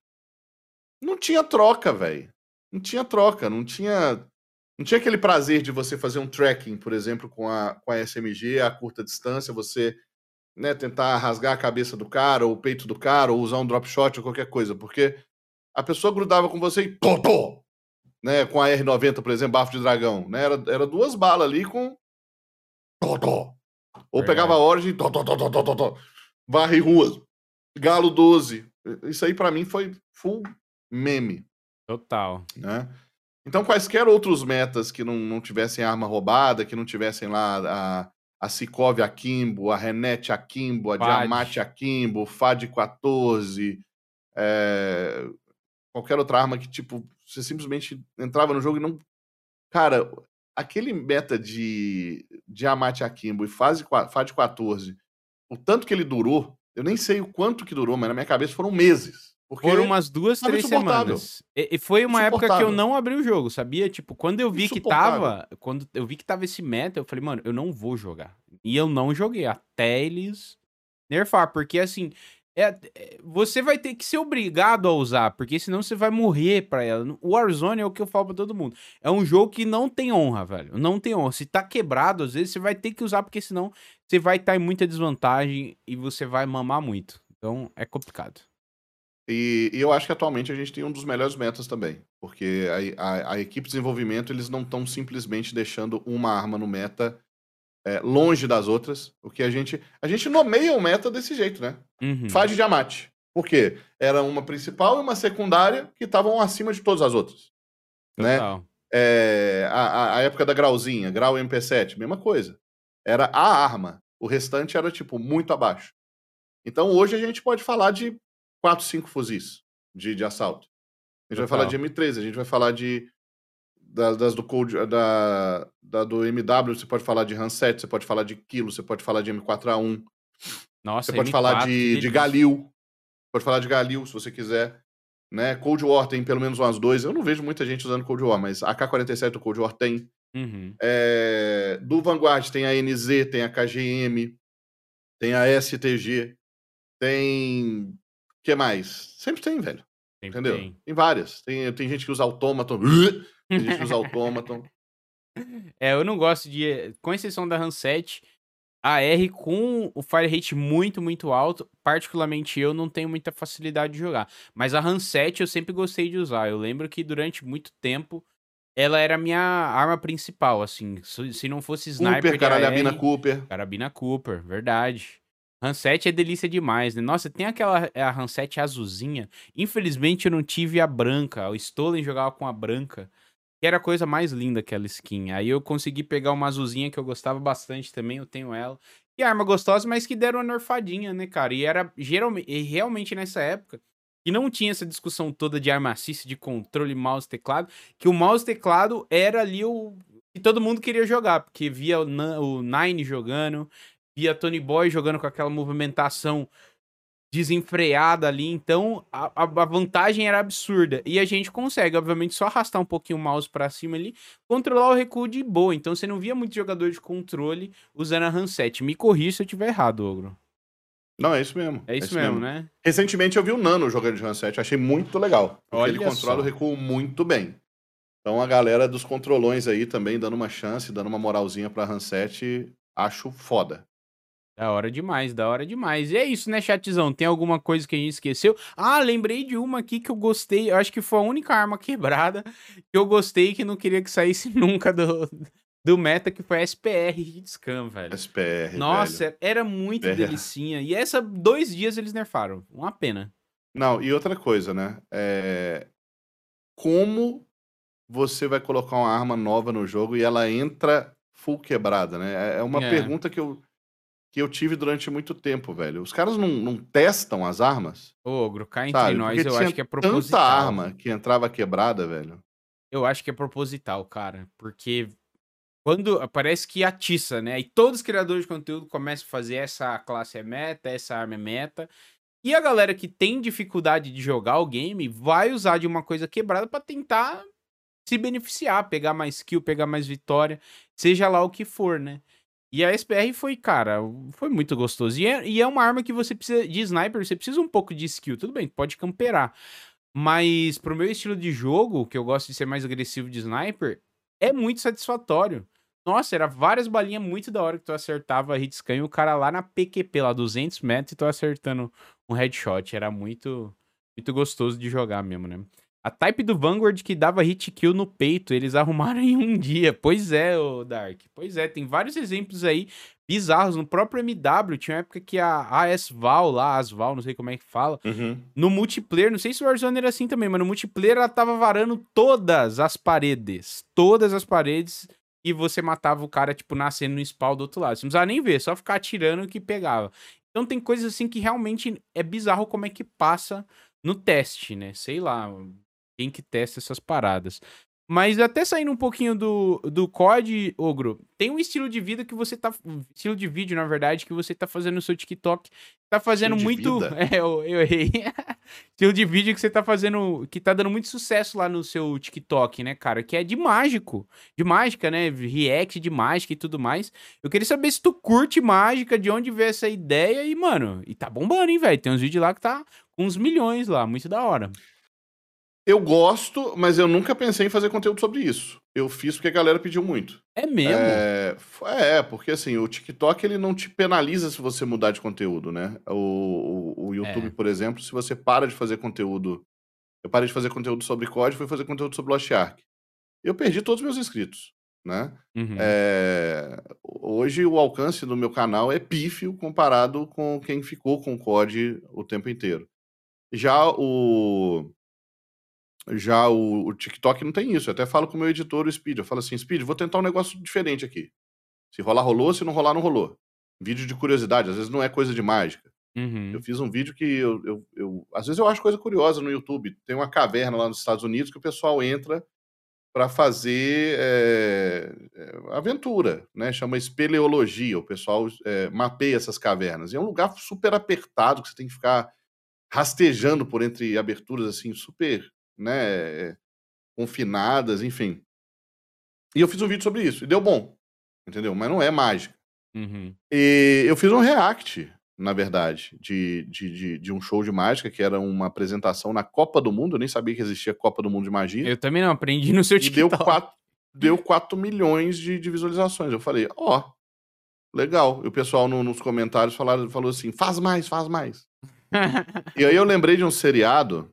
não tinha troca, velho. Não tinha troca, não tinha. Não tinha aquele prazer de você fazer um tracking, por exemplo, com a, com a SMG a curta distância, você né, tentar rasgar a cabeça do cara, ou o peito do cara, ou usar um drop shot ou qualquer coisa, porque a pessoa grudava com você e tô, tô, né, com a R90, por exemplo, bafo de dragão, né, era, era duas balas ali com tó. Ou pegava a Origin, tó, tó, tó, tó, tó, tó, varre ruas. Galo 12. Isso aí para mim foi full meme. Total. Né? Então, quaisquer outros metas que não, não tivessem arma roubada, que não tivessem lá a, a Cicov Akimbo, a Renete Akimbo, a Fad. Diamante Akimbo, FAD 14, é, qualquer outra arma que, tipo, você simplesmente entrava no jogo e não. Cara, aquele meta de, de Amate Akimbo e fase, fase 14, o tanto que ele durou, eu nem sei o quanto que durou, mas na minha cabeça foram meses. Foram umas duas, três semanas. E, e foi uma época que eu não abri o jogo, sabia? Tipo, quando eu vi que tava. Quando eu vi que tava esse meta, eu falei, mano, eu não vou jogar. E eu não joguei até eles nerfar. Porque assim, é, é, você vai ter que ser obrigado a usar, porque senão você vai morrer pra ela. O Warzone é o que eu falo pra todo mundo. É um jogo que não tem honra, velho. Não tem honra. Se tá quebrado, às vezes você vai ter que usar, porque senão você vai estar tá em muita desvantagem e você vai mamar muito. Então é complicado. E, e, eu acho que atualmente a gente tem um dos melhores metas também. Porque a, a, a equipe de desenvolvimento, eles não estão simplesmente deixando uma arma no meta é, longe das outras. O que a gente. A gente nomeia o meta desse jeito, né? Uhum. Faz de diamante. Por quê? Era uma principal e uma secundária que estavam acima de todas as outras. Né? Total. Né? É, a, a época da grauzinha, grau MP7, mesma coisa. Era a arma. O restante era, tipo, muito abaixo. Então hoje a gente pode falar de 4, 5 fuzis de, de assalto. A gente Total. vai falar de M13, a gente vai falar de das, das do Code, da, da, do MW, você pode falar de Hanset, você pode falar de Kilo, você pode falar de M4A1. Nossa, você pode M4, falar de, de Galil. Pode falar de Galil, se você quiser. Né? Cold War tem pelo menos umas dois. Eu não vejo muita gente usando Cold War, mas a K-47 do Cold War tem. Uhum. É, do Vanguard tem a NZ, tem a KGM, tem a STG, tem. O que mais? Sempre tem, velho. Sempre Entendeu? Tem. tem várias. Tem, tem gente que usa Automaton. Tem gente que usa Automaton. É, eu não gosto de. Com exceção da Hanset, a R com o fire rate muito, muito alto, particularmente eu não tenho muita facilidade de jogar. Mas a Hanset eu sempre gostei de usar. Eu lembro que durante muito tempo ela era a minha arma principal, assim. Se não fosse sniper. Cooper, carabina Cooper. Carabina Cooper, verdade. Hanset é delícia demais, né? Nossa, tem aquela a Hanset azulzinha. Infelizmente eu não tive a branca. O Stolen jogava com a branca. Que era a coisa mais linda aquela skin. Aí eu consegui pegar uma azulzinha que eu gostava bastante também, eu tenho ela. E arma gostosa, mas que deram uma nerfadinha, né, cara? E era geralmente, e realmente nessa época, que não tinha essa discussão toda de arma assist, de controle, mouse, teclado, que o mouse teclado era ali o que todo mundo queria jogar, porque via o Nine jogando, via Tony Boy jogando com aquela movimentação desenfreada ali, então a, a, vantagem era absurda. E a gente consegue, obviamente, só arrastar um pouquinho o mouse para cima ali, controlar o recuo de boa. Então você não via muito jogador de controle usando a handset. Me corri se eu tiver errado, Ogro. Não, é isso mesmo. É isso, é isso mesmo, mesmo, né? Recentemente eu vi o Nano jogando de handset, achei muito legal. Olha ele controla só. o recuo muito bem. Então a galera dos controlões aí também dando uma chance, dando uma moralzinha pra handset, acho foda. Da hora demais, da hora demais. E é isso, né, chatzão? Tem alguma coisa que a gente esqueceu? Ah, lembrei de uma aqui que eu gostei. Eu acho que foi a única arma quebrada que eu gostei que não queria que saísse nunca do, do meta, que foi a SPR Hitscan, velho. SPR, Nossa, velho. era muito SPR. delicinha. E essa, dois dias eles nerfaram. Uma pena. Não, e outra coisa, né? É... Como você vai colocar uma arma nova no jogo e ela entra full quebrada, né? É, é uma é. pergunta que eu que eu tive durante muito tempo, velho. Os caras não, não testam as armas? Ô, Ogro, cá entre sabe? nós, Porque eu acho que é proposital. tanta arma que entrava quebrada, velho. Eu acho que é proposital, cara. Porque quando parece que atiça, né? E todos os criadores de conteúdo começam a fazer essa classe é meta, essa arma é meta. E a galera que tem dificuldade de jogar o game vai usar de uma coisa quebrada para tentar se beneficiar, pegar mais kill, pegar mais vitória, seja lá o que for, né? E a SPR foi, cara, foi muito gostoso. E é, e é uma arma que você precisa, de sniper, você precisa um pouco de skill. Tudo bem, pode camperar. Mas pro meu estilo de jogo, que eu gosto de ser mais agressivo de sniper, é muito satisfatório. Nossa, era várias balinhas muito da hora que tu acertava a hitscan e o cara lá na PQP, lá 200 metros, e tu acertando um headshot. Era muito, muito gostoso de jogar mesmo, né? A type do Vanguard que dava hit kill no peito, eles arrumaram em um dia. Pois é, o Dark. Pois é, tem vários exemplos aí bizarros. No próprio MW, tinha uma época que a ASVAL lá, ASVAL, não sei como é que fala, uhum. no multiplayer, não sei se o Warzone era assim também, mas no multiplayer ela tava varando todas as paredes. Todas as paredes. E você matava o cara, tipo, nascendo no spawn do outro lado. Você não precisava nem ver, só ficar atirando que pegava. Então tem coisas assim que realmente é bizarro como é que passa no teste, né? Sei lá, quem que testa essas paradas. Mas até saindo um pouquinho do, do COD, Ogro, tem um estilo de vida que você tá. Estilo de vídeo, na verdade, que você tá fazendo no seu TikTok. Tá fazendo muito. É, eu, eu errei. estilo de vídeo que você tá fazendo. Que tá dando muito sucesso lá no seu TikTok, né, cara? Que é de mágico. De mágica, né? React de mágica e tudo mais. Eu queria saber se tu curte mágica, de onde veio essa ideia e, mano, e tá bombando, hein, velho? Tem uns vídeos lá que tá com uns milhões lá. Muito da hora. Eu gosto, mas eu nunca pensei em fazer conteúdo sobre isso. Eu fiz porque a galera pediu muito. É mesmo? É, é porque assim, o TikTok ele não te penaliza se você mudar de conteúdo, né? O, o, o YouTube, é. por exemplo, se você para de fazer conteúdo. Eu parei de fazer conteúdo sobre código, fui fazer conteúdo sobre Lost Ark. Eu perdi todos os meus inscritos, né? Uhum. É, hoje o alcance do meu canal é pífio comparado com quem ficou com o COD o tempo inteiro. Já o já o, o, TikTok não tem isso. Eu até falo com o meu editor, o Speed. Eu falo assim, Speed, vou tentar um negócio diferente aqui. Se rolar, rolou. Se não rolar, não rolou. Vídeo de curiosidade. Às vezes não é coisa de mágica. Uhum. Eu fiz um vídeo que eu, eu, eu, Às vezes eu acho coisa curiosa no YouTube. Tem uma caverna lá nos Estados Unidos que o pessoal entra para fazer é, aventura, né? Chama espeleologia. O pessoal é, mapeia essas cavernas. E é um lugar super apertado que você tem que ficar rastejando por entre aberturas assim, super né, confinadas, enfim. E eu fiz um vídeo sobre isso, e deu bom, entendeu? Mas não é mágica. Uhum. E eu fiz um react, na verdade, de, de, de, de, um show de mágica, que era uma apresentação na Copa do Mundo, eu nem sabia que existia Copa do Mundo de Magia. Eu também não, aprendi no seu e TikTok. Deu 4, deu 4 milhões de, de visualizações. Eu falei, ó, oh, legal. E o pessoal no, nos comentários falaram, falou assim, faz mais, faz mais. e aí eu lembrei de um seriado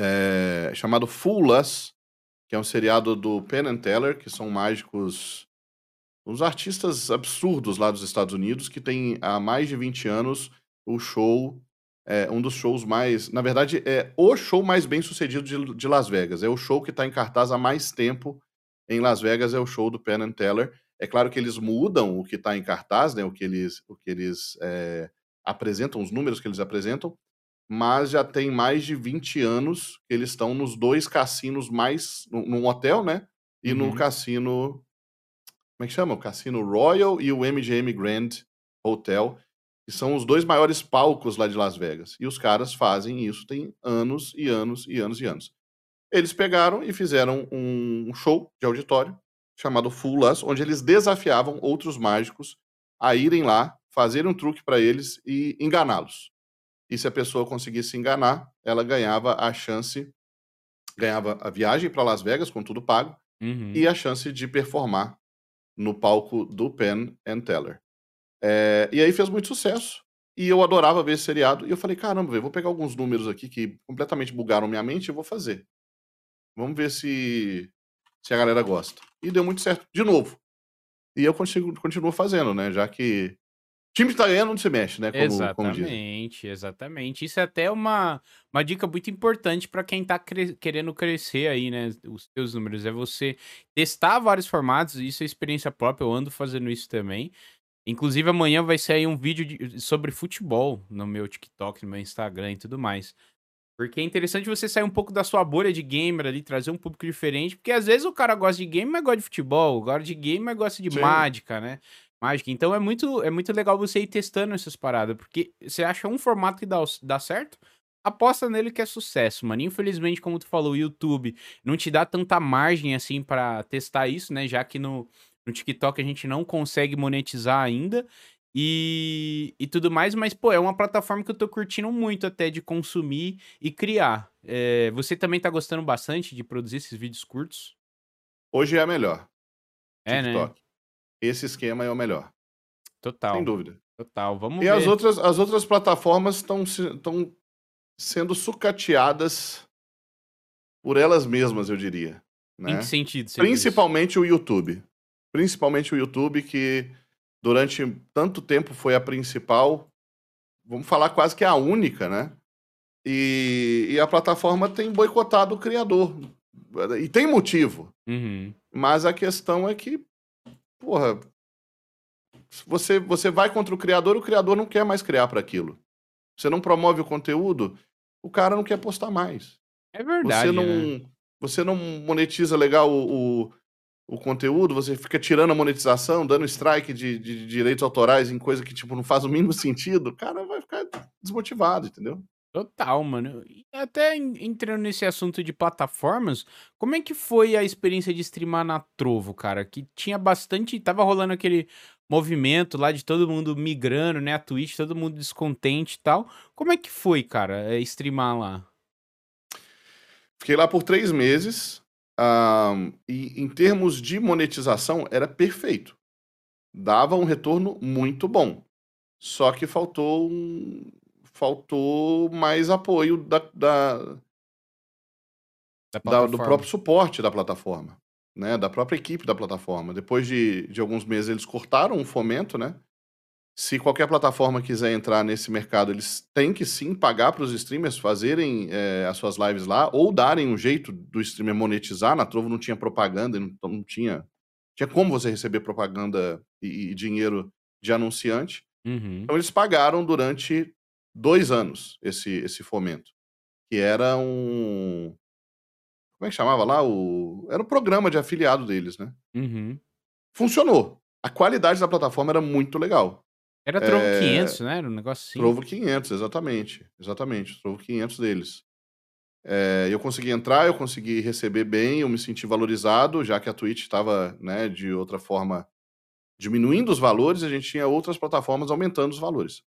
é, chamado Fool Us, que é um seriado do Penn and Teller, que são mágicos, uns artistas absurdos lá dos Estados Unidos, que tem há mais de 20 anos o show, é, um dos shows mais. Na verdade, é o show mais bem sucedido de, de Las Vegas. É o show que está em cartaz há mais tempo em Las Vegas, é o show do Penn and Teller. É claro que eles mudam o que está em cartaz, né, o que eles, o que eles é, apresentam, os números que eles apresentam, mas já tem mais de 20 anos que eles estão nos dois cassinos mais. num hotel, né? E uhum. no cassino. Como é que chama? O Cassino Royal e o MGM Grand Hotel, que são os dois maiores palcos lá de Las Vegas. E os caras fazem isso tem anos e anos e anos e anos. Eles pegaram e fizeram um show de auditório chamado Full onde eles desafiavam outros mágicos a irem lá, fazerem um truque para eles e enganá-los. E se a pessoa conseguisse enganar, ela ganhava a chance, ganhava a viagem para Las Vegas com tudo pago Uhum. e a chance de performar no palco do Penn and Teller. É, e aí fez muito sucesso. E eu adorava ver esse seriado. E eu falei, caramba, véi, vou pegar alguns números aqui que completamente bugaram minha mente e vou fazer. Vamos ver se, se a galera gosta. E deu muito certo, de novo. E eu consigo, continuo fazendo, né? Já que time que tá ganhando não se mexe, né? Como, como. Exatamente, exatamente. Isso é até uma, uma dica muito importante para quem tá cre- querendo crescer aí, né? Os seus números. É você testar vários formatos, isso é experiência própria, eu ando fazendo isso também. Inclusive, amanhã vai sair um vídeo de- sobre futebol no meu TikTok, no meu Instagram e tudo mais. Porque é interessante você sair um pouco da sua bolha de gamer ali, trazer um público diferente. Porque às vezes o cara gosta de game, mas gosta de futebol. Gosta de game, mas gosta de Sim. mágica, né? Mágica. Então é muito, é muito legal você ir testando essas paradas. Porque você acha um formato que dá, dá certo, aposta nele que é sucesso, mano. Infelizmente, como tu falou, o YouTube não te dá tanta margem assim pra testar isso, né? Já que no, no TikTok a gente não consegue monetizar ainda. E, e tudo mais, mas, pô, é uma plataforma que eu tô curtindo muito até de consumir e criar. É, você também tá gostando bastante de produzir esses vídeos curtos? Hoje é a melhor. É, né? Esse esquema é o melhor. Total, Sem dúvida. total. Vamos E ver. as outras, as outras plataformas estão sendo sucateadas por elas mesmas, eu diria. Em Né? que sentido? Principalmente o YouTube. Principalmente o YouTube, que durante tanto tempo foi a principal, vamos falar quase que a única, né? E, e a plataforma tem boicotado o criador. E tem motivo. Uhum. Mas a questão é que, porra, você, você vai contra o criador, o criador não quer mais criar para aquilo. Você não promove o conteúdo, o cara não quer postar mais. É verdade, Você não, né? você não monetiza legal o, o, o conteúdo, você fica tirando a monetização, dando strike de, de- de direitos autorais em coisa que tipo, não faz o mínimo sentido, o cara vai ficar desmotivado, entendeu? Total, mano. E até en- entrando nesse assunto de plataformas, como é que foi a experiência de streamar na Trovo, cara? Que tinha bastante. Tava rolando aquele movimento lá de todo mundo migrando, né? A Twitch, todo mundo descontente e tal. Como é que foi, cara, é, streamar lá? Fiquei lá por três meses. ahn, e em termos de monetização, era perfeito. Dava um retorno muito bom. Só que faltou um- faltou mais apoio da, da- Da da- do próprio suporte da plataforma, né? Da própria equipe da plataforma. Depois de, de alguns meses, eles cortaram o fomento, né? Se qualquer plataforma quiser entrar nesse mercado, eles têm que sim pagar para os streamers fazerem eh, as suas lives lá, ou darem um jeito do streamer monetizar. Na Trovo não tinha propaganda, não, não tinha, tinha como você receber propaganda e, e dinheiro de anunciante. Uhum. Então eles pagaram durante dois anos esse, esse fomento. Que era um. Como é que chamava lá? O... Era o programa de afiliado deles, né? Uhum. Funcionou. A qualidade da plataforma era muito legal. Era Trovo É, 500, né? Era um negócio assim. Trovo 500, exatamente. Exatamente. Trovo 500 deles. É, eu consegui entrar, eu consegui receber bem, eu me senti valorizado, já que a Twitch estava, né, de outra forma, diminuindo os valores, a gente tinha outras plataformas aumentando os valores.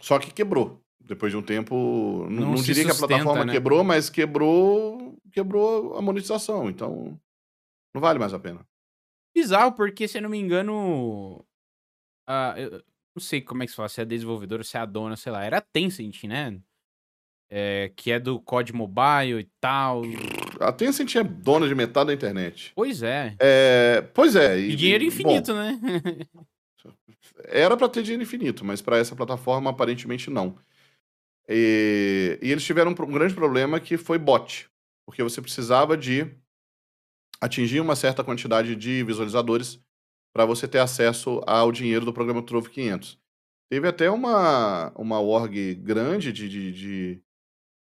Só que quebrou. Depois de um tempo, não, Não diria que a sustenta, plataforma né? quebrou, mas quebrou, quebrou a monetização. Então, não vale mais a pena. Bizarro, porque, se eu não me engano. ah, eu não sei como é que se fala, se é desenvolvedora, se é a dona, sei lá. Era a Tencent, né? É, que é do COD Mobile e tal. A Tencent é dona de metade da internet. Pois é. É, pois é. E dinheiro bom, infinito, né? Era para ter dinheiro infinito, mas para essa plataforma aparentemente não. E, e eles tiveram um, um grande problema que foi bot, porque você precisava de atingir uma certa quantidade de visualizadores para você ter acesso ao dinheiro do programa Trovo 500. Teve até uma, uma org grande de, de, de,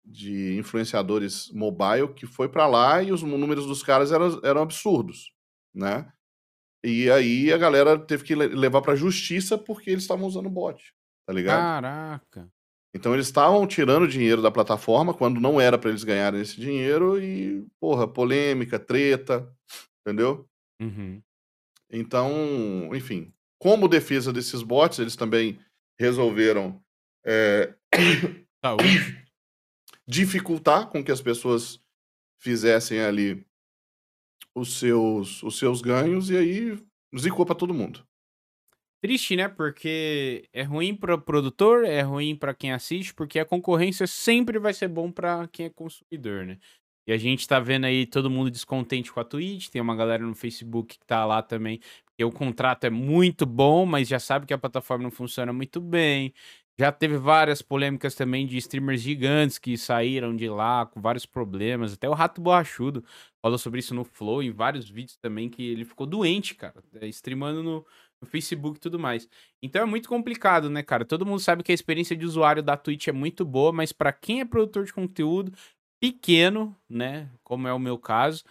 de influenciadores mobile que foi para lá e os números dos caras eram, eram absurdos, né? E aí a galera teve que levar pra justiça porque eles estavam usando bot, tá ligado? Caraca. Então eles estavam tirando dinheiro da plataforma quando não era pra eles ganharem esse dinheiro e, porra, polêmica, treta, entendeu? Uhum. Então, enfim, como defesa desses bots, eles também resolveram é, dificultar com que as pessoas fizessem ali os seus, os seus ganhos e aí zicou pra todo mundo. Triste, né? Porque é ruim para produtor, é ruim para quem assiste, porque a concorrência sempre vai ser bom para quem é consumidor, né? E a gente tá vendo aí todo mundo descontente com a Twitch, tem uma galera no Facebook que tá lá também, porque o contrato é muito bom, mas já sabe que a plataforma não funciona muito bem. Já teve várias polêmicas também de streamers gigantes que saíram de lá com vários problemas. Até o Rato Borrachudo falou sobre isso no Flow, em vários vídeos também, que ele ficou doente, cara, é, streamando no, no Facebook e tudo mais. Então é muito complicado, né, cara? Todo mundo sabe que a experiência de usuário da Twitch é muito boa, mas para quem é produtor de conteúdo pequeno, né, como é o meu caso,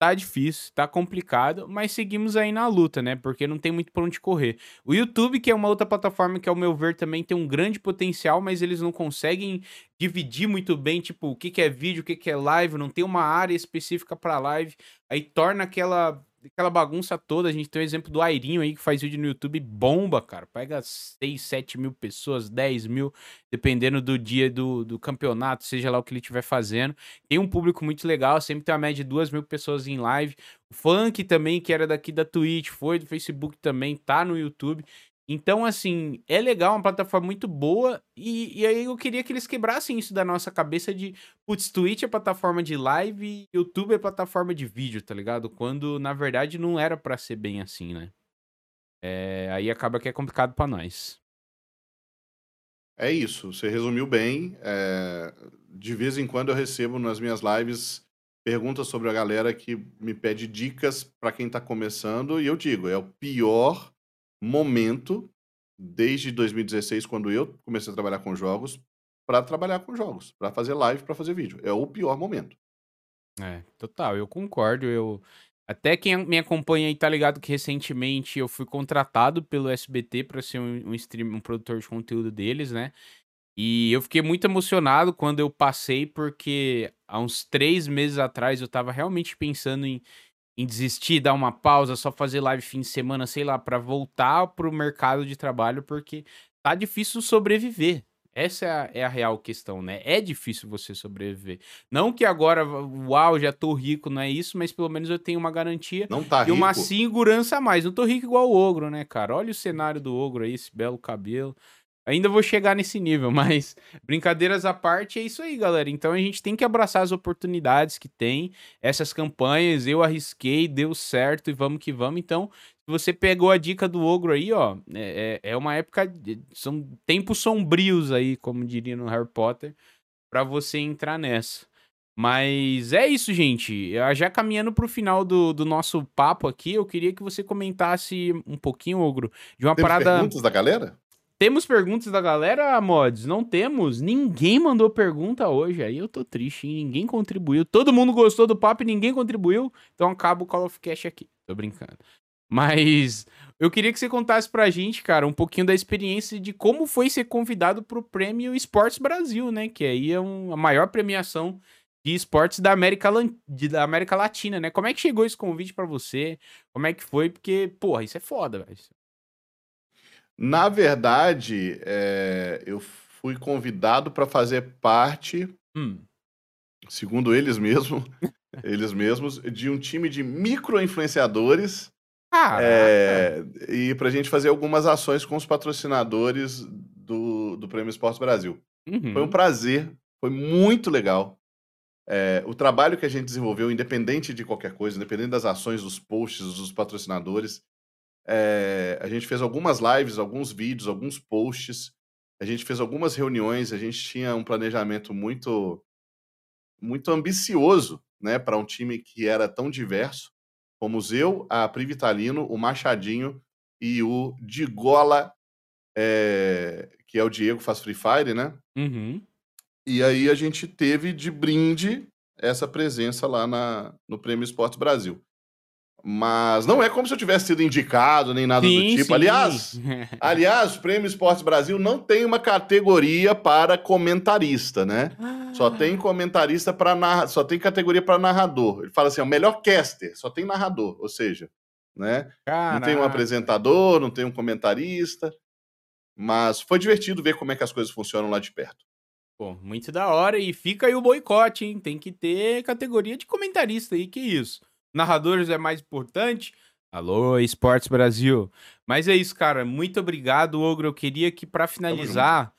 Tá difícil, tá complicado, mas seguimos aí na luta, né? Porque não tem muito pra onde correr. O YouTube, que é uma outra plataforma que, ao meu ver, também tem um grande potencial, mas eles não conseguem dividir muito bem, tipo, o que, que é vídeo, o que, que é live, não tem uma área específica para live. Aí torna aquela aquela bagunça toda. A gente tem o exemplo do Airinho aí, que faz vídeo no YouTube, bomba, cara. Pega 6, 7 mil pessoas, 10 mil, dependendo do dia do, do campeonato, seja lá o que ele estiver fazendo. Tem um público muito legal, sempre tem uma média de 2 mil pessoas em live. O Funk também, que era daqui da Twitch, foi do Facebook também, tá no YouTube. Então, assim, é legal, uma plataforma muito boa. E, e aí eu queria que eles quebrassem isso da nossa cabeça de, putz, Twitch é plataforma de live YouTube é plataforma de vídeo, tá ligado? Quando, na verdade, não era para ser bem assim, né? É, aí acaba que é complicado para nós. É isso, você resumiu bem. É, de vez em quando eu recebo nas minhas lives perguntas sobre a galera que me pede dicas para quem tá começando, e eu digo, é o pior momento, desde 2016, quando eu comecei a trabalhar com jogos, para trabalhar com jogos, para fazer live, para fazer vídeo. É o pior momento. É, total, eu concordo. Eu até quem me acompanha aí tá ligado que recentemente eu fui contratado pelo SBT para ser um, um stream, um produtor de conteúdo deles, né? E eu fiquei muito emocionado quando eu passei, porque há uns três meses atrás eu tava realmente pensando em, em desistir, dar uma pausa, só fazer live fim de semana, sei lá, para voltar pro mercado de trabalho, porque tá difícil sobreviver. Essa é a, é a, real questão, né? É difícil você sobreviver. Não que agora, uau, já tô rico, não é isso, mas pelo menos eu tenho uma garantia não tá e rico. uma segurança a mais. Não tô rico igual o ogro, né, cara? Olha o cenário do ogro aí, esse belo cabelo. Ainda vou chegar nesse nível, mas brincadeiras à parte, é isso aí, galera. Então a gente tem que abraçar as oportunidades que tem, essas campanhas. Eu arrisquei, deu certo e vamos que vamos. Então, se você pegou a dica do Ogro aí, ó, é, é, é uma época, de, são tempos sombrios aí, como diria no Harry Potter, para você entrar nessa. Mas é isso, gente. Já caminhando pro final do, do nosso papo aqui, eu queria que você comentasse um pouquinho, Ogro, de uma Temos parada. perguntas da galera? Temos perguntas da galera, Mods? Não temos? Ninguém mandou pergunta hoje. Aí eu tô triste, hein? Ninguém contribuiu. Todo mundo gostou do papo e ninguém contribuiu. Então acaba o Call of Cash aqui. Tô brincando. Mas eu queria que você contasse pra gente, cara, um pouquinho da experiência de como foi ser convidado pro Prêmio Esportes Brasil, né? Que aí é um, a maior premiação de esportes da América, da América Latina, né? Como é que chegou esse convite para você? Como é que foi? Porque, porra, isso é foda, velho. Na verdade, é, eu fui convidado para fazer parte, Hum. segundo eles mesmos, eles mesmos, de um time de micro-influenciadores Caraca. é, e para a gente fazer algumas ações com os patrocinadores do, do Prêmio Esporte Brasil. Foi um Uhum. prazer, foi muito legal. É, o trabalho que a gente desenvolveu, independente de qualquer coisa, independente das ações, dos posts, dos patrocinadores, é, a gente fez algumas lives, alguns vídeos, alguns posts, a gente fez algumas reuniões, a gente tinha um planejamento muito, muito ambicioso, né, para um time que era tão diverso. Fomos eu, a Pri Vitalino, o Machadinho e o Digola, é, que é o Diego, faz Free Fire, né? Uhum. E aí a gente teve de brinde essa presença lá na, no Prêmio Esportes Brasil. Mas não é como se eu tivesse sido indicado nem nada sim, do tipo. Sim. Aliás, aliás, o Prêmio Esportes Brasil não tem uma categoria para comentarista, né? Ah. Só tem comentarista para narra... só tem categoria para narrador. Ele fala assim, o melhor caster, só tem narrador, ou seja, né? Caraca. Não tem um apresentador, não tem um comentarista. Mas foi divertido ver como é que as coisas funcionam lá de perto. Pô, muito da hora. E fica aí o boicote, hein? Tem que ter categoria de comentarista aí, que isso narradores é mais importante. Alô, Esportes Brasil. Mas é isso, cara. Muito obrigado, Ogro. Eu queria que, para finalizar,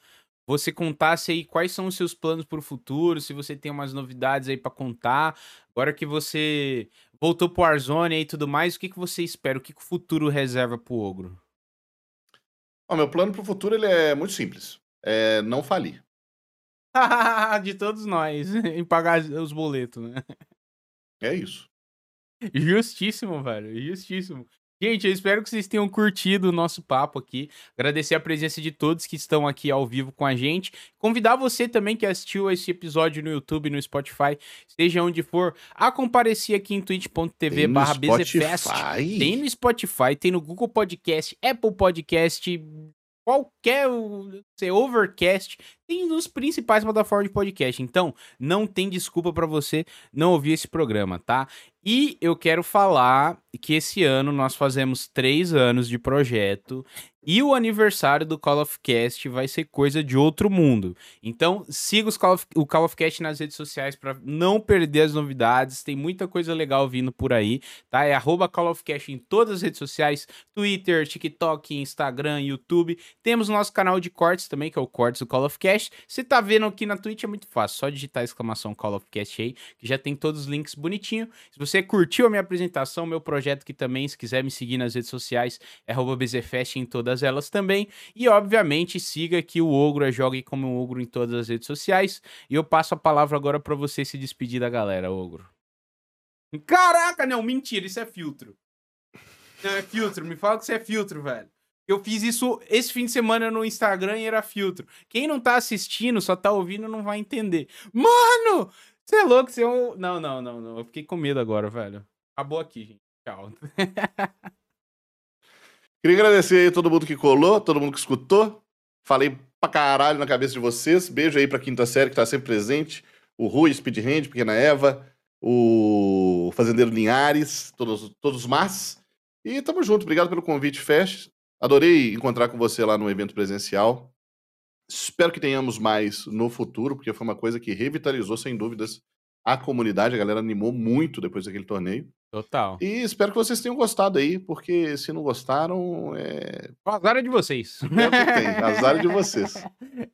você contasse aí quais são os seus planos para o futuro, se você tem umas novidades aí para contar. Agora que você voltou pro Warzone e tudo mais, o que, que você espera? O que, que o futuro reserva pro Ogro? O meu plano pro futuro ele é muito simples. É não falir. De todos nós, em pagar os boletos, né? É isso. Justíssimo, velho. Justíssimo. Gente, eu espero que vocês tenham curtido o nosso papo aqui. Agradecer a presença de todos que estão aqui ao vivo com a gente. Convidar você também que assistiu esse episódio no YouTube, no Spotify, seja onde for, a comparecer aqui em twitch.tv barra BZFest. Tem no Spotify, tem no Google Podcast, Apple Podcast, qualquer ser Overcast, tem nos principais plataformas de podcast. Então, não tem desculpa para você não ouvir esse programa, tá? E eu quero falar que esse ano nós fazemos três anos de projeto e o aniversário do Call of Cast vai ser coisa de outro mundo. Então, siga Call of, o Call of Cast nas redes sociais para não perder as novidades. Tem muita coisa legal vindo por aí, tá? É arroba Call of Cast em todas as redes sociais: Twitter, TikTok, Instagram, YouTube. Temos o nosso canal de cortes também, que é o Cortes do Call of Cast. Você tá vendo aqui na Twitch, é muito fácil. Só digitar exclamação Call of Cast aí, que já tem todos os links bonitinho. Se você curtiu a minha apresentação, meu projeto que também, se quiser me seguir nas redes sociais, é BZFest em todas todas elas também. E, obviamente, siga aqui o Ogro, é Jogue como um Ogro em todas as redes sociais. E eu passo a palavra agora para você se despedir da galera, Ogro. Caraca, não, mentira, isso é filtro. Não, é filtro, me fala que isso é filtro, velho. Eu fiz isso esse fim de semana no Instagram e era filtro. Quem não tá assistindo, só tá ouvindo, não vai entender. Mano! Você é louco, você é um... Não, não, não, não. Eu fiquei com medo agora, velho. Acabou aqui, gente. Tchau. Queria agradecer aí todo mundo que colou, todo mundo que escutou. Falei pra caralho na cabeça de vocês. Beijo aí pra quinta série que tá sempre presente. O Rui, Speed Hand, Pequena Eva, o Fazendeiro Linhares, todos, todos mas. E tamo junto. Obrigado pelo convite, Fest. Adorei encontrar com você lá no evento presencial. Espero que tenhamos mais no futuro, porque foi uma coisa que revitalizou, sem dúvidas, a comunidade. A galera animou muito depois daquele torneio. Total. E espero que vocês tenham gostado aí, porque se não gostaram, é. O azar é de vocês. É o que tem, azar é de vocês.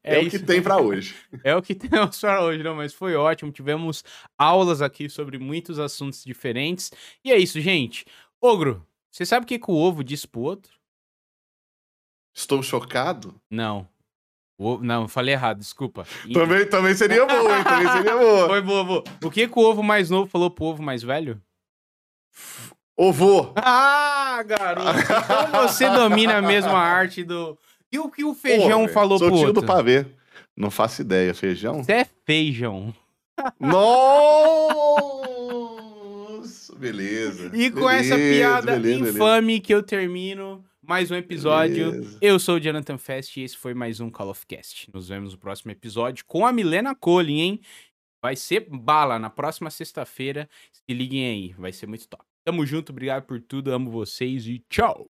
É, é o que tem para hoje. É o que temos para hoje, não, mas foi ótimo. Tivemos aulas aqui sobre muitos assuntos diferentes. E é isso, gente. Ogro, você sabe o que, que o ovo disse pro outro? Estou chocado? Não. O, não, falei errado, desculpa. Também, também seria bom, hein? Também seria boa. Foi boa, boa. O que, que o ovo mais novo falou pro ovo mais velho? Ovo. Ah, garoto. Então você domina a mesma arte do. E o que o feijão Pô, falou sou pro tio outro? do pavê. Não faço ideia. Feijão? Você é feijão. Nossa! Beleza. E com beleza, essa piada beleza, infame beleza. que eu termino mais um episódio. Eu sou o Jonathan Fest e esse foi mais um Call of Cast. Nos vemos no próximo episódio com a Milena Cole, hein? Vai ser bala na próxima sexta-feira. Se liguem aí, vai ser muito top. Tamo junto, obrigado por tudo, amo vocês e tchau!